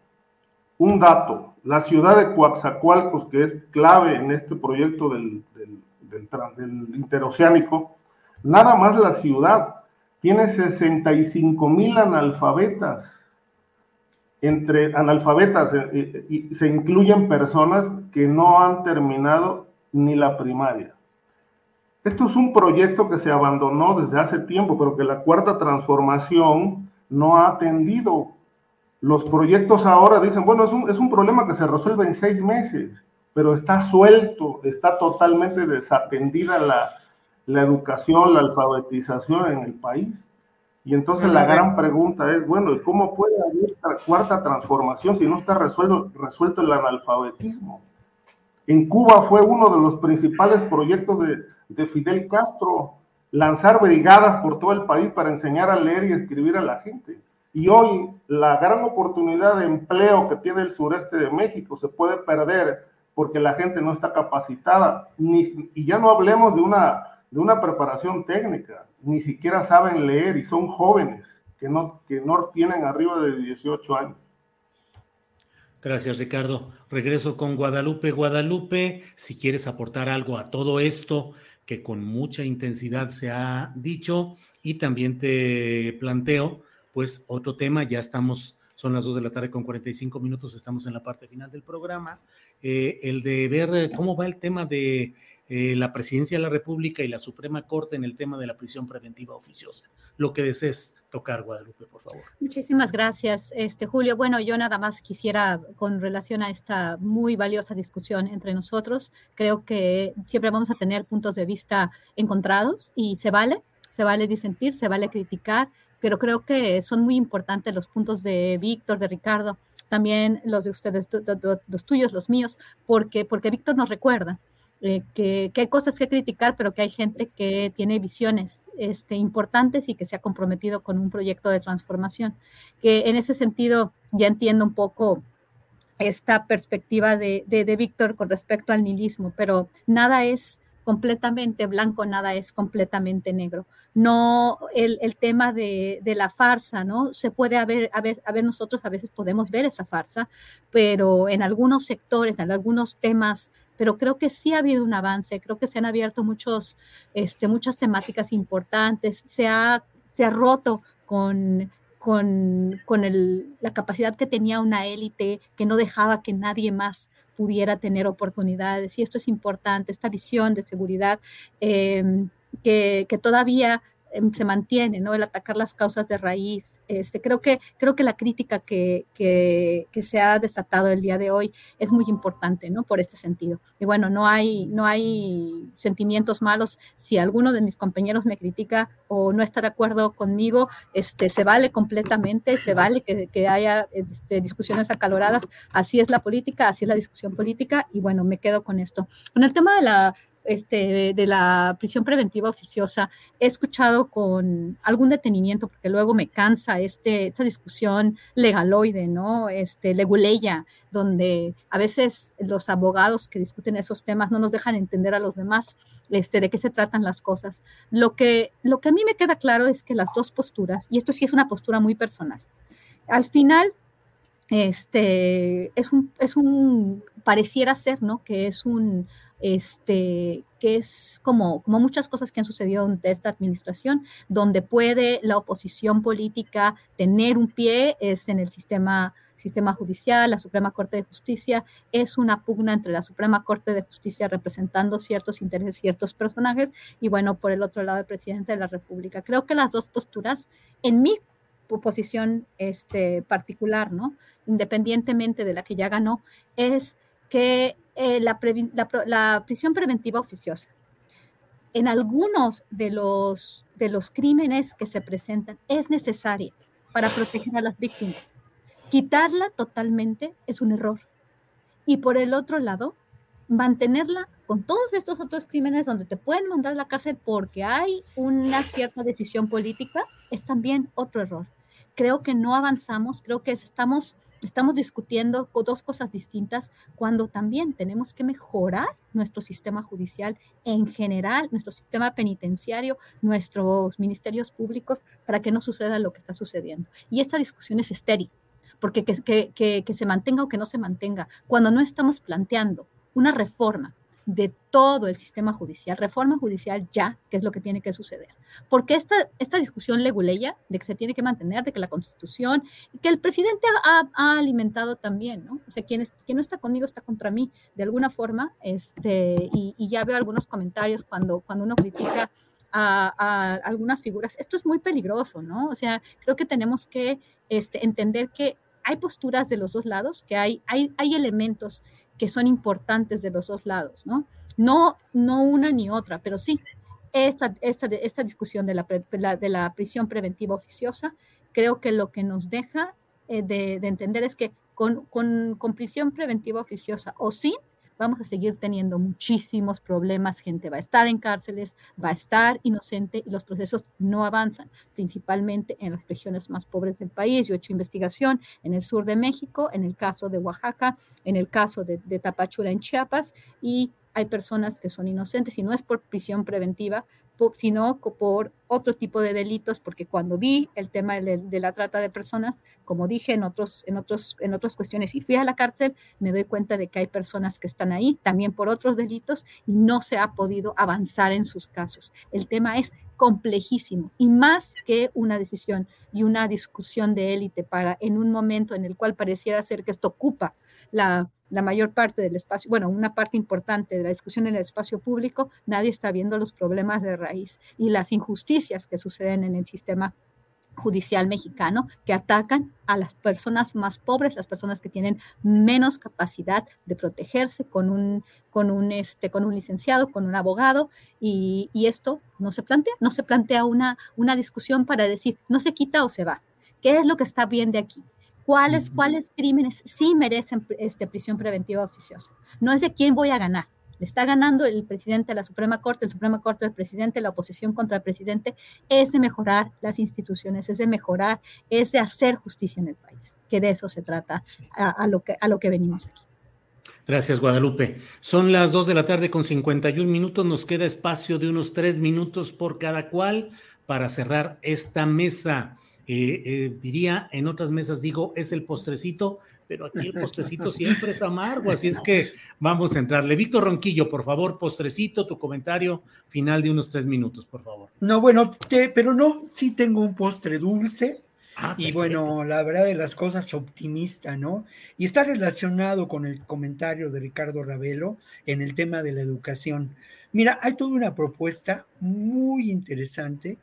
Un dato, la ciudad de Coatzacoalcos, que es clave en este proyecto del, interoceánico, nada más la ciudad tiene 65 mil analfabetas. Entre analfabetas eh, eh, y se incluyen personas que no han terminado ni la primaria. Esto es un proyecto que se abandonó desde hace tiempo, pero que la cuarta transformación no ha atendido los proyectos ahora dicen, bueno, es un, es un problema que se resuelve en seis meses, pero está suelto, está totalmente desatendida la, la educación, la alfabetización en el país. Y entonces la gran pregunta es, bueno, ¿y cómo puede haber esta cuarta transformación si no está resuelto, resuelto el analfabetismo? En Cuba fue uno de los principales proyectos de, de Fidel Castro, lanzar brigadas por todo el país para enseñar a leer y escribir a la gente. Y hoy la gran oportunidad de empleo que tiene el sureste de México se puede perder porque la gente no está capacitada. Ni, y ya no hablemos de una, de una preparación técnica, ni siquiera saben leer y son jóvenes que no, que no tienen arriba de 18 años. Gracias, Ricardo. Regreso con Guadalupe. Guadalupe, si quieres aportar algo a todo esto que con mucha intensidad se ha dicho y también te planteo pues otro tema, ya estamos, son las 2 de la tarde con 45 minutos, estamos en la parte final del programa, eh, el de ver cómo va el tema de eh, la presidencia de la República y la Suprema Corte en el tema de la prisión preventiva oficiosa. Lo que desees tocar, Guadalupe, por favor. Muchísimas gracias, este Julio. Bueno, yo nada más quisiera, con relación a esta muy valiosa discusión entre nosotros, creo que siempre vamos a tener puntos de vista encontrados y se vale, se vale disentir, se vale criticar, pero creo que son muy importantes los puntos de Víctor, de Ricardo, también los de ustedes, los tuyos, los míos, porque, porque Víctor nos recuerda eh, que, hay cosas que criticar, pero que hay gente que tiene visiones este, importantes y que se ha comprometido con un proyecto de transformación. Que en ese sentido ya entiendo un poco esta perspectiva de, de, de Víctor con respecto al nihilismo, pero nada es completamente blanco, nada es completamente negro. No el, tema de, la farsa, ¿no? Se puede haber, haber, haber, nosotros a veces podemos ver esa farsa, pero en algunos sectores, en algunos temas, pero creo que sí ha habido un avance, creo que se han abierto muchos, este, muchas temáticas importantes, se ha, se ha roto con con, con el, la capacidad que tenía una élite que no dejaba que nadie más pudiera tener oportunidades. Y esto es importante, esta visión de seguridad em, que, que, todavía se mantiene, ¿no? El atacar las causas de raíz. Este, creo, que, creo que la crítica que, que, que, se ha desatado el día de hoy es muy importante, ¿no? Por este sentido. Y bueno, no hay, no hay sentimientos malos. Si alguno de mis compañeros me critica o no está de acuerdo conmigo, este, se vale completamente, se vale que, que haya este, discusiones acaloradas. Así es la política, así es la discusión política. Y bueno, me quedo con esto. Con el tema de la este, de la prisión preventiva oficiosa, he escuchado con algún detenimiento, porque luego me cansa este, esta discusión legaloide, ¿no? Este, leguleya, donde a veces los abogados que discuten esos temas no nos dejan entender a los demás este, de qué se tratan las cosas. Lo que, lo que a mí me queda claro es que las dos posturas, y esto sí es una postura muy personal, al final este, es un, es un, pareciera ser, ¿no? Que es un, este, que es como, como muchas cosas que han sucedido en esta administración, donde puede la oposición política tener un pie es en el sistema, sistema judicial, la Suprema Corte de Justicia, es una pugna entre la Suprema Corte de Justicia representando ciertos intereses, ciertos personajes, y bueno, por el otro lado, el presidente de la República. Creo que las dos posturas, en mi posición este, particular, ¿no? Independientemente de la que ya ganó, es que eh, la, prisión preventiva oficiosa en algunos de los, de los crímenes que se presentan es necesaria para proteger a las víctimas. Quitarla totalmente es un error. Y por el otro lado, mantenerla con todos estos otros crímenes donde te pueden mandar a la cárcel porque hay una cierta decisión política es también otro error. Creo que no avanzamos, creo que estamos Estamos discutiendo dos cosas distintas cuando también tenemos que mejorar nuestro sistema judicial en general, nuestro sistema penitenciario, nuestros ministerios públicos, para que no suceda lo que está sucediendo. Y esta discusión es estéril, porque que, que, que se mantenga o que no se mantenga, cuando no estamos planteando una reforma de todo el sistema judicial, reforma judicial ya, que es lo que tiene que suceder. Porque esta, esta discusión leguleya de que se tiene que mantener, de que la constitución, que el presidente ha, alimentado también, ¿no? O sea, quien, quien, no está conmigo está contra mí, de alguna forma, este, y, ya veo algunos comentarios cuando, cuando uno critica a, algunas figuras. Esto es muy peligroso, ¿no? O sea, creo que tenemos que este, entender que hay posturas de los dos lados, que hay, hay, hay elementos que son importantes de los dos lados, ¿no? No, no una ni otra, pero sí, esta, esta, esta discusión de la, de la prisión preventiva oficiosa, creo que lo que nos deja eh, de, de, entender es que con, con, con prisión preventiva oficiosa o sí, vamos a seguir teniendo muchísimos problemas, gente va a estar en cárceles, va a estar inocente y los procesos no avanzan, principalmente en las regiones más pobres del país. Yo he hecho investigación en el sur de México, en el caso de Oaxaca, en el caso de, de Tapachula en Chiapas y hay personas que son inocentes y no es por prisión preventiva, sino por otro tipo de delitos, porque cuando vi el tema de, la trata de personas, como dije en, otros, en, otros, en otras cuestiones, y fui a la cárcel, me doy cuenta de que hay personas que están ahí también por otros delitos y no se ha podido avanzar en sus casos. El tema es complejísimo y más que una decisión y una discusión de élite para en un momento en el cual pareciera ser que esto ocupa la la mayor parte del espacio, bueno, una parte importante de la discusión en el espacio público, nadie está viendo los problemas de raíz y las injusticias que suceden en el sistema judicial mexicano que atacan a las personas más pobres, las personas que tienen menos capacidad de protegerse con un, con un, este, con un licenciado, con un abogado, y, y esto no se plantea, no se plantea una, una discusión para decir, no se quita o se va. ¿Qué es lo que está bien de aquí? Cuáles, cuáles crímenes sí merecen este, prisión preventiva oficiosa. No es de quién voy a ganar. Le está ganando el presidente de la Suprema Corte, el Suprema Corte del presidente, la oposición contra el presidente. Es de mejorar las instituciones, es de mejorar, es de hacer justicia en el país, que de eso se trata a, lo, que, a lo que venimos aquí. Gracias, Guadalupe. Son las dos de la tarde con 51 minutos. Nos queda espacio de unos tres minutos por cada cual para cerrar esta mesa. Eh, eh, diría en otras mesas, digo, es el postrecito, pero aquí el postrecito siempre es amargo, así es que vamos a entrarle. Víctor Ronquillo, por favor, postrecito, tu comentario final de unos tres minutos, por favor. No, bueno, pero no, sí tengo un postre dulce. Ah, y bueno, la verdad de las cosas optimista, ¿no? Y está relacionado con el comentario de Ricardo Ravelo en el tema de la educación. Mira, hay toda una propuesta muy interesante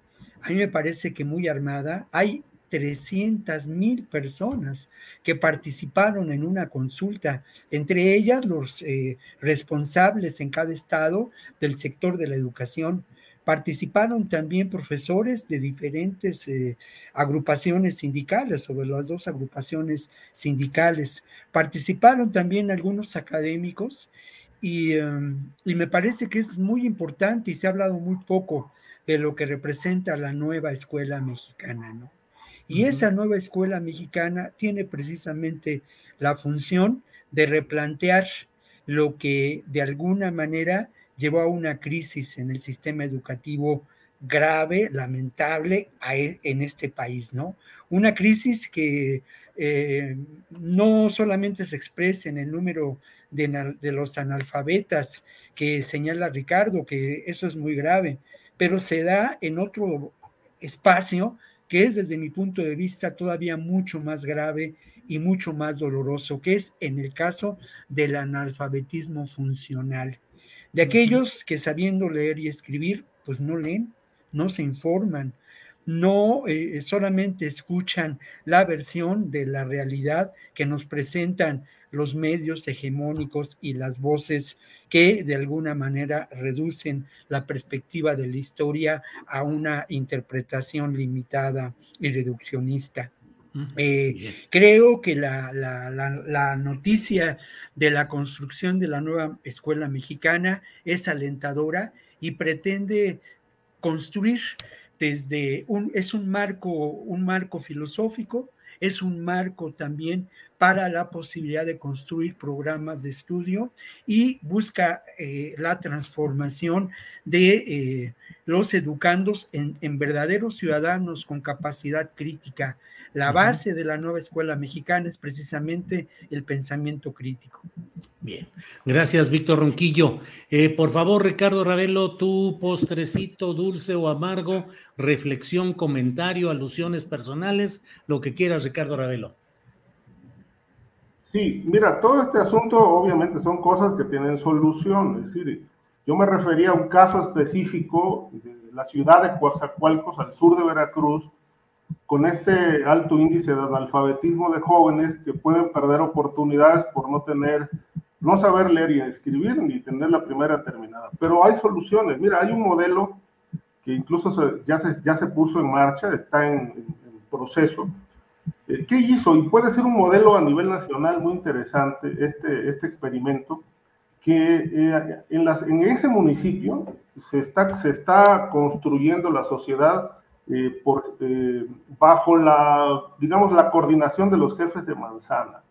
a mí me parece que muy armada. Hay 300 mil personas que participaron en una consulta, entre ellas los eh, responsables en cada estado del sector de la educación. Participaron también profesores de diferentes eh, agrupaciones sindicales, sobre las dos agrupaciones sindicales. Participaron también algunos académicos y, em, y me parece que es muy importante y se ha hablado muy poco de lo que representa la nueva escuela mexicana, ¿no? Y esa nueva escuela mexicana tiene precisamente la función de replantear lo que de alguna manera llevó a una crisis en el sistema educativo grave, lamentable e, en este país, ¿no? Una crisis que eh, no solamente se expresa en el número de, de, los analfabetas que señala Ricardo, que eso es muy grave, pero se da en otro espacio que es desde mi punto de vista todavía mucho más grave y mucho más doloroso, que es en el caso del analfabetismo funcional, de aquellos que sabiendo leer y escribir, pues no leen, no se informan, no eh, solamente escuchan la versión de la realidad que nos presentan los medios hegemónicos y las voces que de alguna manera reducen la perspectiva de la historia a una interpretación limitada y reduccionista. Eh, creo que la, la, noticia de la construcción de la nueva escuela mexicana es alentadora y pretende construir desde un, es un marco, un marco filosófico, es un marco también para la posibilidad de construir programas de estudio y busca eh, la transformación de eh, los educandos en, verdaderos ciudadanos con capacidad crítica. La base de la nueva escuela mexicana es precisamente el pensamiento crítico. Bien, gracias Víctor Ronquillo. Eh, por favor, Ricardo Ravelo, tu postrecito dulce o amargo, reflexión, comentario, alusiones personales, lo que quieras, Ricardo Ravelo. Sí, mira, todo este asunto obviamente son cosas que tienen solución. Es decir, yo me refería a un caso específico de la ciudad de Coatzacoalcos, al sur de Veracruz, con este alto índice de analfabetismo de jóvenes que pueden perder oportunidades por no tener, no saber leer y escribir, ni tener la primera terminada. Pero hay soluciones. Mira, hay un modelo que incluso ya, se, ya se puso en marcha, está en, en proceso, eh, ¿Qué hizo? Y puede ser un modelo a nivel nacional muy interesante este, este experimento, que eh, en, las, en ese municipio se está, se está construyendo la sociedad eh, por, bajo la, digamos, la coordinación de los jefes de manzana.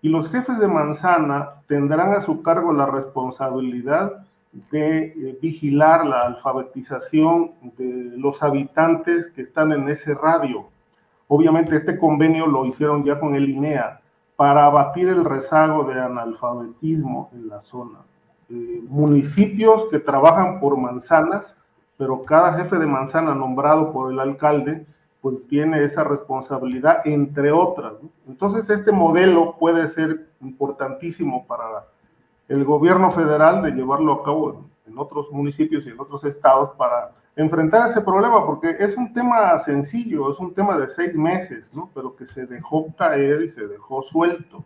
Y los jefes de manzana tendrán a su cargo la responsabilidad de vigilar la alfabetización de los habitantes que están en ese radio Obviamente este convenio lo hicieron ya con el INEA para abatir el rezago de analfabetismo en la zona. Eh, municipios que trabajan por manzanas, pero cada jefe de manzana nombrado por el alcalde, pues tiene esa responsabilidad, entre otras. Entonces este modelo puede ser importantísimo para el gobierno federal de llevarlo a cabo en otros municipios y en otros estados para enfrentar ese problema, porque es un tema sencillo, es un tema de seis meses, ¿no? Pero que se dejó caer y se dejó suelto.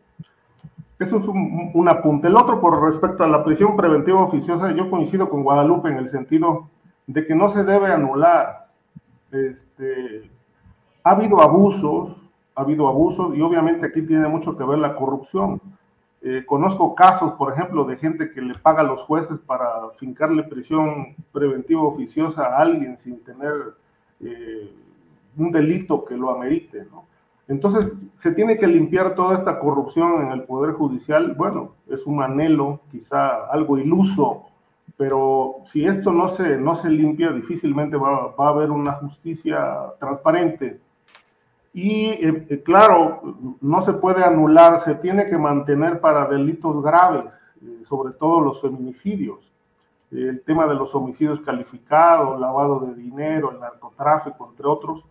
Eso es un, apunte. El otro, por respecto a la prisión preventiva oficiosa, yo coincido con Guadalupe en el sentido de que no se debe anular. Este, ha habido abusos, ha habido abusos y obviamente aquí tiene mucho que ver la corrupción. Eh, conozco casos, por ejemplo, de gente que le paga a los jueces para fincarle prisión preventiva oficiosa a alguien sin tener eh, un delito que lo amerite, ¿no? Entonces, se tiene que limpiar toda esta corrupción en el Poder Judicial. Bueno, es un anhelo, quizá algo iluso, pero si esto no se, no se limpia, difícilmente va, va a haber una justicia transparente y eh, eh, claro, no se puede anular, se tiene que mantener para delitos graves, eh, sobre todo los feminicidios. el tema de los homicidios calificados, lavado de dinero, el narcotráfico, entre otros,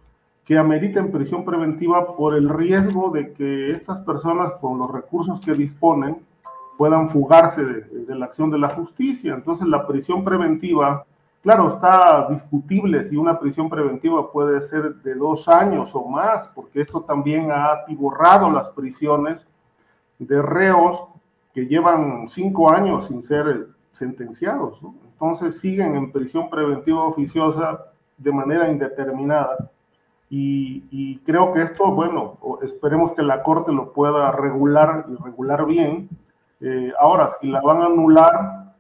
que ameriten prisión preventiva por el riesgo de que estas personas, con los recursos que disponen, puedan fugarse de, la acción de la justicia. Entonces, la prisión preventiva Claro, está discutible si una prisión preventiva puede ser de dos años o más, porque esto también ha atiborrado las prisiones de reos que llevan cinco años sin ser sentenciados. Entonces siguen en prisión preventiva oficiosa de manera indeterminada. Y, creo que esto, bueno, esperemos que la Corte lo pueda regular y regular bien. Eh, ahora, si la van a anular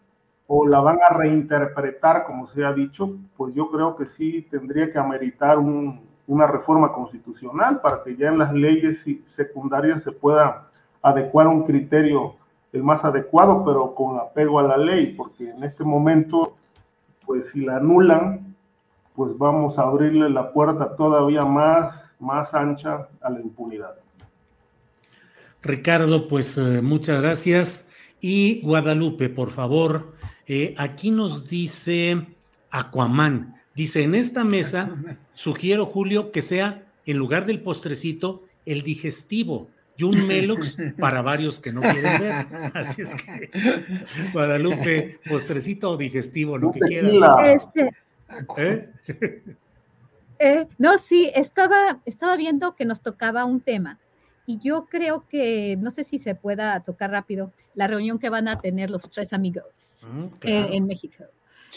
o la van a reinterpretar, como se ha dicho, pues yo creo que sí tendría que ameritar una reforma constitucional para que ya en las leyes secundarias se pueda adecuar un criterio el más adecuado, pero con apego a la ley, porque en este momento, pues si la anulan, pues vamos a abrirle la puerta todavía más, más ancha a la impunidad. Ricardo, pues eh, muchas gracias. Y Guadalupe, por favor, eh, aquí nos dice Aquaman, dice, en esta mesa sugiero, Julio, que sea, en lugar del postrecito, el digestivo y un Melox para varios que no quieren ver. Así es que, Guadalupe, postrecito o digestivo, lo que quieras. Este, ¿Eh? ¿Eh? no, sí, estaba, estaba viendo que nos tocaba un tema y yo creo que, no sé si se pueda tocar rápido, la reunión que van a tener los tres amigos mm, en, México.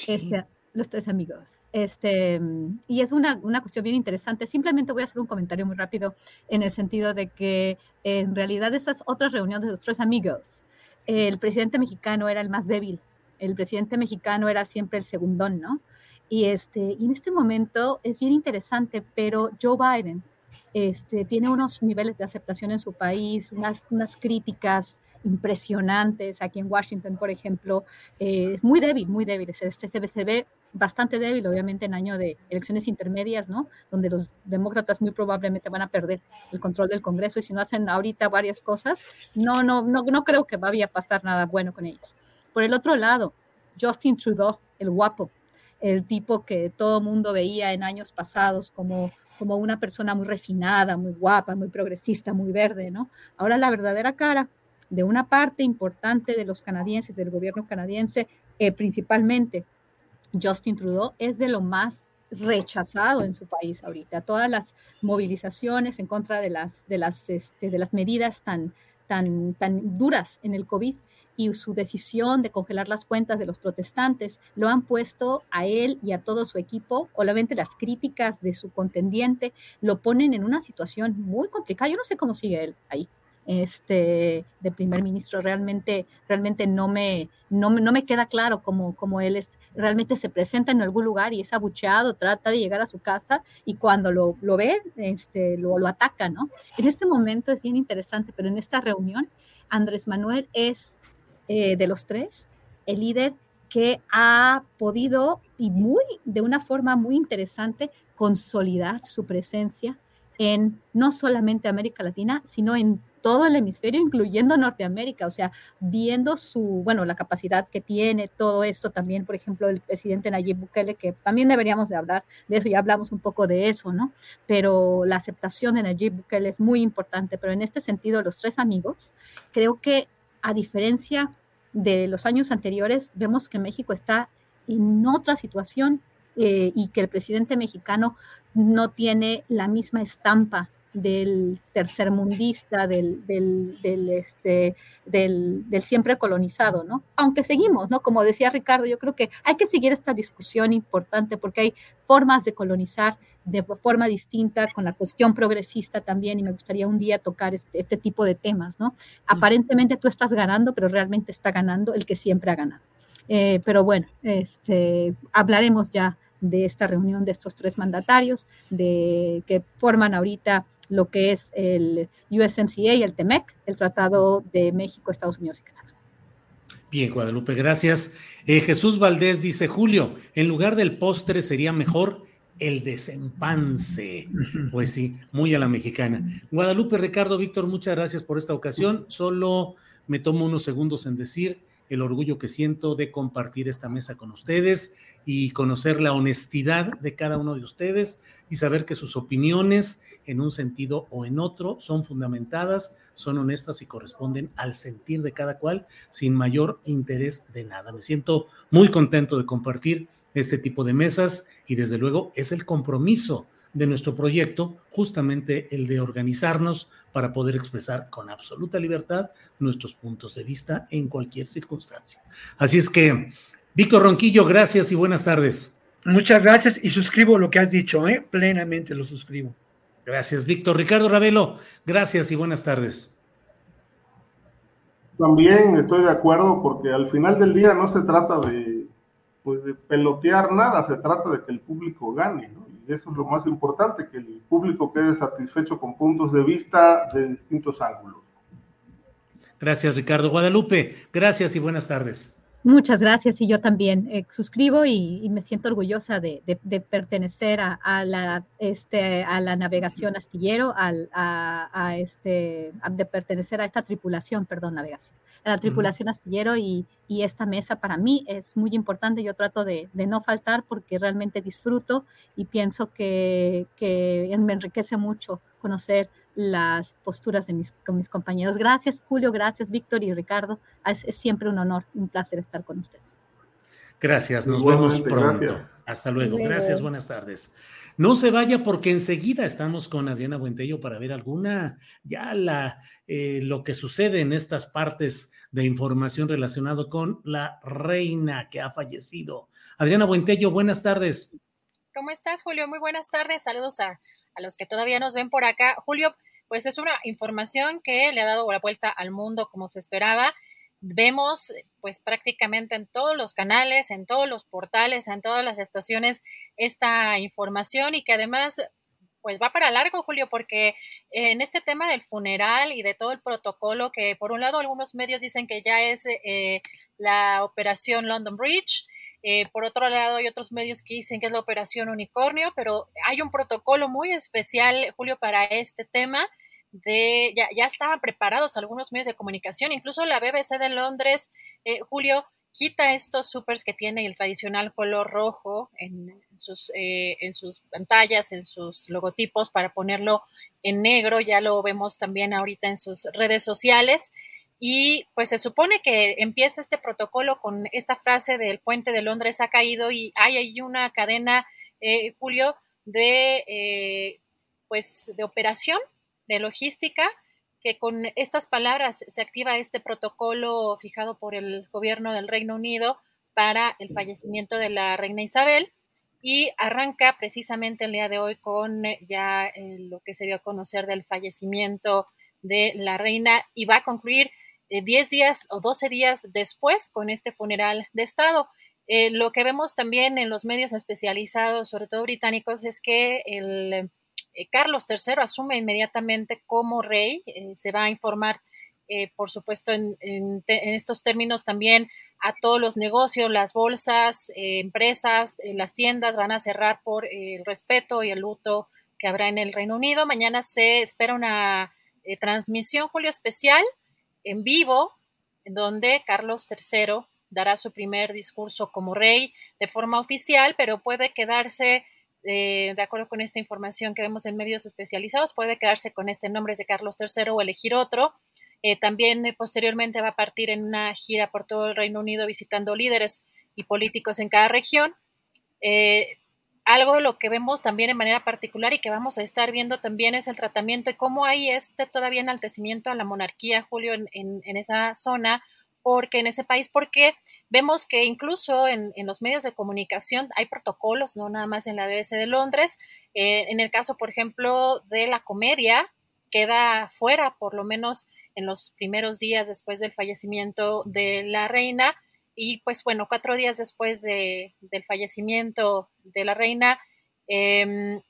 Este, los tres amigos. Este, y es una, una, cuestión bien interesante. Simplemente voy a hacer un comentario muy rápido en el sentido de que en realidad esas otras reuniones de los tres amigos, el presidente mexicano era el más débil. El presidente mexicano era siempre el segundón, ¿no? Y, este, y en este momento es bien interesante, pero Joe Biden este, tiene unos niveles de aceptación en su país, unas, unas críticas impresionantes. Aquí en Washington, por ejemplo, eh, es muy débil, muy débil. Se, ve bastante débil, obviamente, en año de elecciones intermedias, ¿no? Donde los demócratas muy probablemente van a perder el control del Congreso y si no hacen ahorita varias cosas, no, no, no, no creo que vaya a pasar nada bueno con ellos. Por el otro lado, Justin Trudeau, el guapo, el tipo que todo mundo veía en años pasados como, como una persona muy refinada, muy guapa, muy progresista, muy verde, ¿no? Ahora la verdadera cara de una parte importante de los canadienses, del gobierno canadiense, eh, principalmente Justin Trudeau, es de lo más rechazado en su país ahorita. Todas las movilizaciones en contra de las, de las, este, de las medidas tan, tan, tan duras en el COVID y su decisión de congelar las cuentas de los protestantes lo han puesto a él y a todo su equipo, obviamente las críticas de su contendiente lo ponen en una situación muy complicada. Yo no sé cómo sigue él ahí. Este, de primer ministro, realmente, realmente no me, no, no me queda claro cómo, cómo él es, realmente se presenta en algún lugar y es abucheado, trata de llegar a su casa y cuando lo, lo ve, este, lo, lo ataca, ¿no? En este momento es bien interesante, pero en esta reunión, Andrés Manuel es eh, de los tres, el líder que ha podido y muy de una forma muy interesante consolidar su presencia en no solamente América Latina, sino en todo el hemisferio, incluyendo Norteamérica, o sea, viendo su, bueno, la capacidad que tiene, todo esto también, por ejemplo, el presidente Nayib Bukele, que también deberíamos de hablar de eso, ya hablamos un poco de eso, ¿no? Pero la aceptación de Nayib Bukele es muy importante, pero en este sentido, los tres amigos, creo que a diferencia de los años anteriores, vemos que México está en otra situación eh, y que el presidente mexicano no tiene la misma estampa del tercermundista, del, del, este, del, del, siempre colonizado, ¿no? Aunque seguimos, ¿no? Como decía Ricardo, yo creo que hay que seguir esta discusión importante porque hay formas de colonizar de forma distinta con la cuestión progresista también y me gustaría un día tocar este, este tipo de temas, ¿no? Aparentemente tú estás ganando, pero realmente está ganando el que siempre ha ganado. Eh, pero bueno, este, hablaremos ya de esta reunión de estos tres mandatarios, de que forman ahorita lo que es el USMCA y el TEMEC, el Tratado de México, Estados Unidos y Canadá. Bien, Guadalupe, gracias. Eh, Jesús Valdés dice, Julio, en lugar del postre sería mejor el desempance. Pues sí, muy a la mexicana. Guadalupe, Ricardo, Víctor, muchas gracias por esta ocasión. Solo me tomo unos segundos en decir el orgullo que siento de compartir esta mesa con ustedes y conocer la honestidad de cada uno de ustedes y saber que sus opiniones en un sentido o en otro son fundamentadas, son honestas y corresponden al sentir de cada cual sin mayor interés de nada. Me siento muy contento de compartir este tipo de mesas y desde luego es el compromiso de nuestro proyecto, justamente el de organizarnos para poder expresar con absoluta libertad nuestros puntos de vista en cualquier circunstancia. Así es que, Víctor Ronquillo, gracias y buenas tardes. Muchas gracias y suscribo lo que has dicho, ¿eh? plenamente lo suscribo. Gracias, Víctor. Ricardo Ravelo, gracias y buenas tardes. También estoy de acuerdo porque al final del día no se trata de, pues, de pelotear nada, se trata de que el público gane, ¿no? Y eso es lo más importante, que el público quede satisfecho con puntos de vista de distintos ángulos. Gracias, Ricardo. Guadalupe, gracias y buenas tardes. Muchas gracias y yo también eh, suscribo y, me siento orgullosa de, pertenecer a, la, este, a la navegación astillero, a, este, de pertenecer a esta tripulación, perdón, navegación, a la tripulación astillero y, esta mesa para mí es muy importante. Yo trato de, no faltar porque realmente disfruto y pienso que, que me enriquece mucho conocer las posturas de mis, con mis compañeros. Gracias, Julio, gracias, Víctor y Ricardo. Es, siempre un honor, un placer estar con ustedes. Gracias, nos vemos pronto. Hasta luego. Gracias, buenas tardes. No se vaya porque enseguida estamos con Adriana Buentello para ver alguna, ya la, eh, lo que sucede en estas partes de información relacionado con la reina que ha fallecido. Adriana Buentello, buenas tardes. ¿Cómo estás, Julio? Muy buenas tardes. Saludos a, a los que todavía nos ven por acá. Julio, pues es una información que le ha dado la vuelta al mundo como se esperaba. Vemos pues prácticamente en todos los canales, en todos los portales, en todas las estaciones esta información y que además pues va para largo, Julio, porque en este tema del funeral y de todo el protocolo, que por un lado algunos medios dicen que ya es eh, la operación London Bridge, eh, por otro lado, hay otros medios que dicen que es la operación unicornio, pero hay un protocolo muy especial, Julio, para este tema. De, ya, ya estaban preparados algunos medios de comunicación, incluso la BBC de Londres, eh, Julio, quita estos supers que tiene el tradicional color rojo en sus, eh, en sus pantallas, en sus logotipos, para ponerlo en negro. Ya lo vemos también ahorita en sus redes sociales. Y pues se supone que empieza este protocolo con esta frase del puente de Londres ha caído y hay ahí una cadena, eh, Julio, de eh, pues de operación, de logística, que con estas palabras se activa este protocolo fijado por el gobierno del Reino Unido para el fallecimiento de la reina Isabel y arranca precisamente el día de hoy con eh, ya lo que se dio a conocer del fallecimiento de la reina y va a concluir 10 eh, días o 12 días después con este funeral de Estado. Eh, lo que vemos también en los medios especializados, sobre todo británicos, es que el, eh, Carlos III asume inmediatamente como rey. se va a informar, por supuesto, en, estos términos también a todos los negocios, las bolsas, empresas, las tiendas van a cerrar por el respeto y el luto que habrá en el Reino Unido. Mañana se espera una transmisión, Julio, especial en vivo, en donde Carlos III dará su primer discurso como rey de forma oficial, pero puede quedarse, eh, de acuerdo con esta información que vemos en medios especializados, puede quedarse con este nombre de Carlos III o elegir otro. Eh, también eh, posteriormente va a partir en una gira por todo el Reino Unido visitando líderes y políticos en cada región algo de lo que vemos también en manera particular y que vamos a estar viendo también es el tratamiento y cómo hay este todavía enaltecimiento a la monarquía, Julio, en, esa zona, porque en ese país, porque vemos que incluso en, los medios de comunicación hay protocolos, no nada más en la BBC de Londres, eh, en el caso, por ejemplo, de la comedia, queda fuera, por lo menos en los primeros días después del fallecimiento de la reina, y pues bueno, cuatro días después de, del fallecimiento de la reina, em,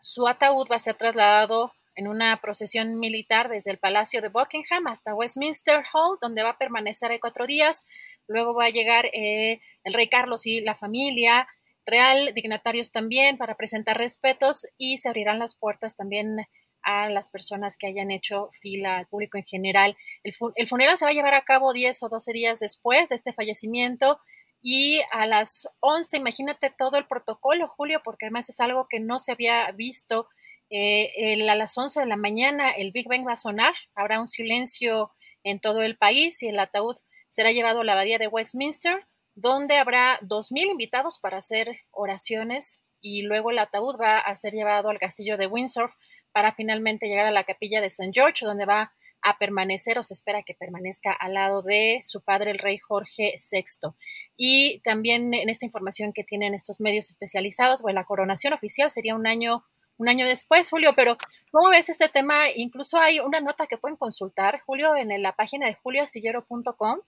su ataúd va a ser trasladado en una procesión militar desde el Palacio de Buckingham hasta Westminster Hall, donde va a permanecer ahí cuatro días. Luego va a llegar eh, el rey Carlos y la familia real, dignatarios también, para presentar respetos y se abrirán las puertas también a las personas que hayan hecho fila, al público en general. El, funeral se va a llevar a cabo 10 o 12 días después de este fallecimiento y a las 11, imagínate todo el protocolo, Julio, porque además es algo que no se había visto. Eh, a las 11 de la mañana el Big Bang va a sonar, habrá un silencio en todo el país y el ataúd será llevado a la abadía de Westminster, donde habrá 2.000 invitados para hacer oraciones y luego el ataúd va a ser llevado al castillo de Windsor para finalmente llegar a la capilla de St. George, donde va a permanecer o se espera que permanezca al lado de su padre, el rey Jorge VI. Y también en esta información que tienen estos medios especializados, bueno, la coronación oficial sería un año un año después, Julio, pero ¿cómo ves este tema? Incluso hay una nota que pueden consultar, Julio, en la página de julioastillero.com,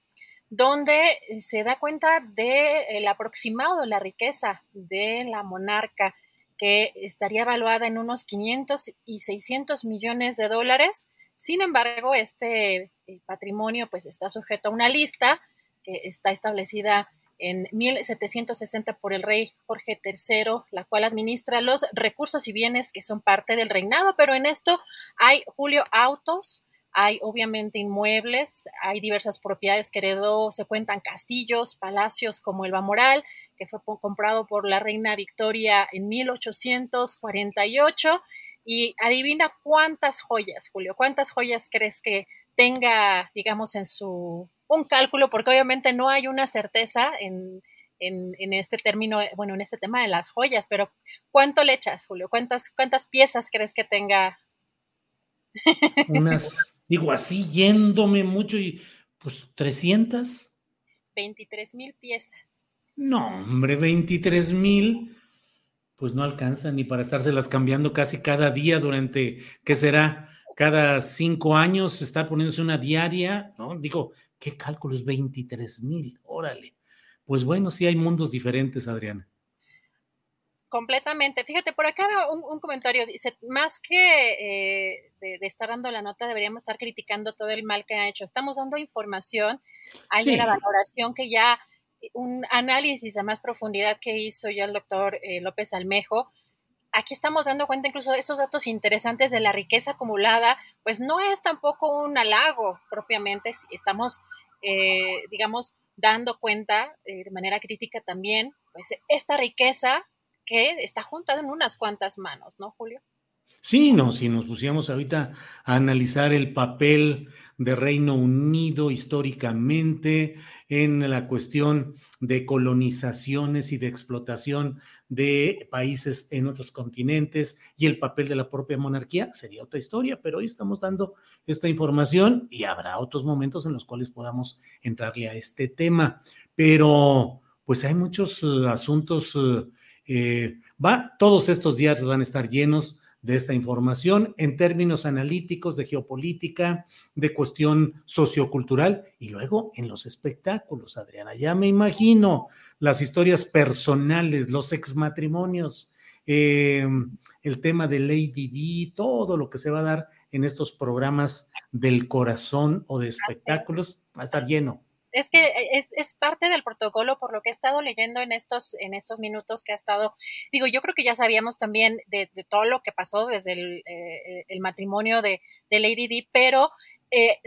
donde se da cuenta del aproximado de la riqueza de la monarca, que estaría evaluada en unos 500 y 600 millones de dólares. Sin embargo, este eh, patrimonio pues está sujeto a una lista que está establecida en 1760 por el rey Jorge III, la cual administra los recursos y bienes que son parte del reinado, pero en esto hay, Julio, autos, hay obviamente inmuebles, hay diversas propiedades que heredó, se cuentan castillos, palacios como el Bamoral, que fue comprado por la reina Victoria en 1848. Y adivina cuántas joyas, Julio, cuántas joyas crees que tenga, digamos, en su un cálculo, porque obviamente no hay una certeza en, en, este término, bueno, en este tema de las joyas, pero ¿cuánto le echas, Julio? ¿Cuántas, cuántas piezas crees que tenga? Unas, digo así, yéndome mucho y pues 300. 23 mil piezas. No, hombre, 23 mil, pues no alcanza ni para estárselas cambiando casi cada día durante, ¿qué será? Cada cinco años está poniéndose una diaria, ¿no? Digo, ¿Qué cálculos? 23 mil, órale. Pues bueno, sí hay mundos diferentes, Adriana. Completamente. Fíjate, por acá un, un comentario. Dice, más que eh, de, estar dando la nota, deberíamos estar criticando todo el mal que ha hecho. Estamos dando información. Hay una valoración que ya, un análisis a más profundidad que hizo ya el doctor eh, López Almejo, aquí estamos dando cuenta incluso de esos datos interesantes de la riqueza acumulada, pues no es tampoco un halago propiamente, estamos, eh, digamos, dando cuenta de manera crítica también, pues esta riqueza que está juntada en unas cuantas manos, ¿no, Julio? Sí, no, si nos pusiéramos ahorita a analizar el papel de Reino Unido históricamente en la cuestión de colonizaciones y de explotación de países en otros continentes y el papel de la propia monarquía, sería otra historia, pero hoy estamos dando esta información y habrá otros momentos en los cuales podamos entrarle a este tema. Pero pues hay muchos eh, asuntos, eh, va, todos estos días van a estar llenos de esta información en términos analíticos de geopolítica, de cuestión sociocultural y luego en los espectáculos, Adriana. Ya me imagino las historias personales, los exmatrimonios, eh, el tema de Lady D, todo lo que se va a dar en estos programas del corazón o de espectáculos, va a estar lleno es que es, es, parte del protocolo por lo que he estado leyendo en estos, en estos minutos que ha estado, digo, yo creo que ya sabíamos también de, todo lo que pasó desde el, eh, el matrimonio de, de, Lady Di, pero eh,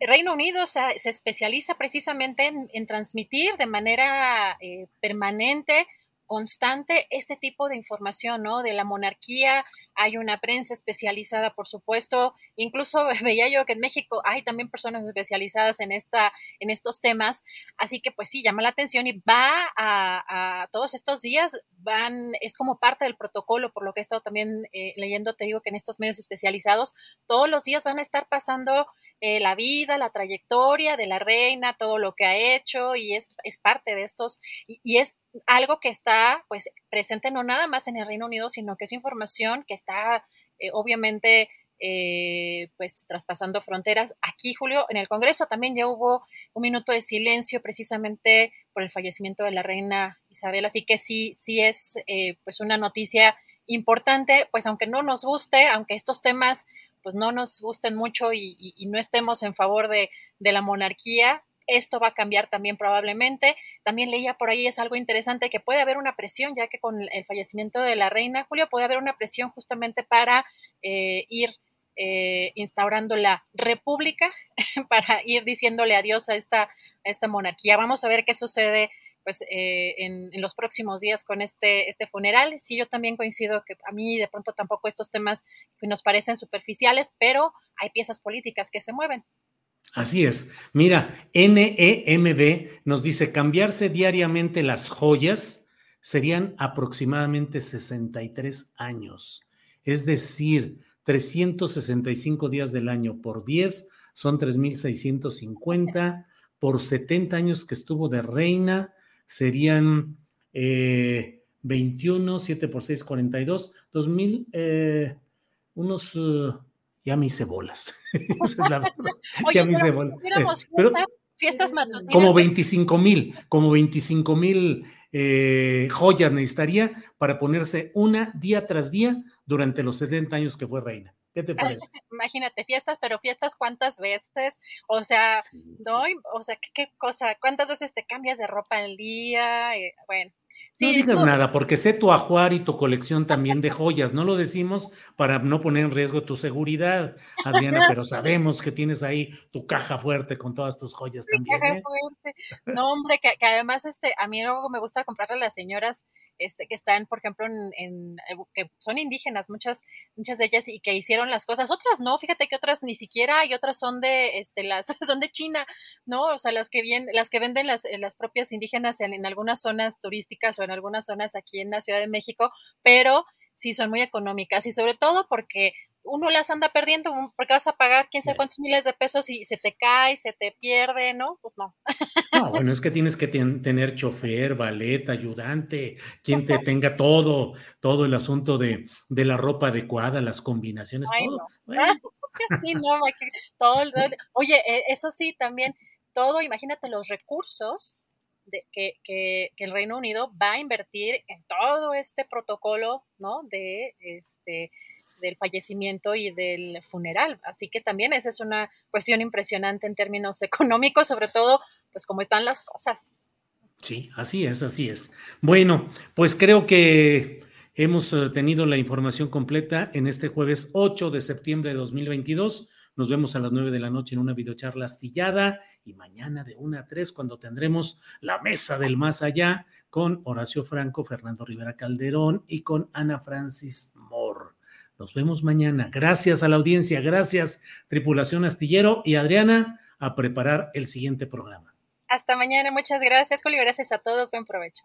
Reino Unido se especializa precisamente en, en, transmitir de manera eh, permanente constante este tipo de información, ¿no? De la monarquía, hay una prensa especializada, por supuesto, incluso veía yo que en México hay también personas especializadas en, esta, en estos temas, así que pues sí, llama la atención y va a, todos estos días, van, es como parte del protocolo, por lo que he estado también eh, leyendo, te digo que en estos medios especializados, todos los días van a estar pasando eh, la vida, la trayectoria de la reina, todo lo que ha hecho y es, es parte de estos, y es algo que está pues presente no nada más en el Reino Unido, sino que es información que está eh, obviamente eh, pues traspasando fronteras. Aquí, Julio, en el Congreso también ya hubo un minuto de silencio precisamente por el fallecimiento de la reina Isabel, así que sí, sí es eh, pues una noticia importante, pues aunque no nos guste, aunque estos temas pues no nos gusten mucho y, no estemos en favor de, de la monarquía, esto va a cambiar también probablemente. También leía por ahí, es algo interesante, que puede haber una presión, ya que con el fallecimiento de la reina Julio puede haber una presión justamente para eh, ir eh, instaurando la república, para ir diciéndole adiós a esta, a esta monarquía. Vamos a ver qué sucede pues eh, en, en, los próximos días con este, este funeral. Sí, yo también coincido que a mí de pronto tampoco estos temas que nos parecen superficiales, pero hay piezas políticas que se mueven. Así es. Mira, NEMB nos dice cambiarse diariamente las joyas serían aproximadamente 63 años. Es decir, 365 días del año por 10 son 3.650. Por 70 años que estuvo de reina serían 21, 7 por 6, 42, 2.000, eh, unos... Uh, ya me hice bolas. ya me hice bolas. fiestas matutinas. Como 25 mil, como 25 mil eh, joyas necesitaría para ponerse una día tras día durante los 70 años que fue reina. ¿Qué te parece? Imagínate, fiestas, pero fiestas cuántas veces, o sea, ¿no? O sea, ¿qué, ¿qué, cosa? ¿Cuántas veces te cambias de ropa al día? Eh, bueno, no digas nada, porque sé tu ajuar y tu colección también de joyas. No lo decimos para no poner en riesgo tu seguridad, Adriana, pero sabemos que tienes ahí tu caja fuerte con todas tus joyas también. Caja ¿eh? fuerte. No, hombre, que, además este, a mí luego me gusta comprarle a las señoras este, que están, por ejemplo, en, eh, que son indígenas, muchas, muchas de ellas, y que hicieron las cosas. Otras no, fíjate que otras ni siquiera, y otras son de, este, las, son de China, ¿no? O sea, las que vienen, las que venden las, las propias indígenas en, en algunas zonas turísticas o en algunas zonas aquí en la Ciudad de México, pero sí son muy económicas y sobre todo porque uno las anda perdiendo porque vas a pagar quién sabe cuántos miles de pesos y se te cae, se te pierde, ¿no? Pues no. No, bueno, es que tienes que tener chofer, ballet, ayudante, quien te tenga todo, todo el asunto de, de la ropa adecuada, las combinaciones, todo. sí, no, todo, oye, e, eso sí, también, todo, imagínate los recursos de, que, que, el Reino Unido va a invertir en todo este protocolo, ¿no? De este del fallecimiento y del funeral. Así que también esa es una cuestión impresionante en términos económicos, sobre todo, pues como están las cosas. Sí, así es, así es. Bueno, pues creo que hemos eh, tenido la información completa en este jueves 8 de septiembre de 2022. Nos vemos a las 9 de la noche en una videocharla astillada y mañana de 1 a 3 cuando tendremos la mesa del más allá con Horacio Franco, Fernando Rivera Calderón y con Ana Francis Moore. Nos vemos mañana. Gracias a la audiencia, gracias tripulación astillero y Adriana a preparar el siguiente programa. Hasta mañana, muchas gracias Julio, gracias a todos, buen provecho.